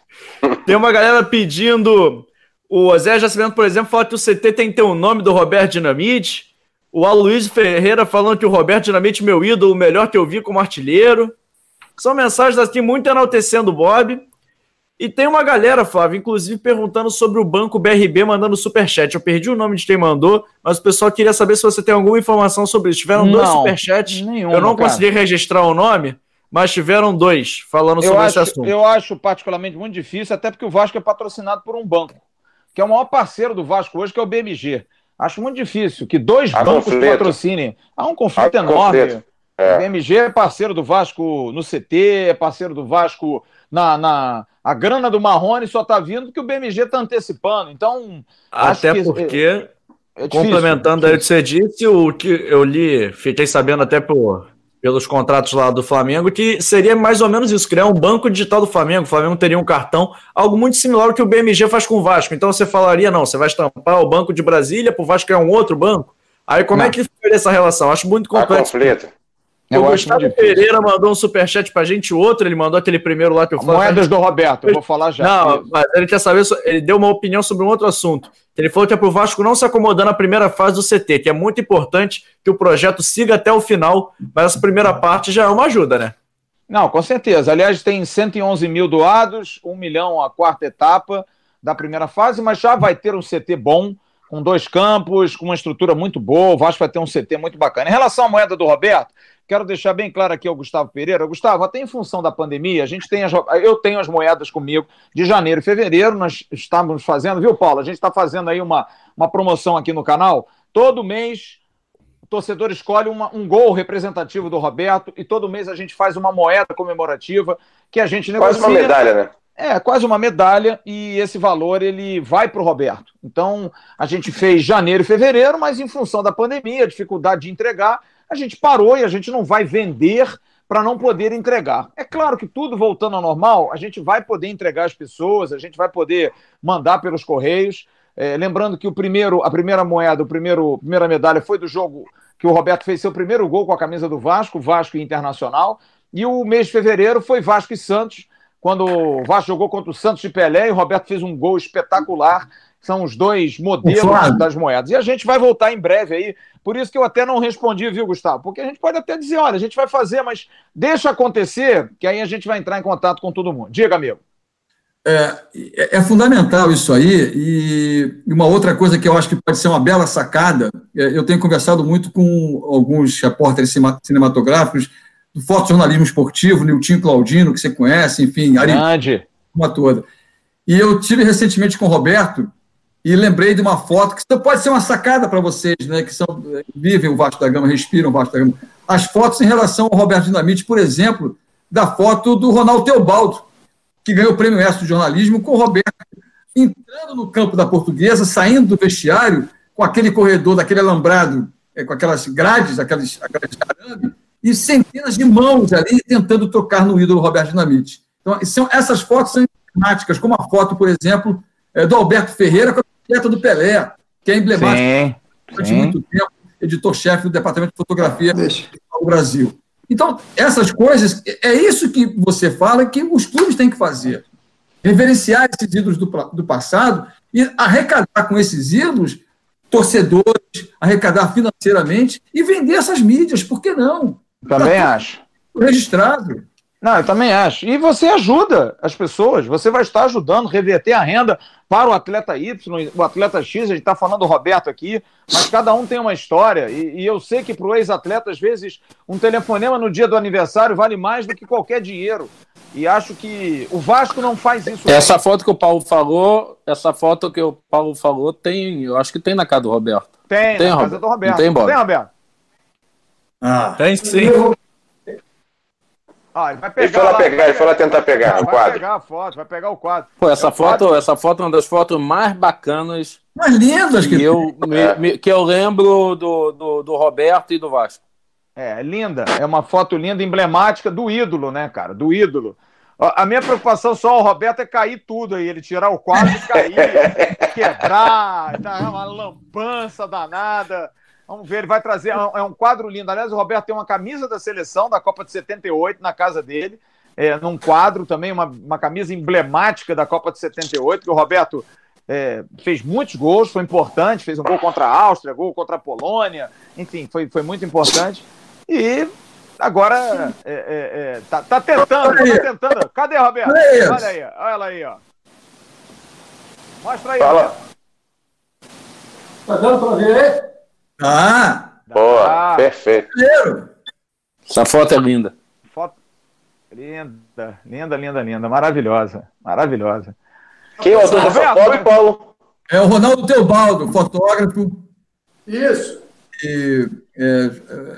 tem uma galera pedindo o Zé Jacimento, por exemplo, fala que o CT tem que ter o nome do Roberto Dinamite. O Aloysio Ferreira falando que o Roberto Dinamite, meu ídolo, o melhor que eu vi como artilheiro. São mensagens aqui muito enaltecendo o Bob. E tem uma galera, Flávio, inclusive perguntando sobre o banco BRB mandando superchat. Eu perdi o nome de quem mandou, mas o pessoal queria saber se você tem alguma informação sobre isso. Tiveram não, dois superchats. Nenhuma, eu não cara. consegui registrar o nome, mas tiveram dois falando eu sobre
acho,
esse assunto.
Eu acho particularmente muito difícil, até porque o Vasco é patrocinado por um banco que é o maior parceiro do Vasco hoje, que é o BMG. Acho muito difícil que dois Há bancos conflito. patrocinem. Há um conflito Há enorme. Conflito. É. O BMG é parceiro do Vasco no CT, é parceiro do Vasco na. na... A grana do Marrone só está vindo porque o BMG está antecipando. Então.
Até porque. É, é complementando aí o que você disse, o que eu li, fiquei sabendo até por pelos contratos lá do Flamengo, que seria mais ou menos isso, criar um banco digital do Flamengo. O Flamengo teria um cartão, algo muito similar ao que o BMG faz com o Vasco. Então você falaria, não, você vai estampar o Banco de Brasília para o Vasco criar um outro banco? Aí como é não. é que ficaria essa relação? Acho muito complexo. Tá eu o Gustavo Pereira mandou um superchat pra gente, outro, ele mandou aquele primeiro lá que eu
falei. Moedas do Roberto, eu vou falar já.
Não, mas ele quer saber, ele deu uma opinião sobre um outro assunto. Ele falou que é pro Vasco não se acomodar na primeira fase do CT, que é muito importante que o projeto siga até o final, mas essa primeira parte já é uma ajuda, né?
Não, com certeza. Aliás, tem 111 mil doados, 1 milhão a quarta etapa da primeira fase, mas já vai ter um CT bom, com dois campos, com uma estrutura muito boa. O Vasco vai ter um CT muito bacana. Em relação à moeda do Roberto, Quero deixar bem claro aqui ao Gustavo Pereira. Gustavo, até em função da pandemia, a gente tem as, eu tenho as moedas comigo de janeiro e fevereiro. Nós estamos fazendo, viu, Paulo? A gente está fazendo aí uma, uma promoção aqui no canal. Todo mês o torcedor escolhe uma, um gol representativo do Roberto e todo mês a gente faz uma moeda comemorativa que a gente
negocia. Quase uma medalha, né?
É, quase uma medalha e esse valor ele vai para o Roberto. Então, a gente fez janeiro e fevereiro, mas em função da pandemia, dificuldade de entregar, a gente parou e a gente não vai vender para não poder entregar. É claro que tudo voltando ao normal, a gente vai poder entregar as pessoas, a gente vai poder mandar pelos correios. É, lembrando que o primeiro, a primeira moeda, o primeiro, a primeira medalha foi do jogo que o Roberto fez seu primeiro gol com a camisa do Vasco, Vasco Internacional. E o mês de fevereiro foi Vasco e Santos, quando o Vasco jogou contra o Santos de Pelé e o Roberto fez um gol espetacular são os dois modelos das moedas. E a gente vai voltar em breve aí. Por isso que eu até não respondi, viu, Gustavo? Porque a gente pode até dizer, olha, a gente vai fazer, mas deixa acontecer, que aí a gente vai entrar em contato com todo mundo. Diga, amigo.
É, é, é fundamental isso aí, e uma outra coisa que eu acho que pode ser uma bela sacada, é, eu tenho conversado muito com alguns repórteres cinematográficos do fotojornalismo esportivo, Nilton Claudino, que você conhece, enfim,
Ari,
uma toda. E eu tive recentemente com o Roberto, e lembrei de uma foto que pode ser uma sacada para vocês, né, que são, vivem o Vasco da Gama, respiram o Vasco da Gama. As fotos em relação ao Roberto Dinamite, por exemplo, da foto do Ronaldo Teobaldo, que ganhou o prêmio Mestre de Jornalismo, com o Roberto entrando no campo da Portuguesa, saindo do vestiário, com aquele corredor, daquele alambrado, é, com aquelas grades, aquelas, aquelas arame, e centenas de mãos ali tentando tocar no ídolo Roberto Dinamite. Então, são, essas fotos são emblemáticas, como a foto, por exemplo, é, do Alberto Ferreira com a bicicleta do Pelé, que é emblemática durante muito tempo, editor-chefe do Departamento de Fotografia.
Deixa,
o Brasil. Então, essas coisas, é isso que você fala que os clubes têm que fazer. Reverenciar esses ídolos do, do passado e arrecadar com esses ídolos torcedores, arrecadar financeiramente e vender essas mídias, por que não?
Também tá acho.
Registrado.
Não, eu também acho. E você ajuda as pessoas, você vai estar ajudando, reverter a renda para o atleta Y, o atleta X, a gente está falando do Roberto aqui, mas cada um tem uma história. E, e eu sei que para o ex-atleta, às vezes, um telefonema no dia do aniversário vale mais do que qualquer dinheiro. E acho que o Vasco não faz isso.
Essa foto que o Paulo falou, essa foto que o Paulo falou, tem, eu acho que tem na casa do Roberto.
Tem, tem na Roberto. casa do Roberto. Não
tem, Bob?
Tem, Roberto?
Ah. Tem sim.
Ah, ele vai pegar. Ele foi lá, pegar, ele foi lá tentar pegar
vai
o quadro.
Vai pegar a foto, vai pegar o quadro.
Pô, essa é foto, quadro. essa foto é uma das fotos mais bacanas.
Mais lindas
que, que eu me, me, que eu lembro do, do, do Roberto e do Vasco.
É, linda. É uma foto linda, emblemática do ídolo, né, cara? Do ídolo. A minha preocupação só, o Roberto, é cair tudo aí, ele tirar o quadro e cair, quebrar, dar uma lambança danada. Vamos ver, ele vai trazer. É um quadro lindo. Aliás, o Roberto tem uma camisa da seleção da Copa de 78 na casa dele. É, num quadro também, uma, uma camisa emblemática da Copa de 78, que o Roberto é, fez muitos gols, foi importante, fez um gol contra a Áustria, gol contra a Polônia, enfim, foi, foi muito importante. E agora é, é, é tá, tá, tentando, tá tentando. Cadê, Roberto? Olha aí, olha ela aí, ó. Mostra aí,
Fala. Roberto. Tá dando pra ver aí?
Ah!
Boa, ah. perfeito.
Essa foto é linda.
Foto linda, linda, linda, linda, maravilhosa, maravilhosa.
Quem é o autor dessa foto, Paulo?
É o Ronaldo Teobaldo, fotógrafo.
Isso.
E, é,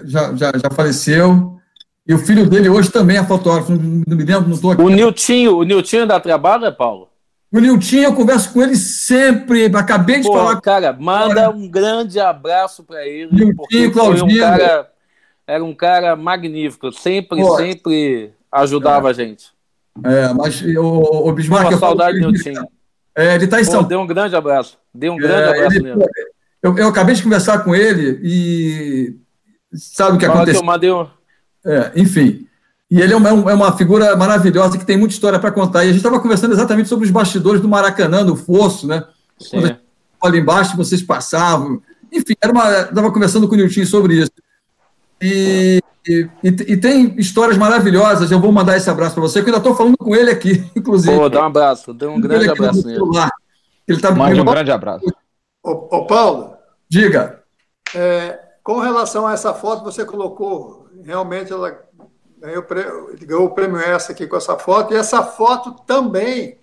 já, já, já faleceu. E o filho dele hoje também é fotógrafo, não, não me lembro, não estou aqui.
O Niltinho, o Niltinho dá trabalho, é Paulo?
O Nilton, eu converso com ele sempre. Acabei de Pô, falar.
Cara, manda um grande abraço para ele.
Nilton, Claudinho.
Um cara, era um cara magnífico. Sempre, Pô, sempre ajudava é. a gente.
É, mas o, o Bismarck.
Uma saudade do Nilton.
É, ele está em Pô, São
Deu um grande abraço. Deu um grande é, abraço ele,
eu, eu, acabei de conversar com ele e. Sabe o que Fala aconteceu? Que eu
mandei um...
é, enfim. E ele é uma, é uma figura maravilhosa que tem muita história para contar. E a gente estava conversando exatamente sobre os bastidores do Maracanã, do Fosso, né? Sim. Quando ali embaixo vocês passavam. Enfim, estava conversando com o Nilton sobre isso. E, e, e, tem histórias maravilhosas. Eu vou mandar esse abraço para você, que eu ainda estou falando com ele aqui, inclusive.
Pô, dá um abraço, dê um grande abraço nele.
Ele tá Mande um grande abraço.
Ô, ô Paulo.
Diga.
É, com relação a essa foto, você colocou, realmente ela ganhou, ele ganhou o prêmio essa aqui com essa foto, e essa foto também,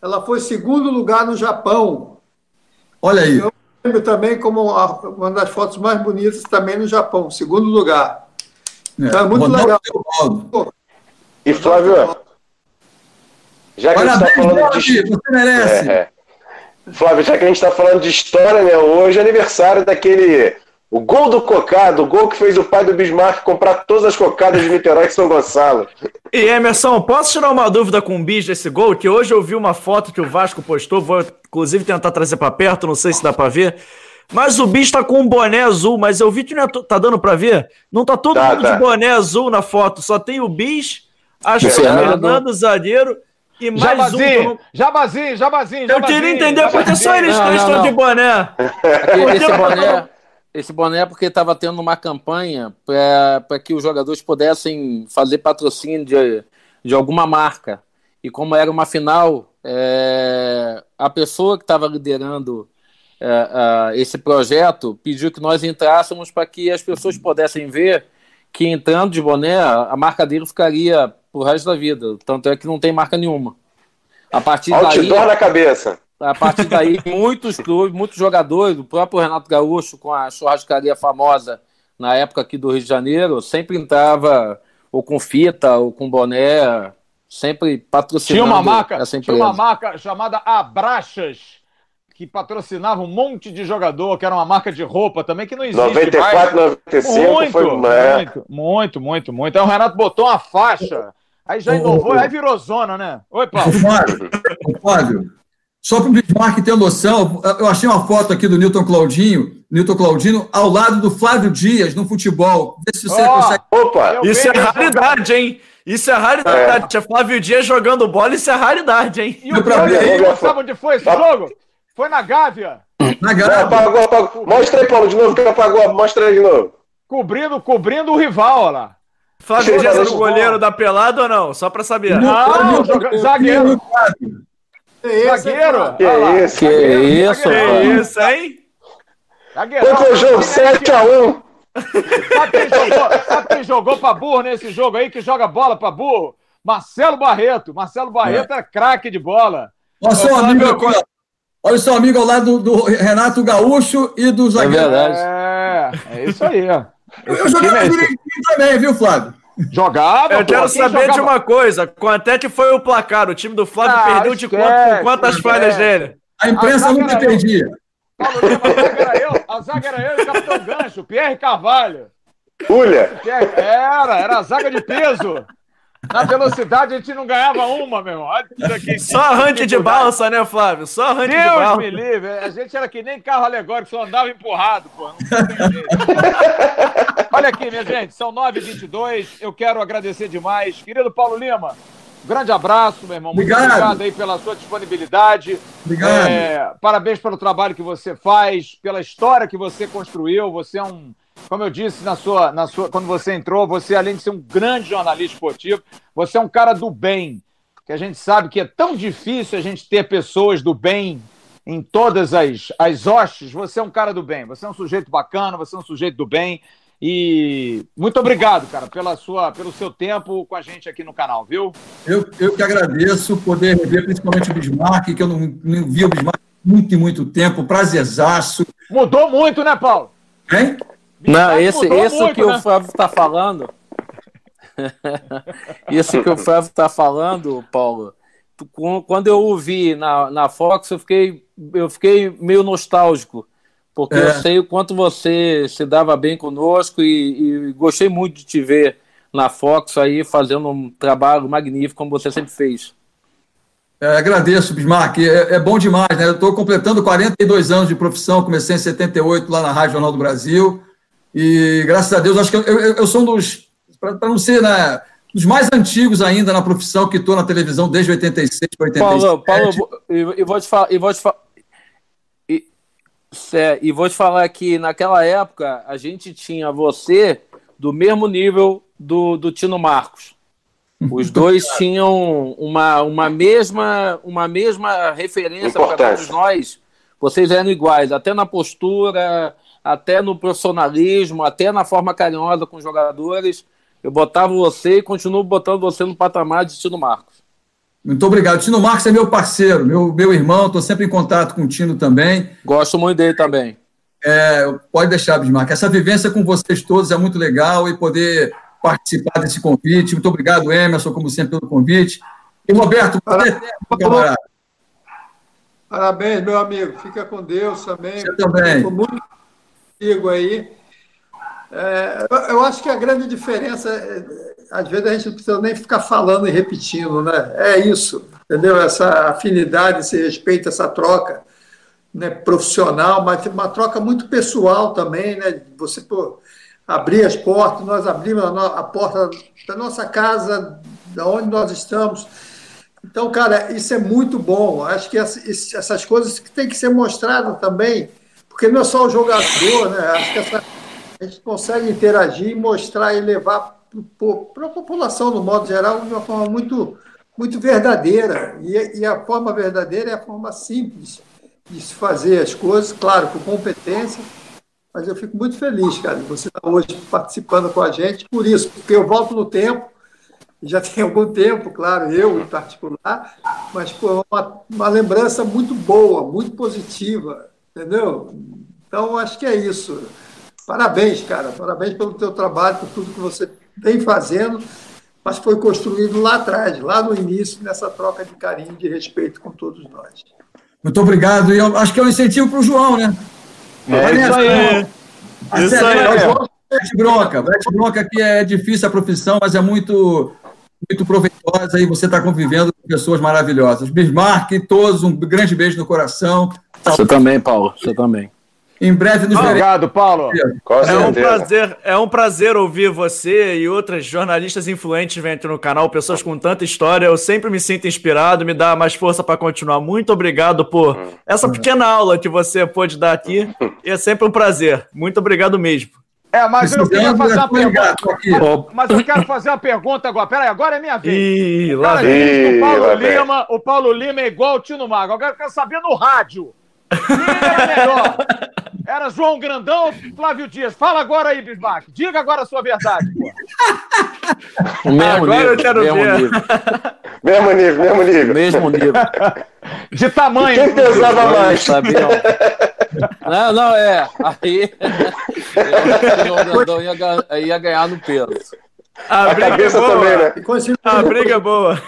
ela foi segundo lugar no Japão.
Olha aí. Eu
lembro também como uma das fotos mais bonitas também no Japão, segundo lugar. É, então, é muito legal.
E Flávio, já que Parabéns, a gente está falando de... Você merece. É, é. Flávio, já que a gente está falando de história, né? Hoje é aniversário daquele o gol do Cocado, o gol que fez o pai do Bismarck comprar todas as cocadas de Niterói e São Gonçalo.
E Emerson, posso tirar uma dúvida com o Bis desse gol? Que hoje eu vi uma foto que o Vasco postou, vou inclusive tentar trazer para perto, não sei se dá para ver. Mas o Bis tá com um boné azul, mas eu vi que não é tá dando para ver? Não tá todo tá, mundo tá. de boné azul na foto, só tem o Bis, acho que é o Fernando Zagueiro e mais
jabazinho, um. Jabazinho, jabazinho,
Eu queria entender porque só eles estão de boné.
esse boné esse boné é porque estava tendo uma campanha para que os jogadores pudessem fazer patrocínio de, de alguma marca. E como era uma final, é, a pessoa que estava liderando é, esse projeto pediu que nós entrássemos para que as pessoas pudessem ver que entrando de boné, a marca dele ficaria pro resto da vida. Tanto é que não tem marca nenhuma. A partir
Outdoor daí, na cabeça.
A partir daí, muitos clubes, muitos jogadores, o próprio Renato Gaúcho, com a churrascaria famosa na época aqui do Rio de Janeiro, sempre entrava ou com fita ou com boné, sempre patrocinando
tinha uma marca, essa empresa. Tinha uma marca chamada Abraxas, que patrocinava um monte de jogador, que era uma marca de roupa também, que não existe
94, mais. 95
muito,
foi...
Muito, muito, muito, muito. Aí o Renato botou uma faixa, aí já inovou, aí virou zona, né? Oi, Paulo.
Fábio, Fábio, só para o Bismarck ter noção, eu achei uma foto aqui do Newton Claudinho, Newton Claudino, ao lado do Flávio Dias no futebol. Vê se você
Ó,
consegue.
Opa!
Isso é raridade, hein? Isso é raridade. Tinha Flávio Dias jogando bola, isso é raridade, hein?
E o
lá.
sabe onde foi esse jogo? Foi na Gávea,
Na
Ah,
garra.
Apagou, apagou. Mostra aí, Paulo, de novo que apagou. Mostra aí de novo.
cobrindo, cobrindo o rival, olha lá.
Flávio Dias era o goleiro da pelada ou não? Só pra saber.
Não, joga- zagueiro.
É
Zagueiro.
Que
lá.
isso?
Que
Zagueiro,
isso,
Que isso, hein?
Zagueirão.
Quanto foi o jogo?
Sabe quem-
7x1.
Sabe quem jogou, sabe quem jogou pra burro nesse jogo aí, que joga bola pra burro? Marcelo Barreto. Marcelo Barreto é craque de bola.
Olha o seu amigo ó. Olha o seu amigo ao lado do, do Renato Gaúcho e do
É
zagueiro.
verdade.
É, é isso aí. ó.
eu
Esse
jogava
time é
direitinho também, viu, Flávio?
Jogava,
Eu
pô,
quero
quem
saber
jogava-
de uma coisa. Quanto é que foi o placar? O time do Flávio
Ah,
perdeu de quanto, com quantas
esquece.
falhas dele?
A imprensa
A
nunca perdia.
Paulo Lima, a zaga era eu, a zaga era eu e o capitão Gancho, Pierre Carvalho.
Ulha.
Pierre- Era, era a zaga de peso. Na velocidade a gente não ganhava uma, meu irmão. Olha isso aqui.
Só arranque de balsa, né, Flávio? Só arranque de
Deus
balsa.
me livre. A gente era que nem carro alegórico, só andava empurrado, pô. Olha aqui, minha gente, são 9h22. Eu quero agradecer demais. Querido Paulo Lima, um grande abraço, meu irmão. Muito
Obrigado.
obrigado aí pela sua disponibilidade.
Obrigado.
É, parabéns pelo trabalho que você faz, pela história que você construiu. Você é um, como eu disse na sua, na sua, quando você entrou, você além de ser um grande jornalista esportivo, você é um cara do bem. Que a gente sabe que é tão difícil a gente ter pessoas do bem em todas as, as hostes. Você é um cara do bem. Você é um sujeito bacana. Você é um sujeito do bem. E muito obrigado, cara, pela sua, pelo seu tempo com a gente aqui no canal, viu?
Eu, eu que agradeço poder rever principalmente o Bismarck, que eu não, não vi o Bismarck há muito e muito tempo. Prazerzaço.
Mudou muito, né, Paulo?
Hein?
Não, esse, esse
muito,
que
né?
o Flávio está falando. esse que o Flávio está falando, Paulo. Quando eu ouvi na, na Fox, eu fiquei, eu fiquei meio nostálgico. Porque
É.
eu sei o quanto você se dava bem conosco e, e gostei muito de te ver na Fox aí fazendo um trabalho magnífico, como você sempre fez.
É, agradeço, Bismarck. É, é bom demais, né? Eu estou completando 42 anos de profissão, comecei em 78 lá na Rádio Jornal do Brasil. E graças a Deus, acho que eu, eu- eu sou um dos, para não ser né, dos mais antigos ainda na profissão, que estou na televisão desde 86 para 87.
Paulo, Paulo, e, e vou te falar, e vou te falar, e, e vou te falar que naquela época a gente tinha você do mesmo nível do, do Tino Marcos. Os dois tinham uma, uma mesma uma mesma referência para todos nós. Vocês eram iguais, até na postura, até no profissionalismo, até na forma carinhosa com os jogadores. Eu botava você e continuo botando você no patamar de Tino Marcos.
Muito obrigado. Tino Marques é meu parceiro, meu, meu irmão, estou sempre em contato com o Tino também.
Gosto muito dele também.
É, pode deixar, Bismarck. Essa vivência com vocês todos é muito legal e poder participar desse convite. Muito obrigado, Emerson, como sempre, pelo convite. E, Roberto, camarada.
Parabéns, meu amigo. Fica com Deus também.
Você também.
Muito contigo aí. É, eu- acho que a grande diferença, é, às vezes a gente não precisa nem ficar falando e repetindo, né? É isso, entendeu? Essa afinidade, esse respeito, essa troca né, profissional, mas uma troca muito pessoal também, né? Você pô, abrir as portas, nós abrimos a, porta da nossa casa, da onde nós estamos. Então, cara, isso é muito bom. Acho que essas coisas tem que ser mostradas também, porque não é só o jogador, né? Acho que essa- a gente consegue interagir mostrar e levar para a população, no modo geral, de uma forma muito, muito verdadeira. E, e a forma verdadeira é a forma simples de se fazer as coisas, claro, com competência. Mas eu fico muito feliz, cara, de você estar hoje participando com a gente por isso, porque eu volto no tempo já tem algum tempo, claro, eu em particular, mas pô, uma, uma lembrança muito boa, muito positiva, entendeu? Então, acho que é isso. Parabéns, cara, parabéns pelo teu trabalho, por tudo que você vem fazendo, mas foi construído lá atrás, lá no início, nessa troca de carinho, de respeito com todos nós.
Muito obrigado. E eu acho que é um incentivo para o João, né?
É isso aí.
Isso
Isso aí.
aí. Mete bronca. Mete bronca que é difícil a profissão, mas é muito, muito proveitosa e você está convivendo com pessoas maravilhosas. Bismarck, todos, um grande beijo no coração.
Você também, Paulo. Você também.
Em breve nos.
Obrigado, Paulo.
É um, prazer, é um prazer ouvir você e outras jornalistas influentes vêm aqui no canal, pessoas com tanta história. Eu sempre me sinto inspirado, me dá mais força para continuar. Muito obrigado por essa pequena aula que você pôde dar aqui. E é sempre um prazer. Muito obrigado mesmo.
É, mas eu queria fazer uma
é ligar,
pergunta. Mas, eu quero fazer uma pergunta agora. Peraí, agora é minha vez.
Ih, lá vem.
o Paulo. Lima, o Paulo Lima é igual o Tino Mago. Agora eu quero saber no rádio. Quem era melhor? Era João Grandão ou Flávio Dias? Fala agora aí, Bismarck. Diga agora a sua verdade, pô.
O mesmo
Agora
nível,
eu quero
mesmo
ver.
nível,
Mesmo nível, mesmo nível.
mesmo nível.
De tamanho.
Quem pesava
Olha,
mais?
sabiam. Não, não, é. Aí eu acho que o Grandão ia, ia ganhar no peso.
A
A
briga é
cabeça
boa.
também, né?
A briga é boa.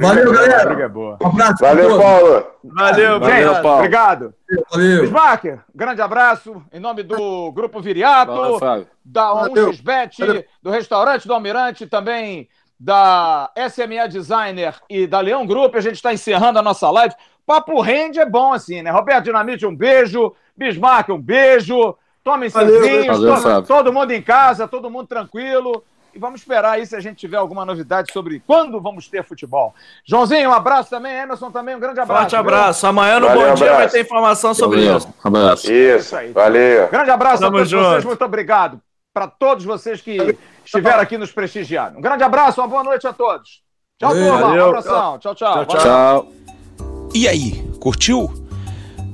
Valeu,
A
galera.
briga é boa.
Um abraço.
Valeu. Paulo.
Valeu,
Gente,
obrigado.
Paulo.
obrigado.
Valeu.
Bismarck, grande abraço em nome do Grupo Viriato.
Fábio.
da
Valeu.
1xBet,
Valeu.
do Restaurante do Almirante, também da SMA Designer e da Leão Group. A gente está encerrando a nossa live. Papo rende é bom assim, né? Roberto Dinamite, um beijo. Bismarck, um beijo. Tomem seus
Valeu,
vinhos,
valeu,
todo mundo em casa, todo mundo tranquilo. E vamos esperar aí se a gente tiver alguma novidade sobre quando vamos ter futebol. Joãozinho, um abraço também. Emerson também, um grande abraço.
Forte abraço. Amanhã no
Valeu,
Bom Dia vai ter informação sobre
Valeu,
isso.
abraço.
Isso,
aí.
valeu.
Grande abraço
Tamo
a todos
junto.
vocês, muito obrigado. Para todos vocês que estiveram aqui nos prestigiando. Um grande abraço, uma boa noite a todos. Tchau, turma. Um abração. Tchau, tchau.
Tchau,
Tchau.
E aí, curtiu?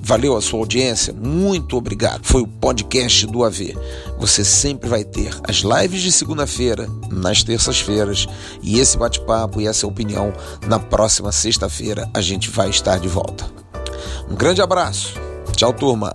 Valeu a sua audiência, muito obrigado. Foi o podcast do AV. Você sempre vai ter as lives de segunda-feira, nas terças-feiras, e esse bate-papo e essa opinião na próxima sexta-feira a gente vai estar de volta. Um grande abraço. Tchau, turma.